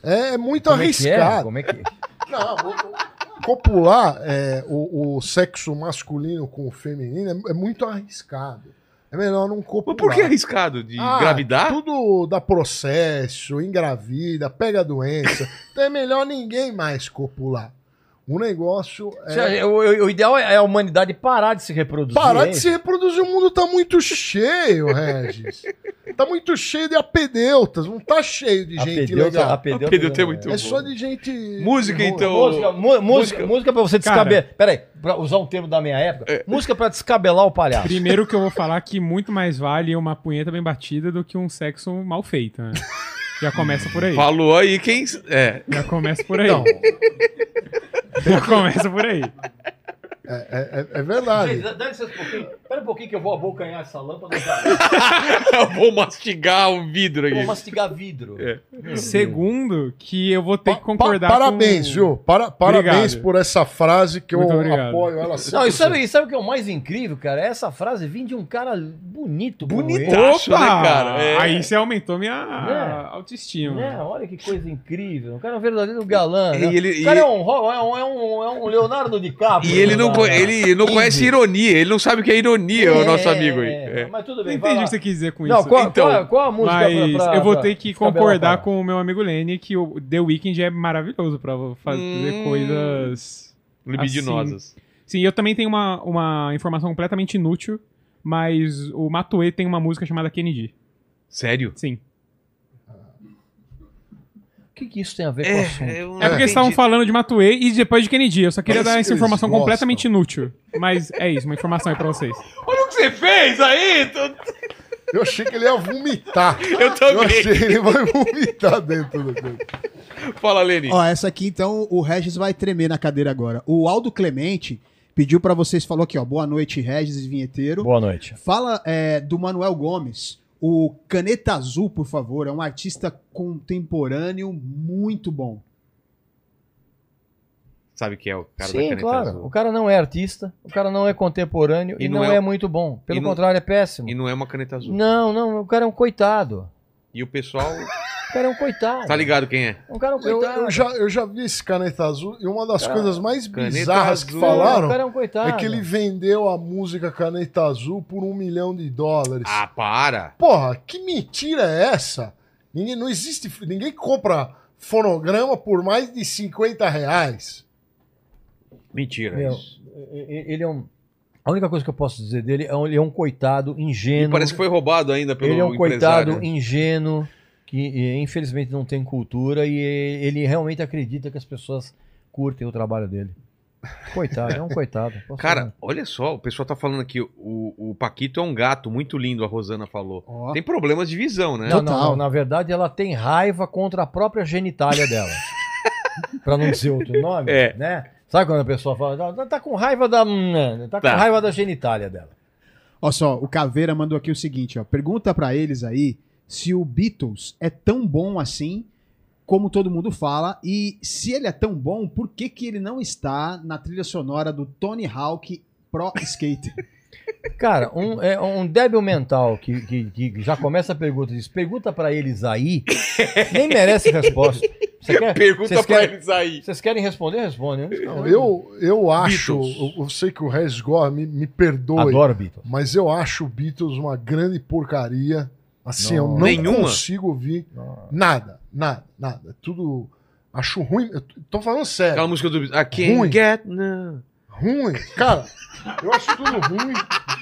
É muito Como é que é? arriscado. Como é que [laughs] Não, o- o- copular é, o, o sexo masculino com o feminino é, é muito arriscado. É melhor não copular. Mas por que arriscado? De Ah, engravidar? Tudo dá processo, engravida, pega doença. então é melhor ninguém mais copular. O negócio é. O, o- o ideal é a humanidade parar de se reproduzir. Parar hein? de se reproduzir, o mundo tá muito cheio, [laughs] Regis. tá muito cheio de apedeutas, não tá cheio de gente Apedeuta- legal. apedeuta- Apedeuta é muito É bom. só de gente. Música, então. Música, música, música- música pra você descabelar. Peraí, pra usar um termo da minha época. É. Música pra descabelar o palhaço. Primeiro que eu vou falar que muito mais vale uma punheta bem batida do que um sexo mal feito, né? [laughs] Já começa por aí. Falou aí quem. É. Já começa por aí. Não, Já começa por aí. É, é- é- é verdade. Dá licença um pouquinho. Espera um pouquinho que eu vou abocanhar essa lâmpada. [laughs] Eu vou mastigar o vidro Vou aqui. mastigar vidro. É. Segundo, que eu vou ter que Pa- concordar pa- parabéns, com... viu? Para- parabéns Obrigado. por essa frase que Muito eu obrigado. apoio ela Não, e 100%. sabe, sabe o que é o mais incrível, cara? Essa frase vem de um cara bonito. Bonito. né, cara? É. Aí você aumentou minha Né? autoestima. Né? Olha que coisa incrível. O cara é um verdadeiro galã. E né? ele- o cara e- é, um, é, um, é, um, é um Leonardo DiCaprio. E ele não, da- co- ele não conhece ironia, ele não sabe o que é ironia, o nosso amigo aí. É, É. Mas tudo Não bem, entendi o que você quis dizer com Não, isso. qual, Então, qual, qual a música Mas pra- pra- eu vou ter que concordar com o meu amigo Lenny que o The Weeknd é maravilhoso pra fazer Hum. coisas. Libidinosas. Sim, eu também tenho uma, uma informação completamente inútil, mas o Matue tem uma música chamada Kennedy. Sério? Sim. O que, que isso tem a ver com o assunto? eu É porque eles entendi. estavam falando de Matue e depois de Kennedy. Eu só queria É dar essa informação gostam. completamente inútil. Mas é isso, uma informação aí pra vocês. Olha o que você fez aí! Eu achei que ele ia vomitar. Eu [laughs] Eu também. achei que ele vai vomitar dentro do coisa. Fala, Leni. Ó, essa aqui então o Regis vai tremer na cadeira agora. O Aldo Clemente pediu pra vocês, falou aqui, ó, boa noite Regis e Vinheteiro. Boa noite. Fala é, do Manuel Gomes. O Caneta Azul, por favor, é um artista contemporâneo muito bom. Sabe quem é o cara da Sim, caneta claro. azul? O cara não é artista, o cara não é contemporâneo E e, não não, é- é, muito bom. Pelo e não- contrário, é péssimo. E não é uma caneta azul. Não, não, o cara é um coitado. E o pessoal cara é um coitado. tá ligado quem é? O cara é um Eu, coitado. eu já, eu já vi esse caneta azul e uma das Cara, coisas mais bizarras que azul. Falaram é um coitado. é que ele vendeu a música Caneta Azul por um milhão de dólares. Ah, para. Porra, que mentira é essa? Ninguém, não existe. Ninguém compra fonograma por mais de 50 reais. Mentira Meu, isso. e- e- ele é um. A única coisa que eu posso dizer dele é um, ele é um coitado E ingênuo. parece que foi roubado ainda pelo ele é um empresário. coitado ingênuo que infelizmente não tem cultura e ele realmente acredita que as pessoas curtem o trabalho dele. Coitado, é um coitado. [laughs] Posso Cara, falar. olha só, o pessoal tá falando aqui, o, o Paquito é um gato muito lindo, a Rosana falou. Ó. Tem problemas de visão, né? não, não, total. não, na verdade ela tem raiva contra a própria genitália dela. [laughs] pra não dizer outro nome, É. né? Sabe quando a pessoa fala, "Não, tá com raiva da. hum, Tá com Tá. raiva da genitália dela. Ó só, o Caveira mandou aqui o seguinte, ó. Pergunta pra eles aí se o Beatles é tão bom assim como todo mundo fala e se ele é tão bom, por que que ele não está na trilha sonora do Tony Hawk Pro Skater? [laughs] Cara, um, é um débil mental que, que, que já começa a pergunta diz, pergunta pra eles aí, nem merece resposta. Você [laughs] quer, Pergunta querem, eles aí. Vocês querem responder? Respondem. Não, eu, eu acho. Eu, eu sei que o Regis gosta, me, me perdoe. Adoro Beatles. Mas eu acho o Beatles uma grande porcaria. Assim, eu Não. não Nenhuma? consigo ouvir nada, nada, nada. Tudo. Acho ruim. Eu tô falando sério. Aquela música do I can't Ruim. get no. Ruim. Cara, eu acho tudo ruim.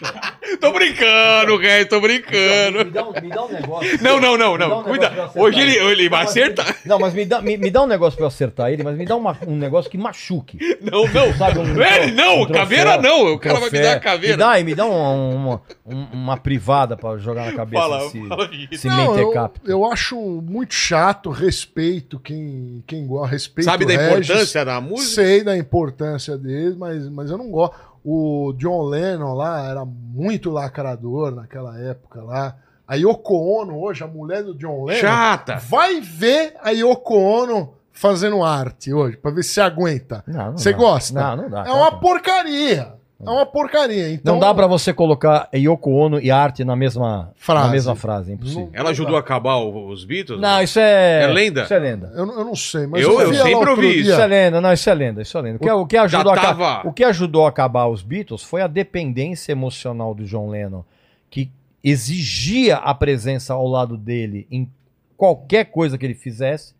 [laughs] Tô brincando, Rei, tô brincando. Me dá, um, me dá um negócio. Não, não, não, não. um Cuida. Hoje ele, ele vai acertar. Não, mas me dá, me, me dá um negócio pra eu acertar ele, mas me dá uma- um negócio que machuque. Não, não. Sabe, um Ele tro- não, um troféu, caveira não. O cara vai me dar a caveira. Me dá me dá um- uma, um- uma privada pra jogar na [laughs] cabeça Fala, desse, fala isso. desse Não, eu, eu acho muito chato, respeito quem, quem gosta, respeito Sabe da Regis, importância da música? Sei da importância dele, mas, mas eu não gosto. O John Lennon lá era muito lacrador naquela época lá. A Yoko Ono, hoje, a mulher do John Lennon, Chata. vai ver a Yoko Ono fazendo arte hoje, pra ver se aguenta. Não, não Você dá. gosta? Não, não dá. É uma porcaria. É uma porcaria. Então, Não dá pra você colocar Yoko Ono e arte na mesma Frase. Na mesma frase, é impossível. Ela ajudou a acabar os Beatles? Não, isso é. É lenda? Isso é lenda. Eu, eu não sei, mas Eu- eu vi ela sempre ouvi dia. Isso é lenda, não, isso é lenda, isso é lenda. O que, o que ajudou a tava- o que ajudou a acabar os Beatles foi a dependência emocional do John Lennon, que exigia a presença ao lado dele em qualquer coisa que ele fizesse,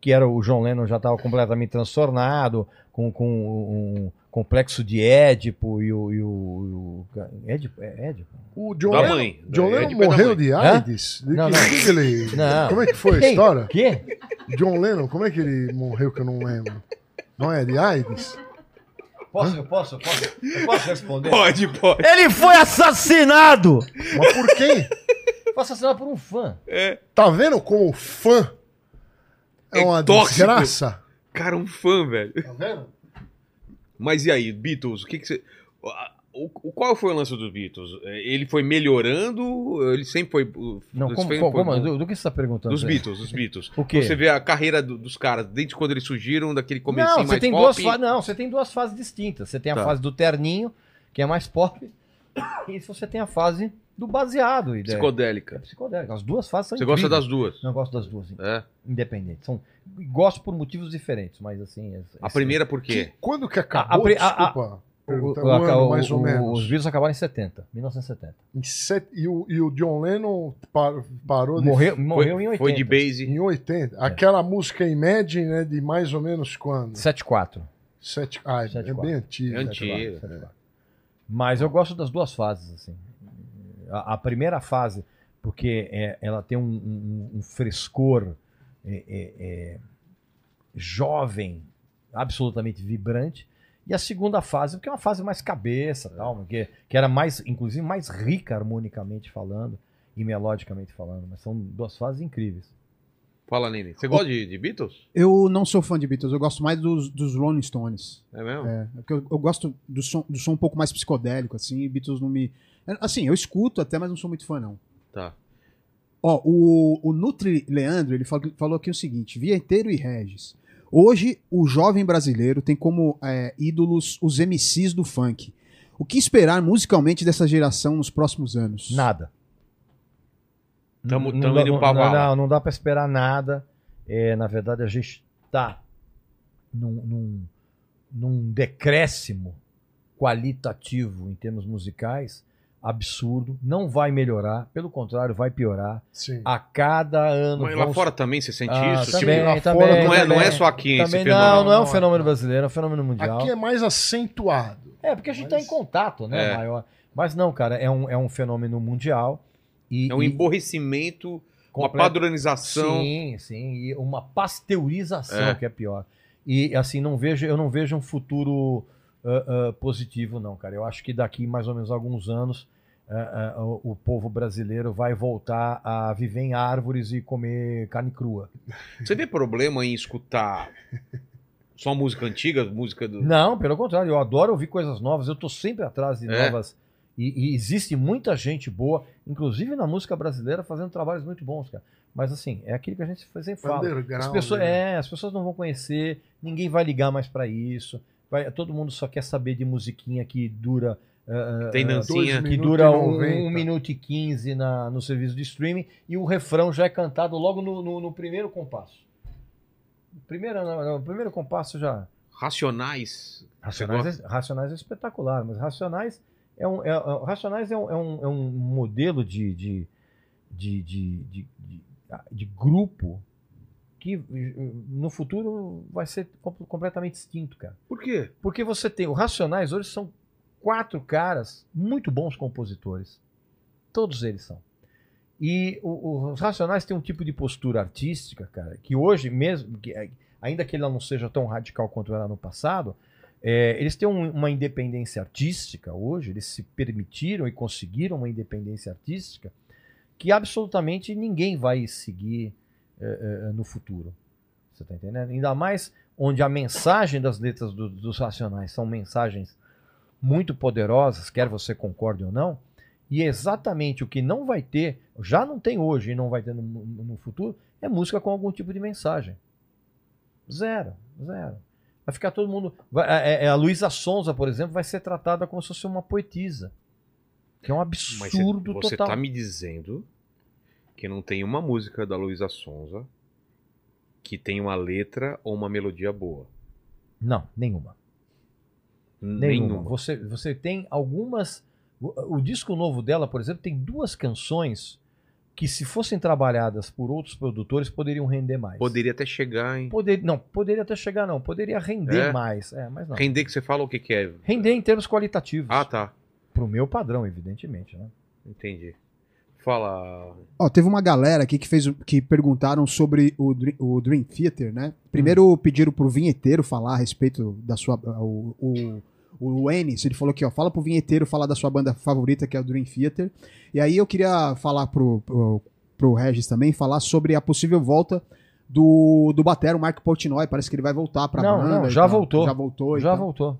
que era o John Lennon já estava completamente transtornado, com, com um complexo de Édipo e o. E o, e o Édipo, é Édipo? O John Da Lennon, mãe. John É Lennon pé da morreu de? AIDS? De Não, que- não. que que ele- Não. Como é que foi a história? Quê? John Lennon, como é que ele morreu que eu não lembro? Não é de AIDS? Posso, eu posso, eu posso, eu posso responder? Pode, pode. Ele foi assassinado! Mas por quem? Foi assassinado por um fã. Tá vendo como fã é É uma tóxico. desgraça? Cara, um fã, velho. Tá vendo? Mas e aí, Beatles, o que que você. O, qual foi o lance dos Beatles? É, Ele foi melhorando? Ele sempre foi. o- Não, sempre como, foi- como- do, do que você está perguntando? Dos? Beatles, dos Beatles. O quê? Você vê a carreira do- dos caras, desde quando eles surgiram, daquele comecinho Não, mais você tem pop. duas fases. Não, você tem duas fases distintas. Você tem a Tá. fase do terninho, que é mais pop, [coughs] e você tem a fase do baseado. Ideia. Psicodélica. É psicodélica. As duas fases são Você gosta incríveis. das duas? Não eu gosto das duas, É. independentes. São... Gosto por motivos diferentes, mas assim. é- A é- primeira por Que- quê? quando que A- acabou? a a- a- Desculpa. O, perguntar, o- um ano, o- mais ou o- menos. Os vírus acabaram em 70, 1970. Em set- e, o, e o John Lennon par- parou de- Morreu, morreu em 80. Foi de base. em 80. Aquela música Imagine, né, de mais ou menos quando? 74. Sete, ah, é, Sete, é quatro. bem antigo. É antigo. Mas eu gosto das duas fases, assim. A, a primeira fase, porque é, ela tem um, um- um frescor é, é, é, jovem, absolutamente vibrante. E a segunda fase, porque é uma fase mais cabeça, tal, que, que era mais, inclusive, mais rica harmonicamente falando. e melodicamente falando, mas são duas fases incríveis. Fala, Nini. Você gosta de, de Beatles? Eu não sou fã de Beatles, eu gosto mais dos, dos Rolling Stones. É mesmo? É, porque eu, eu gosto do som, do som um pouco mais psicodélico, assim, e Beatles não me. Assim, eu escuto até, mas não sou muito fã, não. Tá. Ó, o, o Nutri Leandro, ele falou, falou aqui o seguinte: Vieteiro e Regis. Hoje, o jovem brasileiro tem como é, ídolos os MCs do funk. O que esperar musicalmente dessa geração nos próximos anos? Nada. Tamo- Não- tamo não, indo pra não, não, não dá pra esperar nada. É, na verdade, a gente tá num, num, num decréscimo qualitativo em termos musicais absurdo. Não vai melhorar, pelo contrário, vai piorar. Sim. A cada ano. Mas lá fora também você sente Ah, isso? também, Tipo, lá também, fora não, é, não é também. só aqui esse Também fenômeno. não, não é um fenômeno brasileiro, é um fenômeno mundial. Aqui é mais acentuado. É, porque a gente está Mas- em contato, né? É. Maior. Mas não, cara, é um, é um fenômeno mundial. E, É um e- emborrecimento, uma completo- padronização. Sim, sim, e uma pasteurização É. que é pior. E assim, não vejo, eu não vejo um futuro ah, ah, positivo, não, cara. Eu acho que daqui mais ou menos alguns anos o, o povo brasileiro vai voltar a viver em árvores e comer carne crua. Você vê problema em escutar só música antiga, música do. Não, pelo contrário, eu adoro ouvir coisas novas, eu tô sempre atrás de É. novas. E, e existe muita gente boa, inclusive na música brasileira, fazendo trabalhos muito bons, cara. Mas assim, é aquilo que a gente sempre fala. As pessoas, né? é, as pessoas não vão conhecer, ninguém vai ligar mais pra isso. Vai, todo mundo só quer saber de musiquinha que dura. ah, Tem ah, dancinha. que dura e um, 90. um minuto e quinze na, no serviço de streaming e o refrão já é cantado logo no, no- no primeiro compasso. Primeiro, no primeiro compasso já. Racionais. Racionais, é, Racionais é espetacular, mas Racionais é um, é, é- Racionais é um, é um, é um modelo de, de, de, de, de, de grupo que eh, no futuro vai ser com- completamente extinto, cara. Por quê? Porque você tem. Os Racionais hoje são quatro caras muito bons compositores. Todos eles são. E o- o- os Racionais têm um tipo de postura artística, cara, que hoje mesmo, eh, ainda que ele não seja tão radical quanto era no passado, eh, eles têm um- uma independência artística hoje, eles se permitiram e conseguiram uma independência artística que absolutamente ninguém vai seguir eh, eh, no futuro. Você está entendendo? Ainda mais onde a mensagem das letras do- dos Racionais são mensagens muito poderosas, quer você concorde ou não, e exatamente o que não vai ter, já não tem hoje e não vai ter no- no futuro, é música com algum tipo de mensagem. Zero, zero. Vai ficar todo mundo. vai- é- é- a Luísa Sonza, por exemplo, vai ser tratada como se fosse uma poetisa. Que é um Mas absurdo você, você total. tá me dizendo que não tem uma música da Luísa Sonza que tem uma letra ou uma melodia boa. Não, nenhuma. Nenhuma. Você, você tem algumas. O, o disco novo dela, por exemplo, tem duas canções que, se fossem trabalhadas por outros produtores, poderiam render mais. Poderia até chegar em. Poder, não, poderia até chegar, não. Poderia render É? mais. É, mas não. Render que você fala o que, que é. Render em termos qualitativos. Ah, tá. Pro meu padrão, evidentemente. Né? Entendi. Fala. Ó, teve uma galera aqui que fez que perguntaram sobre o, o Dream Theater, né? Primeiro pediram pro vinheteiro falar a respeito da sua o, o, o Enes, ele falou aqui, ó, fala pro vinheteiro falar da sua banda favorita, que é o Dream Theater. E aí eu queria falar pro, pro, pro Regis também, falar sobre a possível volta do, do Batero, Marco Portnoy, parece que ele vai voltar pra Não, banda. não, já tal. voltou. Já voltou. Já tal. voltou.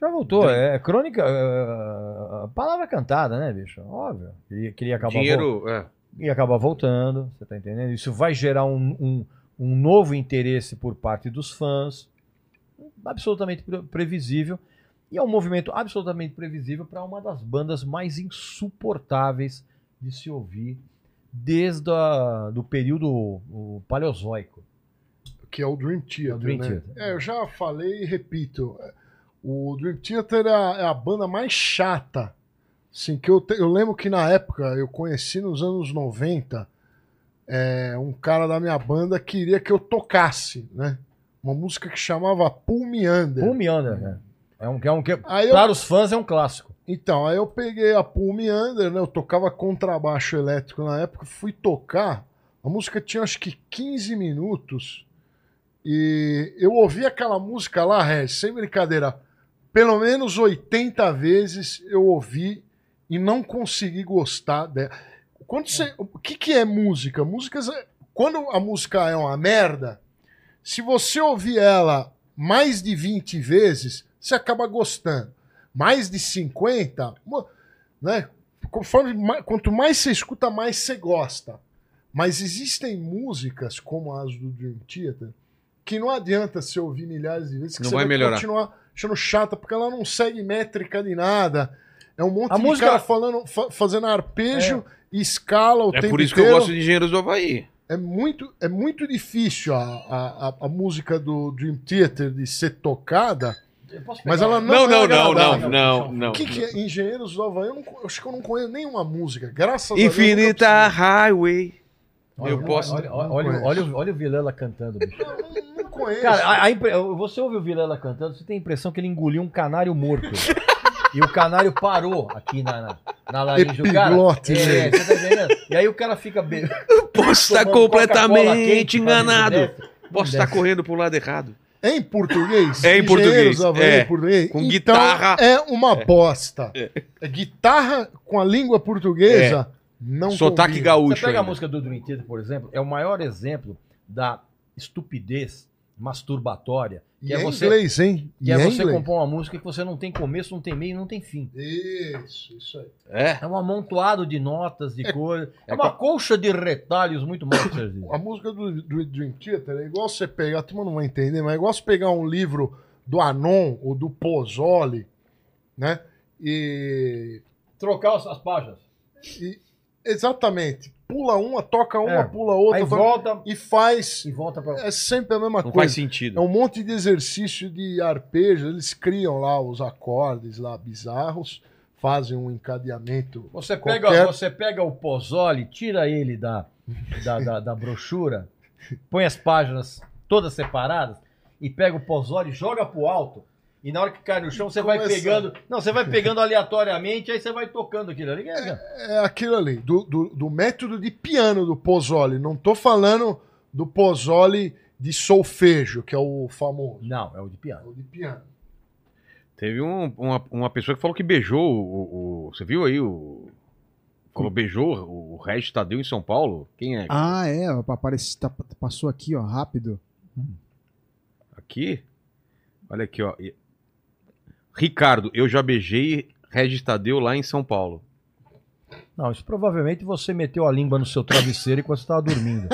Já voltou. É crônica. é, palavra cantada, né, bicho? Óbvio. Ele queria acabar Dinheiro. É. e acabar voltando, você tá entendendo? Isso vai gerar um, um, um novo interesse por parte dos fãs, absolutamente pre- previsível, e é um movimento absolutamente previsível para uma das bandas mais insuportáveis de se ouvir desde o do período paleozoico. que é o Dream Theater. É o Dream né? Theater. É, eu já falei e repito. O Dream Theater é a, é a banda mais chata. Assim, que eu, te- eu lembro que na época eu conheci nos anos 90 é, um cara da minha banda queria que eu tocasse, né? Uma música que chamava Pull Me Under. Pull Me Under, né? É um, é um que, Aí eu- para os fãs é um clássico. Então, aí eu peguei a Pull Me Under, né? Eu tocava contrabaixo elétrico na época, fui tocar. A música tinha acho que 15 minutos. E eu ouvi aquela música lá, Regis, sem brincadeira. Pelo menos 80 vezes eu ouvi e não conseguir gostar dela. Quando você, o que, que é música? Músicas é- quando a música é uma merda, se você ouvir ela mais de 20 vezes, você acaba gostando. Mais de 50, mo- né? Conforme, quanto mais você escuta, mais você gosta. Mas existem músicas, como as do Dream Theater, que não adianta você ouvir milhares de vezes, que Não você vai vai, melhorar. continuar achando chata, porque ela não segue métrica de nada. É um monte A de música- cara falando, fa- fazendo arpejo e escala o É tempo por isso que inteiro. eu gosto de Engenheiros do Havaí. É muito, é muito difícil a, a, a, música do Dream Theater de ser tocada, mas ela Não, não, não, é não, não, não, não. O que, que é Engenheiros do Havaí? Eu, não, eu acho que eu não conheço nenhuma música. Graças a Deus. Infinita Highway. Olha, Eu posso- Olha, olha, olha, olha o- olha o Vilela cantando, bicho. não, não conheço. Cara, a- a impre- você ouve o Vilela cantando, você tem a impressão que ele engoliu um canário morto. [laughs] e o canário parou aqui na, na, na laringe do cara. Epiglote, É, você tá entendendo? E aí o cara fica be... Posso estar Coca-Cola completamente quente, enganado. Posso estar correndo pro lado errado. É em português? É em português, é. em português? Com Então, guitarra. É uma bosta. É. Guitarra com a língua portuguesa não Sotaque combina. gaúcho. Você pega a ainda. música do Dream Theater, por exemplo, é o maior exemplo da estupidez masturbatória. Que E é, é você, inglês, hein? que E é é você inglês. compor uma música que você não tem começo, não tem meio, não tem fim. Isso, isso aí. É. É um amontoado de notas, de coisas. É, uma colcha de retalhos muito mal servida. A música do, do Dream Theater é igual você pegar, a turma não vai entender, mas é igual você pegar um livro do Anon ou do Pozzoli, né? E, Trocar as, as páginas. e- exatamente, pula uma, toca uma, É. pula outra, toca- volta e faz. e volta pra. É sempre a mesma Não coisa. faz sentido. É um monte de exercício de arpejo, eles criam lá os acordes lá bizarros, fazem um encadeamento. Você pega, qualquer- você pega o Pozzoli, tira ele da, da, da, da brochura, põe as páginas todas separadas e pega o Pozzoli, joga pro alto. E na hora que cai no chão, você vai Começa. pegando. Não, você vai [laughs] pegando aleatoriamente, aí você vai tocando aquilo ali. É aquilo ali, do, do, do método de piano do Pozzoli. Não tô falando do Pozzoli de solfejo, que é o famoso. Não, é o de É piano. o de piano. Teve um- uma, uma pessoa que falou que beijou o. o- você viu aí o. Falou beijou o Regis Tadeu em São Paulo? Quem é? Ah, é, aparece, tá- passou aqui, ó, rápido. Aqui? Olha aqui, ó. Ricardo, eu já beijei Regis Tadeu lá em São Paulo. Não, isso provavelmente você meteu a língua no seu travesseiro enquanto você estava dormindo.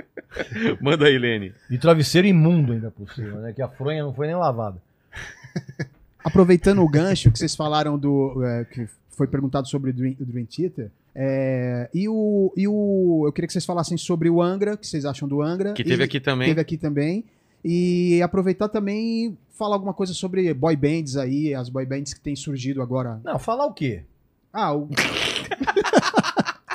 [laughs] Manda aí, Lene. E travesseiro imundo ainda por cima, né? Que a fronha não foi nem lavada. [laughs] Aproveitando o gancho que vocês falaram do. é, que foi perguntado sobre o Dream, o Dream Theater. é, e, o, e o. Eu queria que vocês falassem sobre o Angra, o que vocês acham do Angra. Que teve e- aqui também. Teve aqui também. E aproveitar também e falar alguma coisa sobre boy bands aí, as boy bands que têm surgido agora. Não, falar o quê? Ah, o, [laughs]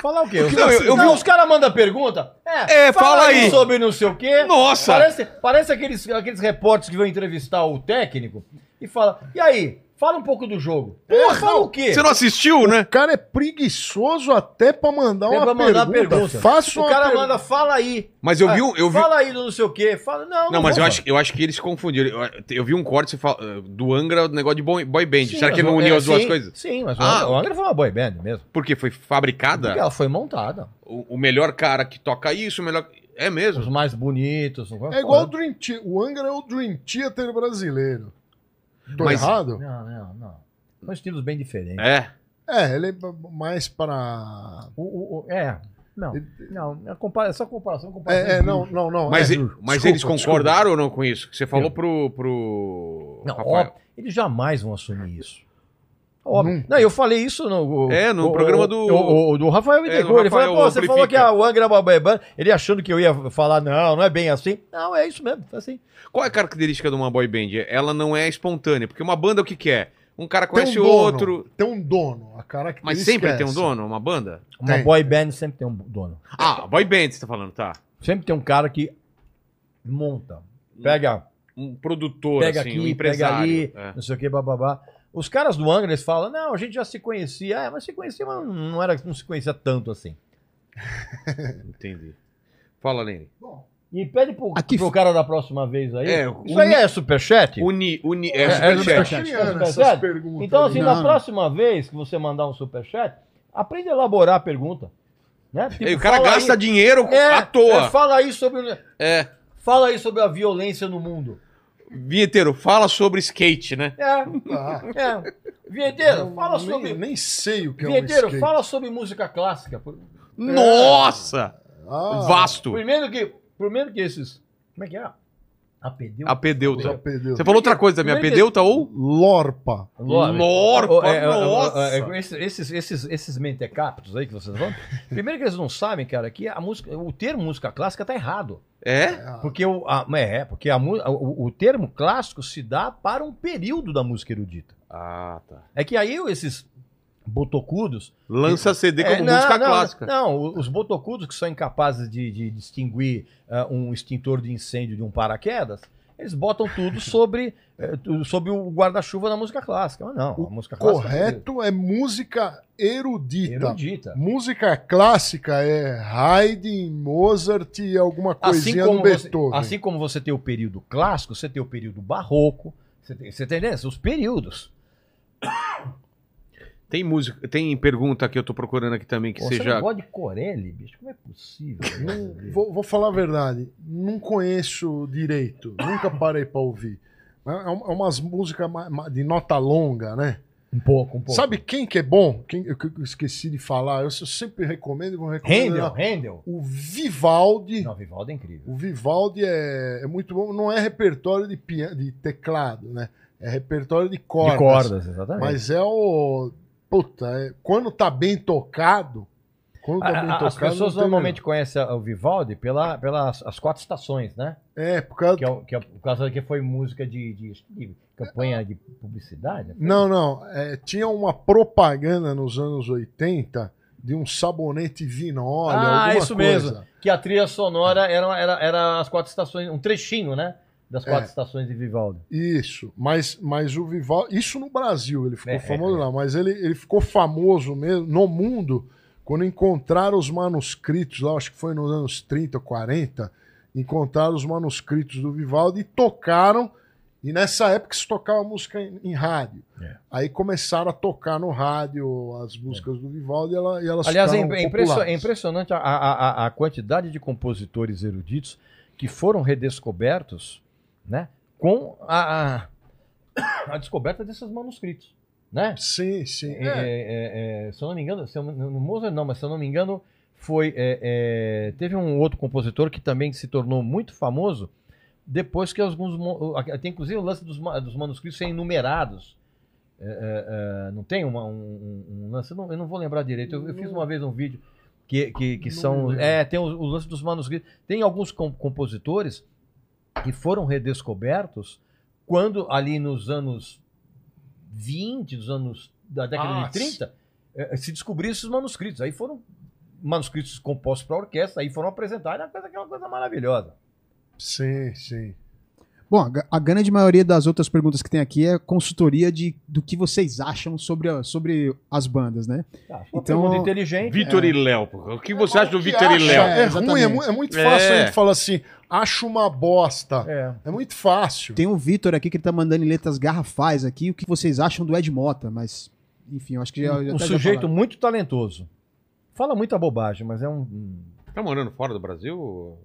Falar o quê? Os, Não, eu- eu não, vi- os caras mandam pergunta. É, É, fala aí. sobre não sei o quê. Nossa! Parece, parece aqueles, aqueles repórteres que vão entrevistar o técnico e fala, e aí, fala um pouco do jogo. Fala o quê? Você não assistiu, né? O cara é preguiçoso até pra mandar Até uma pra mandar pergunta. pergunta. Faça o uma cara pergunta. manda, fala aí. Mas eu vi, um- eu vi, Fala aí do não sei o quê. Fala, não, Não, mas vou eu acho, eu acho que eles confundiram. Eu, eu vi um corte você fala, uh, do Angra, o negócio de boy, boy band. Sim, Será que mas não uniu é, as duas sim, coisas? Sim, mas o Ah. Angra- o Angra foi uma boy band mesmo. Porque foi fabricada? Porque ela foi montada. O, o melhor cara que toca isso, o melhor. É Os mesmo. mais bonitos. É igual o Dream Theater. O Angra é o Dream Theater brasileiro. Tô Mas- errado? Não, não, não. São estilos bem diferentes. É. É, ele é mais para. O, o- o- é. Não, não. A compara essa comparação, comparação É, é, não, não, não. Mas, é. mas Desculpa, eles concordaram ou não com isso? Que você falou pro. pro Não, Rafael. ó, eles jamais vão assumir isso. Óbvio. Não, eu falei isso no, o- É, no o- programa do- o- o- do Rafael É, Bittencourt. do ele falou, pô, você falou que a Angra é uma boy band. Ele achando que eu ia falar, não, não é bem assim. Não, é isso mesmo, é assim. Qual é a característica de uma boy band? Ela não é espontânea, porque uma banda o que, que é? Um cara conhece um o outro. Tem um dono. A característica Mas sempre é tem um dono, uma banda? Uma Tem. boy band sempre tem um dono. Ah, boy band você tá falando, tá. Sempre tem um cara que monta. Pega, Um produtor, pega assim, aqui, um pega empresário. ali, É. não sei o que, bababá. Os caras do Angra, eles falam, não, a gente já se conhecia. É, mas se conhecia, mas não, era, não se conhecia tanto assim. [laughs] Entendi. Fala, Lene. Bom, E pede pro, Aqui- pro cara da próxima vez aí. É, Isso uni- aí é superchat? Uni, uni, é, É, é superchat. essas Superchat? perguntas Então, assim, Não, na não. próxima vez que você mandar um superchat, aprende a elaborar a pergunta. Né? Tipo, E o cara gasta aí- dinheiro É, à toa. é, fala aí sobre. É. Fala aí sobre a violência no mundo. Vinheteiro, fala sobre skate, né? É, Ah, é. Vinheteiro, fala nem, sobre. nem sei o que é um skate. fala sobre música clássica. Nossa! Ah, Vasto. Primeiro que. Primeiro que esses. Como é que é? Apedeu? Apedeuta. já perdeu. Você falou outra coisa também, apedeuta ou? Lorpa. Lorpa, É, é, é, nossa. é, é, esses, esses, esses, mentecaptos aí que vocês vão. [laughs] Primeiro que eles não sabem, cara, que a música, o termo música clássica tá errado. É? Porque, o, a, é, porque a, mu- o, o termo clássico se dá para um período da música erudita. Ah, tá. É que aí esses botocudos. Lança CD como É, não, música não, clássica. Não, os botocudos que são incapazes de, de distinguir ah, um extintor de incêndio de um paraquedas, eles botam tudo [laughs] sobre, eh, sobre o guarda-chuva da música clássica. Mas não, a música clássica Correto é música é erudita. erudita. Música clássica é Haydn, Mozart e alguma coisinha do Assim você, Beethoven. assim como você tem o período clássico, você tem o período barroco, você tem, você tem né, os períodos. Tem música, tem pergunta que eu tô procurando aqui também que Você seja. não gosta de Corelli, bicho? Como é possível? [laughs] Não- vou, vou falar a verdade, não conheço direito, nunca parei pra ouvir. É é é umas músicas de nota longa, né? Um pouco, um pouco. Sabe quem que é bom? Quem, eu, que eu esqueci de falar, eu sempre recomendo e vou recomendar. Handel, Handel. O Vivaldi. Não, Vivaldi é incrível. O Vivaldi é, é muito bom. Não é repertório de, piano, de teclado, né? É repertório de cordas. De cordas, exatamente. Mas é o. Puta, é- quando tá bem tocado. Quando tá A- bem a- tocado. As pessoas normalmente conhecem o Vivaldi pela, pelas as quatro estações, né? É, por causa. Que é, que é por causa que foi música de, de- de campanha de publicidade. né? Não, não. é, tinha uma propaganda nos anos 80 de um sabonete vinóleo. Ah, isso coisa. mesmo. Que a trilha sonora era, era, era as quatro estações, um trechinho, né? Das quatro É. estações de Vivaldi. Isso, mas, mas o Vivaldi, isso no Brasil, ele ficou É, famoso é, é. lá, mas ele, ele ficou famoso mesmo no mundo quando encontraram os manuscritos lá, acho que foi nos anos 30, 40, encontraram os manuscritos do Vivaldi e tocaram, e nessa época se tocava música em, em rádio. É. Aí começaram a tocar no rádio as músicas do Vivaldi e, ela- e elas Aliás, é, é é impressionante a- a- a quantidade de compositores eruditos que foram redescobertos né, com a, a, [coughs] a descoberta desses manuscritos. Né? Sim, sim. É, É, é, é, se eu não me engano, se eu, no Mozart não, mas se eu não me engano, foi. é, é, teve um outro compositor que também se tornou muito famoso depois que alguns. Tem inclusive o lance dos, dos manuscritos serem numerados. É, é, é, não tem uma- um, um- lance, eu não, eu não vou lembrar direito. Eu, eu fiz uma vez um vídeo que, que, que são. É, tem o, o lance dos manuscritos. Tem alguns com- compositores que foram redescobertos quando ali nos anos 20, dos anos da década Ah, de 30, eh, se descobriram esses manuscritos. Aí foram manuscritos compostos para orquestra, aí foram apresentados, era coisa- aquela coisa maravilhosa. sim, sim. Bom, a, grande maioria das outras perguntas que tem aqui é consultoria de, do que vocês acham sobre, a- sobre as bandas, né? Uma Então- pergunta inteligente. Vitor e Léo. O que você acha do Vitor e Léo? É, É, ruim, é, é muito fácil É. a gente falar assim, acho uma bosta. É. É muito fácil. Tem o Vitor aqui que ele tá mandando em letras garrafais aqui o que vocês acham do Ed Mota, mas enfim, eu acho que já, já Um até já sujeito falaram. muito talentoso. Fala muita bobagem, mas é um. um- Tá morando fora do Brasil?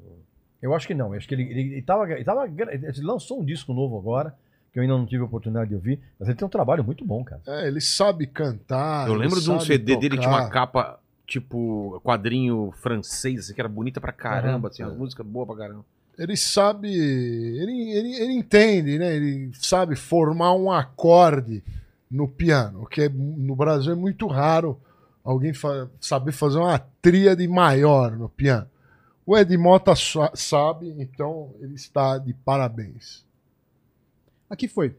Eu acho que não. Eu acho que ele, ele, ele, tava, ele, tava- ele lançou um disco novo agora, que eu ainda não tive a oportunidade de ouvir, mas ele tem um trabalho muito bom, cara. É, ele sabe cantar. eu ele lembro de um sabe CD dele, tinha uma tocar. capa, tipo, quadrinho francês, assim, que era bonita pra caramba, Caramba, assim, uma música boa pra caramba. Ele sabe. Ele, ele, ele entende, né? Ele sabe formar um acorde no piano, o que é, no Brasil é muito raro alguém fa- saber fazer uma tríade maior no piano. O Ed Mota sa- sabe, então ele está de parabéns. Aqui foi.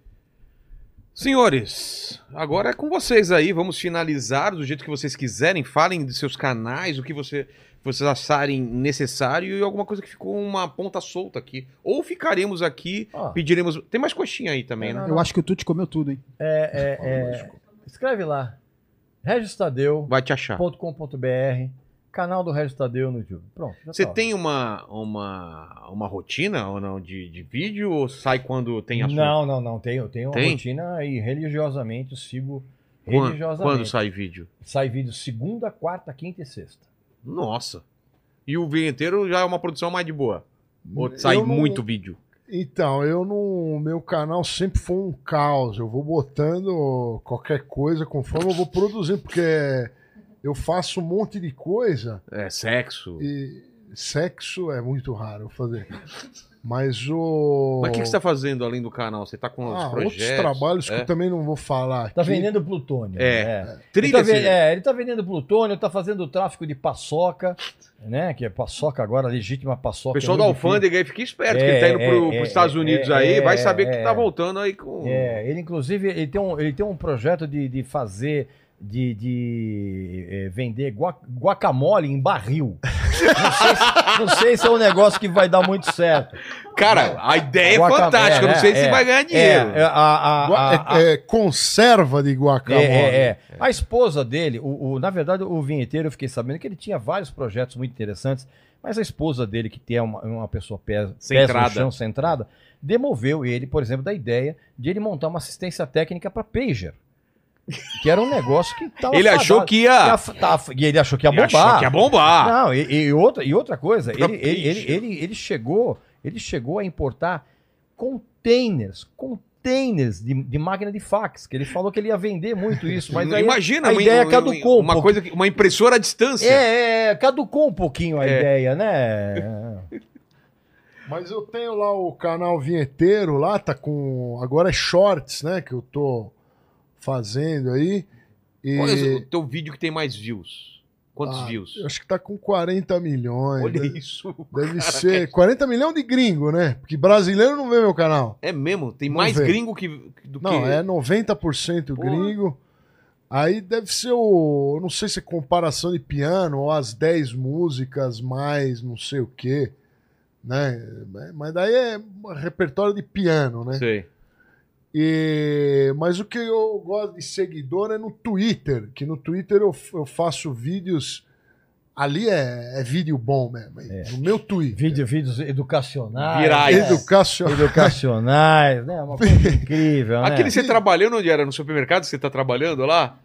Senhores, agora é com vocês aí. Vamos finalizar do jeito que vocês quiserem. Falem de seus canais, o que você, vocês acharem necessário e alguma coisa que ficou uma ponta solta aqui. Ou ficaremos aqui, pediremos. Tem mais coxinha aí também, É, né? não, Eu acho que o Tuti comeu tudo, hein? é, é, é, escreve lá. registadeu.com.br Vai te achar. Canal do Regis Tadeu no YouTube. Pronto. Você tá. tem uma, uma, uma rotina ou não de, de vídeo ou sai quando tem assunto? Não, não, não. Tenho, tenho uma Tem? rotina e religiosamente eu sigo religiosamente. Quando sai vídeo? Sai vídeo segunda, quarta, quinta e sexta. Nossa. E o vinheteiro já é uma produção mais de boa? Ou sai não- muito vídeo? Então, eu não. Meu canal sempre foi um caos. Eu vou botando qualquer coisa conforme eu vou produzindo, porque eu faço um monte de coisa É, sexo. e sexo é muito raro fazer. Mas o. Mas o que, que você tá fazendo além do canal? Você tá com os Ah, projetos? outros trabalhos que É. eu também não vou falar. Tá aqui. vendendo plutônio. É. né? Ele tá, ve- é, ele tá vendendo plutônio, tá fazendo tráfico de paçoca, né? Que é paçoca agora, legítima O paçoca. pessoal é da alfândega aí fica esperto, É, que ele tá indo é, pro, é, pros Estados é, Unidos é, aí, vai é, saber que é. tá voltando aí com. É, ele inclusive ele tem um, ele tem um projeto de, de fazer de, de eh, vender gua- guacamole em barril. Não sei, se, não sei se é um negócio que vai dar muito certo. Cara, a ideia é fantástica. eu não é, sei é, se é. vai ganhar É, dinheiro. é, a, a- a- a- é- é conserva de guacamole. É, é, é. A esposa dele, o, o- na verdade, o vinheteiro, eu fiquei sabendo que ele tinha vários projetos muito interessantes, mas a esposa dele, que tem uma, uma pessoa pés, pés Centrada. no chão, centrada, demoveu ele, por exemplo, da ideia de ele montar uma assistência técnica para pager. Que era um negócio que tava Ele achou fadado- que ia. que ia- tava- e ele achou que ia Ele achou bombar. que ia bombar. Não, e, e outra, e outra coisa, ele, ele, ele, ele, ele chegou, ele chegou a importar containers, containers de, de máquina de fax, que ele falou que ele ia vender muito isso, mas aí Imagina a uma, ideia uma- caducou um uma pouco. coisa, que- uma impressora à distância. É, é, caducou um pouquinho a É. ideia, né? [laughs] Mas eu tenho lá o canal Vinheteiro, lá tá com. Agora é shorts, né? Que eu tô fazendo aí. E Qual é o teu vídeo que tem mais views? Quantos Ah, views? acho que tá com 40 milhões. Olha Deve- isso. [laughs] Deve ser 40 milhões de gringo, né? Porque brasileiro não vê meu canal. É mesmo? Tem Não mais vê. gringo que, do Não, que. é 90% Porra. gringo. Aí deve ser o. Não sei se é comparação de piano ou as 10 músicas mais não sei o quê. Né? Mas daí é um repertório de piano, né? Sei. E, mas o que eu gosto de seguidor é no Twitter, que no Twitter eu, eu faço vídeos. Ali é, é vídeo bom mesmo. No meu Twitter. Vídeo, vídeos educacionais. Virais. né? Educacional. Educacionais, né? Uma coisa [laughs] incrível, né? Aquele você trabalhando onde era? No supermercado que você tá trabalhando lá?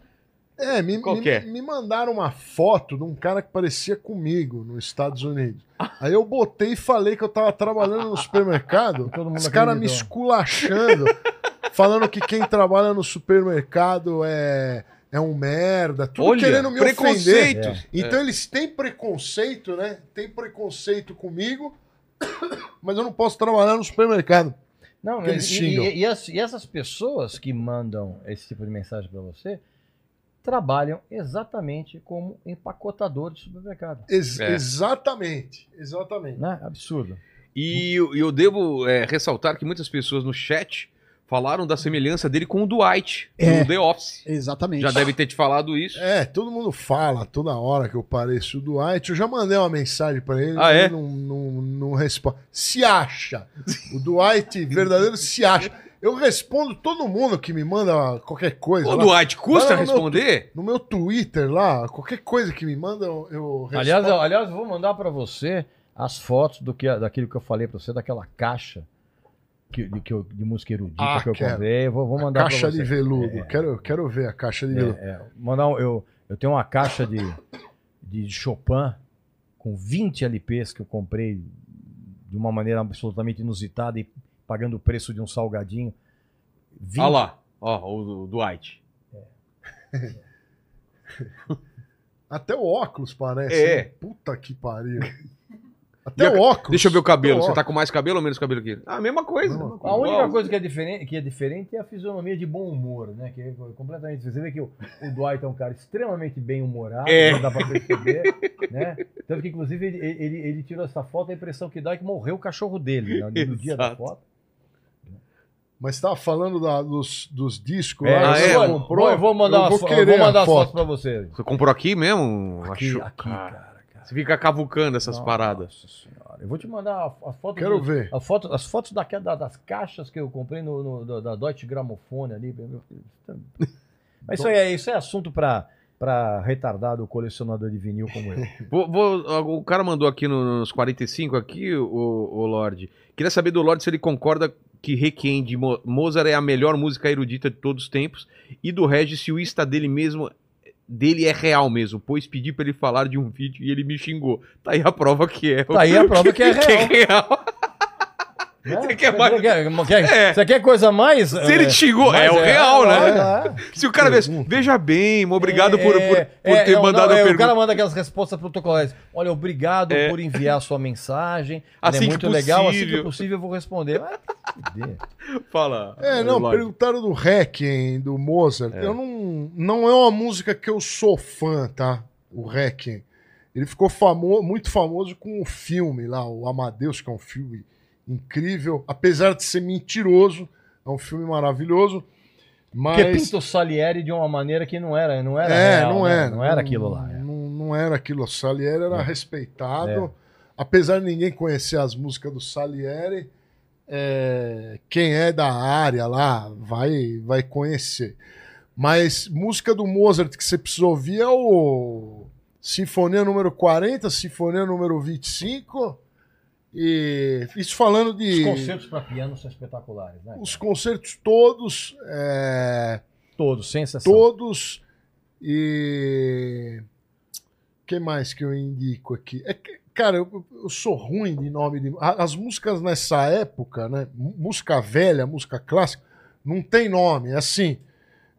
É, me, Qual me, que é? me mandaram uma foto de um cara que parecia comigo nos Estados Unidos. Aí eu botei e falei que eu tava trabalhando no supermercado. [laughs] Todo mundo Os caras me esculachando, falando que quem trabalha no supermercado é, é um merda, tudo Olha, querendo me ofender. preconceitos. Então eles têm preconceito, né? Tem preconceito comigo, [coughs] mas eu não posso trabalhar no supermercado. Não, eles e, e- e as- e essas pessoas que mandam esse tipo de mensagem para você trabalham exatamente como empacotador de supermercado. Ex- É. Exatamente, exatamente. Né? Absurdo. E eu, eu devo é, ressaltar que muitas pessoas no chat falaram da semelhança dele com o Dwight, É. no The Office. Exatamente. Já deve ter te falado isso. É, todo mundo fala toda hora que eu pareço o Dwight. Eu já mandei uma mensagem pra ele, Ah, mas é? ele não, não, não responde. Se acha. O Dwight verdadeiro se acha. Eu respondo todo mundo que me manda qualquer coisa. Ô, lá. Dwight, custa no meu responder? No meu Twitter lá, qualquer coisa que me manda, eu eu respondo. Aliás, eu, aliás, vou mandar para você as fotos do que, daquilo que eu falei para você, daquela caixa que, de, que eu- de música erudita Ah, que eu quero. comprei. Eu Vou, vou mandar você. caixa de veludo. É, Quero, quero ver a caixa de veludo. É, é. Mandar um- eu, eu tenho uma caixa de, de Chopin com 20 LPs que eu comprei de uma maneira absolutamente inusitada e pagando o preço de um salgadinho. 20 Olha lá, ó, o, o Dwight. [laughs] Até o óculos parece. É. Puta que pariu. Até o óculos. Deixa eu ver o cabelo. Você tá com mais cabelo ou menos cabelo que ele? Ah, a mesma coisa. Mesma A única Igual. coisa que é, diferente, que é diferente é a fisionomia de bom humor, né? Que é completamente. Você vê que o, o Dwight é um cara extremamente bem humorado, É. não dá pra perceber, né? Tanto que, inclusive, ele, ele, ele tirou essa foto, a impressão que dá é que morreu o cachorro dele né, no dia da foto. Mas tava falando da- dos, dos discos É, lá. ah, que é? comprou? eu vou mandar, Eu uma vou eu vou mandar fotos foto. pra você. Você comprou aqui mesmo? Aqui, Achou- aqui, cara. Você fica cavucando essas Nossa paradas. senhora. Eu vou te mandar a, a foto. Quero do- ver. A foto, as fotos daquela, das caixas que eu comprei no, no- da- da Deutsche Grammophone ali. [laughs] Mas isso aí é, isso é assunto para pra retardado colecionador de vinil como eu. [laughs] Vou- vou- o cara mandou aqui no- nos 45 aqui, o, o Lorde. Queria saber do Lorde se ele concorda que Requiem de Mo- Mozart é a melhor música erudita de todos os tempos e do Regis se o Insta dele mesmo dele é real mesmo, pois pedi pra ele falar de um vídeo e ele me xingou. Tá aí a prova que é. Tá aí a [laughs] prova que é Que é real. Né? Você quer mais- quer, quer- É. você quer coisa mais? Se ele te xingou, é, o real, né? É. Se o cara vê, veja bem, obrigado por, por, por É, ter não, mandado não, a é, pergunta. O cara manda aquelas respostas protocolares. Olha, obrigado É. por enviar a sua mensagem. Assim é que muito legal, assim que possível. eu vou responder. [laughs] Fala. É, não, perguntaram do Requiem, do Mozart. É. Eu não, não é uma música que eu sou fã, tá? O Requiem. Ele ficou famo muito famoso com o filme lá, o Amadeus, que é um filme incrível, apesar de ser mentiroso, é um filme maravilhoso. Porque Mas pinta o Salieri de uma maneira que não era, não era é, real, não né? é, Não era aquilo lá. é. Não, não era aquilo. O Salieri era É. respeitado. Apesar de ninguém conhecer as músicas do Salieri, é, quem é da área lá vai, vai conhecer. Mas música do Mozart que você precisa ouvir é o Sinfonia número 40, Sinfonia número 25. E isso falando de. Os concertos para piano são espetaculares, né? Os concertos todos. é, Todos, sem exceção. todos e o que mais que eu indico aqui é que, cara eu, eu sou ruim de nome de as músicas nessa época né mú- música velha música clássica não tem nome é assim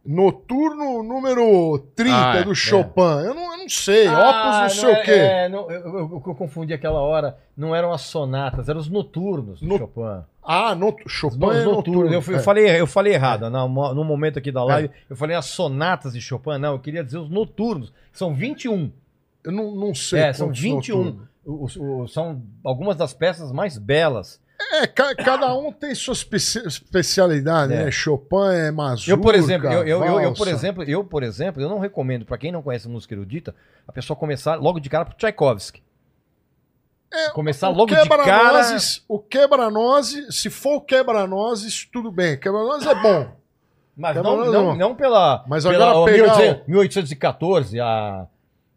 Noturno número 30 Ah, é, do Chopin. Eu, não, eu não sei. Opus não sei é- o quê. é, não, eu, eu- eu- confundi aquela hora. Não eram as sonatas, eram os noturnos do No- Chopin. Ah, no, Chopin Os é noturnos. noturno. Eu, é. falei, eu falei errado. No, no momento aqui da live, eu falei as sonatas de Chopin. Não, eu queria dizer os noturnos. São 21. Eu não, não sei. É, são quantos 21. noturnos. Os- os- são algumas das peças mais belas. É, ca- cada um tem sua especi- especialidade, É. né? Chopin é mazurca, Eu, por exemplo, eu, eu, eu, eu, por exemplo, eu, por exemplo, eu não recomendo, para quem não conhece música erudita, a pessoa começar logo de cara pro Tchaikovsky. começar O logo de cara. o quebra-nozes, se for o quebra-nozes, tudo bem. Quebra-nozes é bom. Mas não, bom, não, não. pela. Mas pela agora ó, pegar 1800 1814, a,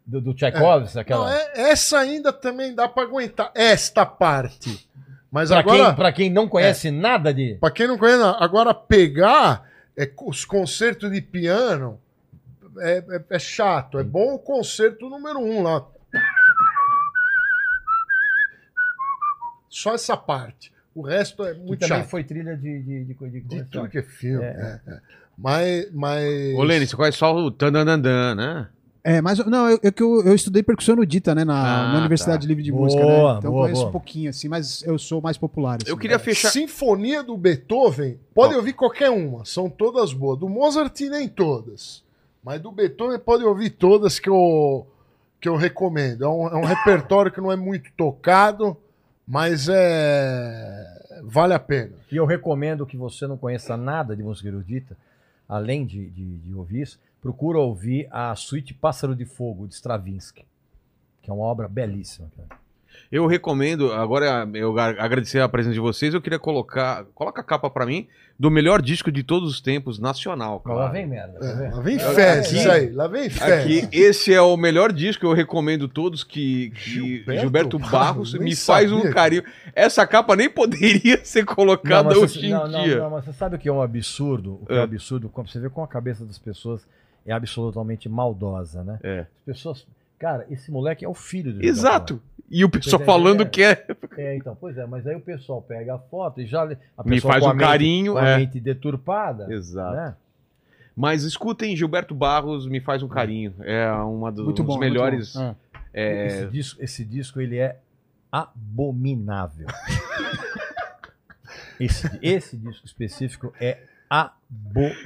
do, do Tchaikovsky, aquela. Não, é- essa ainda também dá pra aguentar. Esta parte. Mas pra, agora, quem, pra quem não conhece nada de. pra quem não conhece, agora pegar é, os concertos de piano é, é- é chato. É bom o concerto número um lá. Só essa parte. O resto é Que muito também chato. foi trilha de. de, de, de, De tudo que é filme. É, é, é. Mas, mas. Ô, Lênin, você conhece só o tandandandan, né? É, mas não, eu, eu, que eu, eu estudei percussão erudita, né, na, Ah, na Universidade tá. Livre de Boa, Música, né? Então boa, eu conheço boa. um pouquinho, assim, mas eu sou mais popular. assim. Eu queria fechar. Sinfonia do Beethoven, pode Ó. ouvir qualquer uma, são todas boas. Do Mozart nem todas. Mas do Beethoven pode ouvir todas que eu, que eu recomendo. É um, é um [coughs] repertório que não é muito tocado, mas é. Vale a pena. E eu recomendo que você não conheça nada de música erudita, além de, de, de ouvir isso, procura ouvir a Suíte Pássaro de Fogo, de Stravinsky, que é uma obra belíssima. cara. Eu recomendo, agora eu a- agradecer a presença de vocês, eu queria colocar, coloca a capa pra mim, do melhor disco de todos os tempos, nacional. Lá Claro. vem merda, tá É, vendo? lá vem Aqui- fezes aí, lá vem fezes. Aqui, esse é o melhor disco, eu recomendo todos que, que Gilberto, Gilberto Barros me faz um carinho. Essa capa nem poderia [laughs] ser colocada mas hoje você, em não, não, dia. não, mas você sabe o que é um absurdo? O que é, É. um absurdo? Quando você vê como a cabeça das pessoas é absolutamente maldosa, né? É. As pessoas. Cara, esse moleque é o filho do Gilberto Exato. E o pessoal Você falando entendeu? que é. É, então, pois é, mas aí o pessoal pega a foto e já. A Me pessoa faz com a um mente- carinho, Com a é. mente deturpada. Exato. Né? Mas escutem, Gilberto Barros me faz um carinho. É uma dos, Muito um dos bom, muito melhores. bom. Ah. é, Esse, disco, esse disco, ele é abominável. [laughs] esse, esse disco específico é abominável.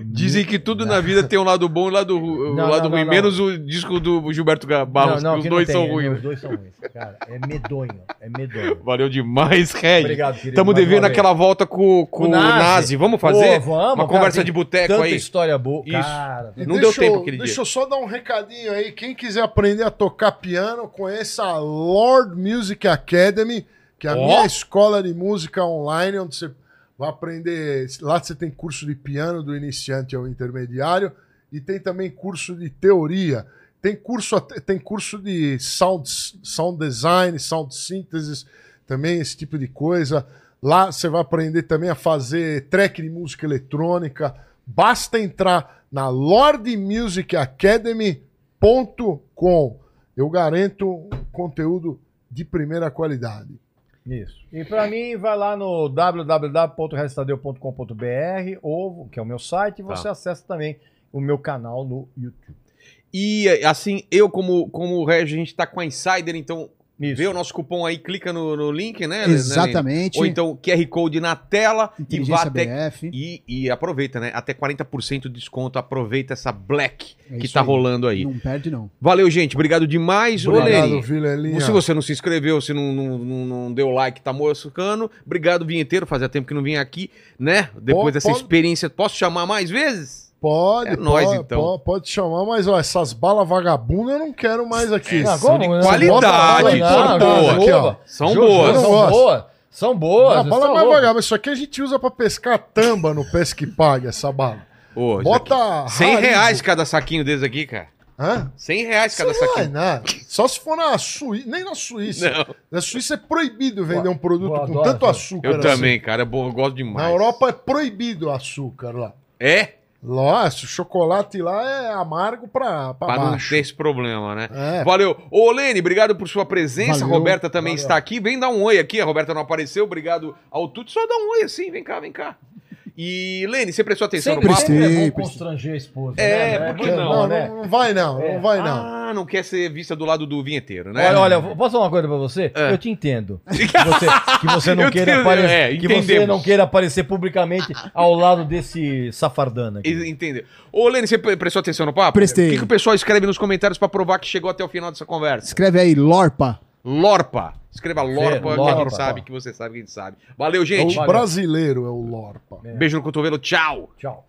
Dizem que tudo na vida tem um lado bom e um lado, ru- um Não, lado não, ruim, não, não. menos o disco do Gilberto Barros, que os dois não são tem, ruins. Os dois são ruins, cara. É medonho, é medonho. Valeu demais, Red. Obrigado, querido. Estamos devendo aquela volta com, com O Nazi. Nazi. Vamos fazer? Pô, vamos, uma cara, conversa tem de boteco Tanta aí. história boa. Isso. Cara, E Não deixa deu tempo eu- aquele Deixa dia. eu só dar um recadinho aí. Quem quiser aprender a tocar piano, conheça a Lord Music Academy, que é a Ó. minha escola de música online, onde você vai aprender. Lá você tem curso de piano do iniciante ao intermediário e tem também curso de teoria. Tem curso, tem curso de sound, sound design, sound synthesis, também esse tipo de coisa. Lá você vai aprender também a fazer track de música eletrônica. Basta entrar na lordmusicacademy.com. Eu garanto conteúdo de primeira qualidade. Isso. E pra mim, vai lá no www.restadeu.com.br ou que é o meu site, e você Tá. acessa também o meu canal no YouTube. E assim, eu como, como o Regis, a gente tá com a Insider, então Isso. vê o nosso cupom aí, clica no, no link, né? né, Exatamente. Ou então QR Code na tela e vá até BF. E, e aproveita, né? Até 40% de desconto. Aproveita essa Black É que tá aí. rolando aí. Não perde, não. Valeu, gente. Obrigado demais. Obrigado, Vilelinha. se você não se inscreveu, se não, não, não, não deu like, tá moscando. Obrigado, vinheteiro. Fazia tempo que não vinha aqui, né? Depois Pode- dessa pode- experiência. Posso chamar mais vezes? Pode, É nóis, pode, então. pode, pode chamar, mas ó, essas balas vagabundas eu não quero mais aqui. É, Ah, são de qualidade, Não, são não, boas. aqui, ó. São boas. São boas. São boas. a bala mais vagabunda. Isso aqui a gente usa pra pescar tamba no Pesque Pague, essa bala. Ô, Bota. aqui- 100 Haribo. reais cada saquinho desse aqui, cara. Hã? 100 reais cada Não é saquinho. nada. Só se for na Suíça. Nem na Suíça. Não, Na Suíça é proibido vender um produto eu com adoro tanto açúcar. eu assim. também, cara. É bom, eu gosto demais. Na Europa é proibido o açúcar lá. É? Nossa, o chocolate lá é amargo pra, pra, Pra não baixo. ter esse problema, né? É. Valeu. Ô, Lene, obrigado por sua presença. Valeu. A Roberta também Valeu. está aqui. Vem dar um oi aqui. A Roberta não apareceu. Obrigado ao Tuto. Só dá um oi assim. Vem cá, vem cá. E, Lene, você prestou atenção Sempre, no papo? sempre é bom constranger a esposa. É, né? por que É não, Não, né? não, não vai não, É. não vai não. Ah, não quer ser vista do lado do vinheteiro, né? Olha, olha, posso falar uma coisa pra você? É. Eu te entendo. [laughs] Que você, que você não queira aparecer, é, que você não queira aparecer publicamente ao lado desse safardana aqui. Entendeu? Ô, Lene, você pre- prestou atenção no papo? Prestei. O que, que o pessoal escreve nos comentários pra provar que chegou até o final dessa conversa? Escreve aí, Lorpa. Lorpa. Escreva Lorpa, que a Lorpa. gente sabe, que você sabe, que a gente sabe. Valeu, É gente. o brasileiro é o Lorpa. Beijo no cotovelo. Tchau. Tchau.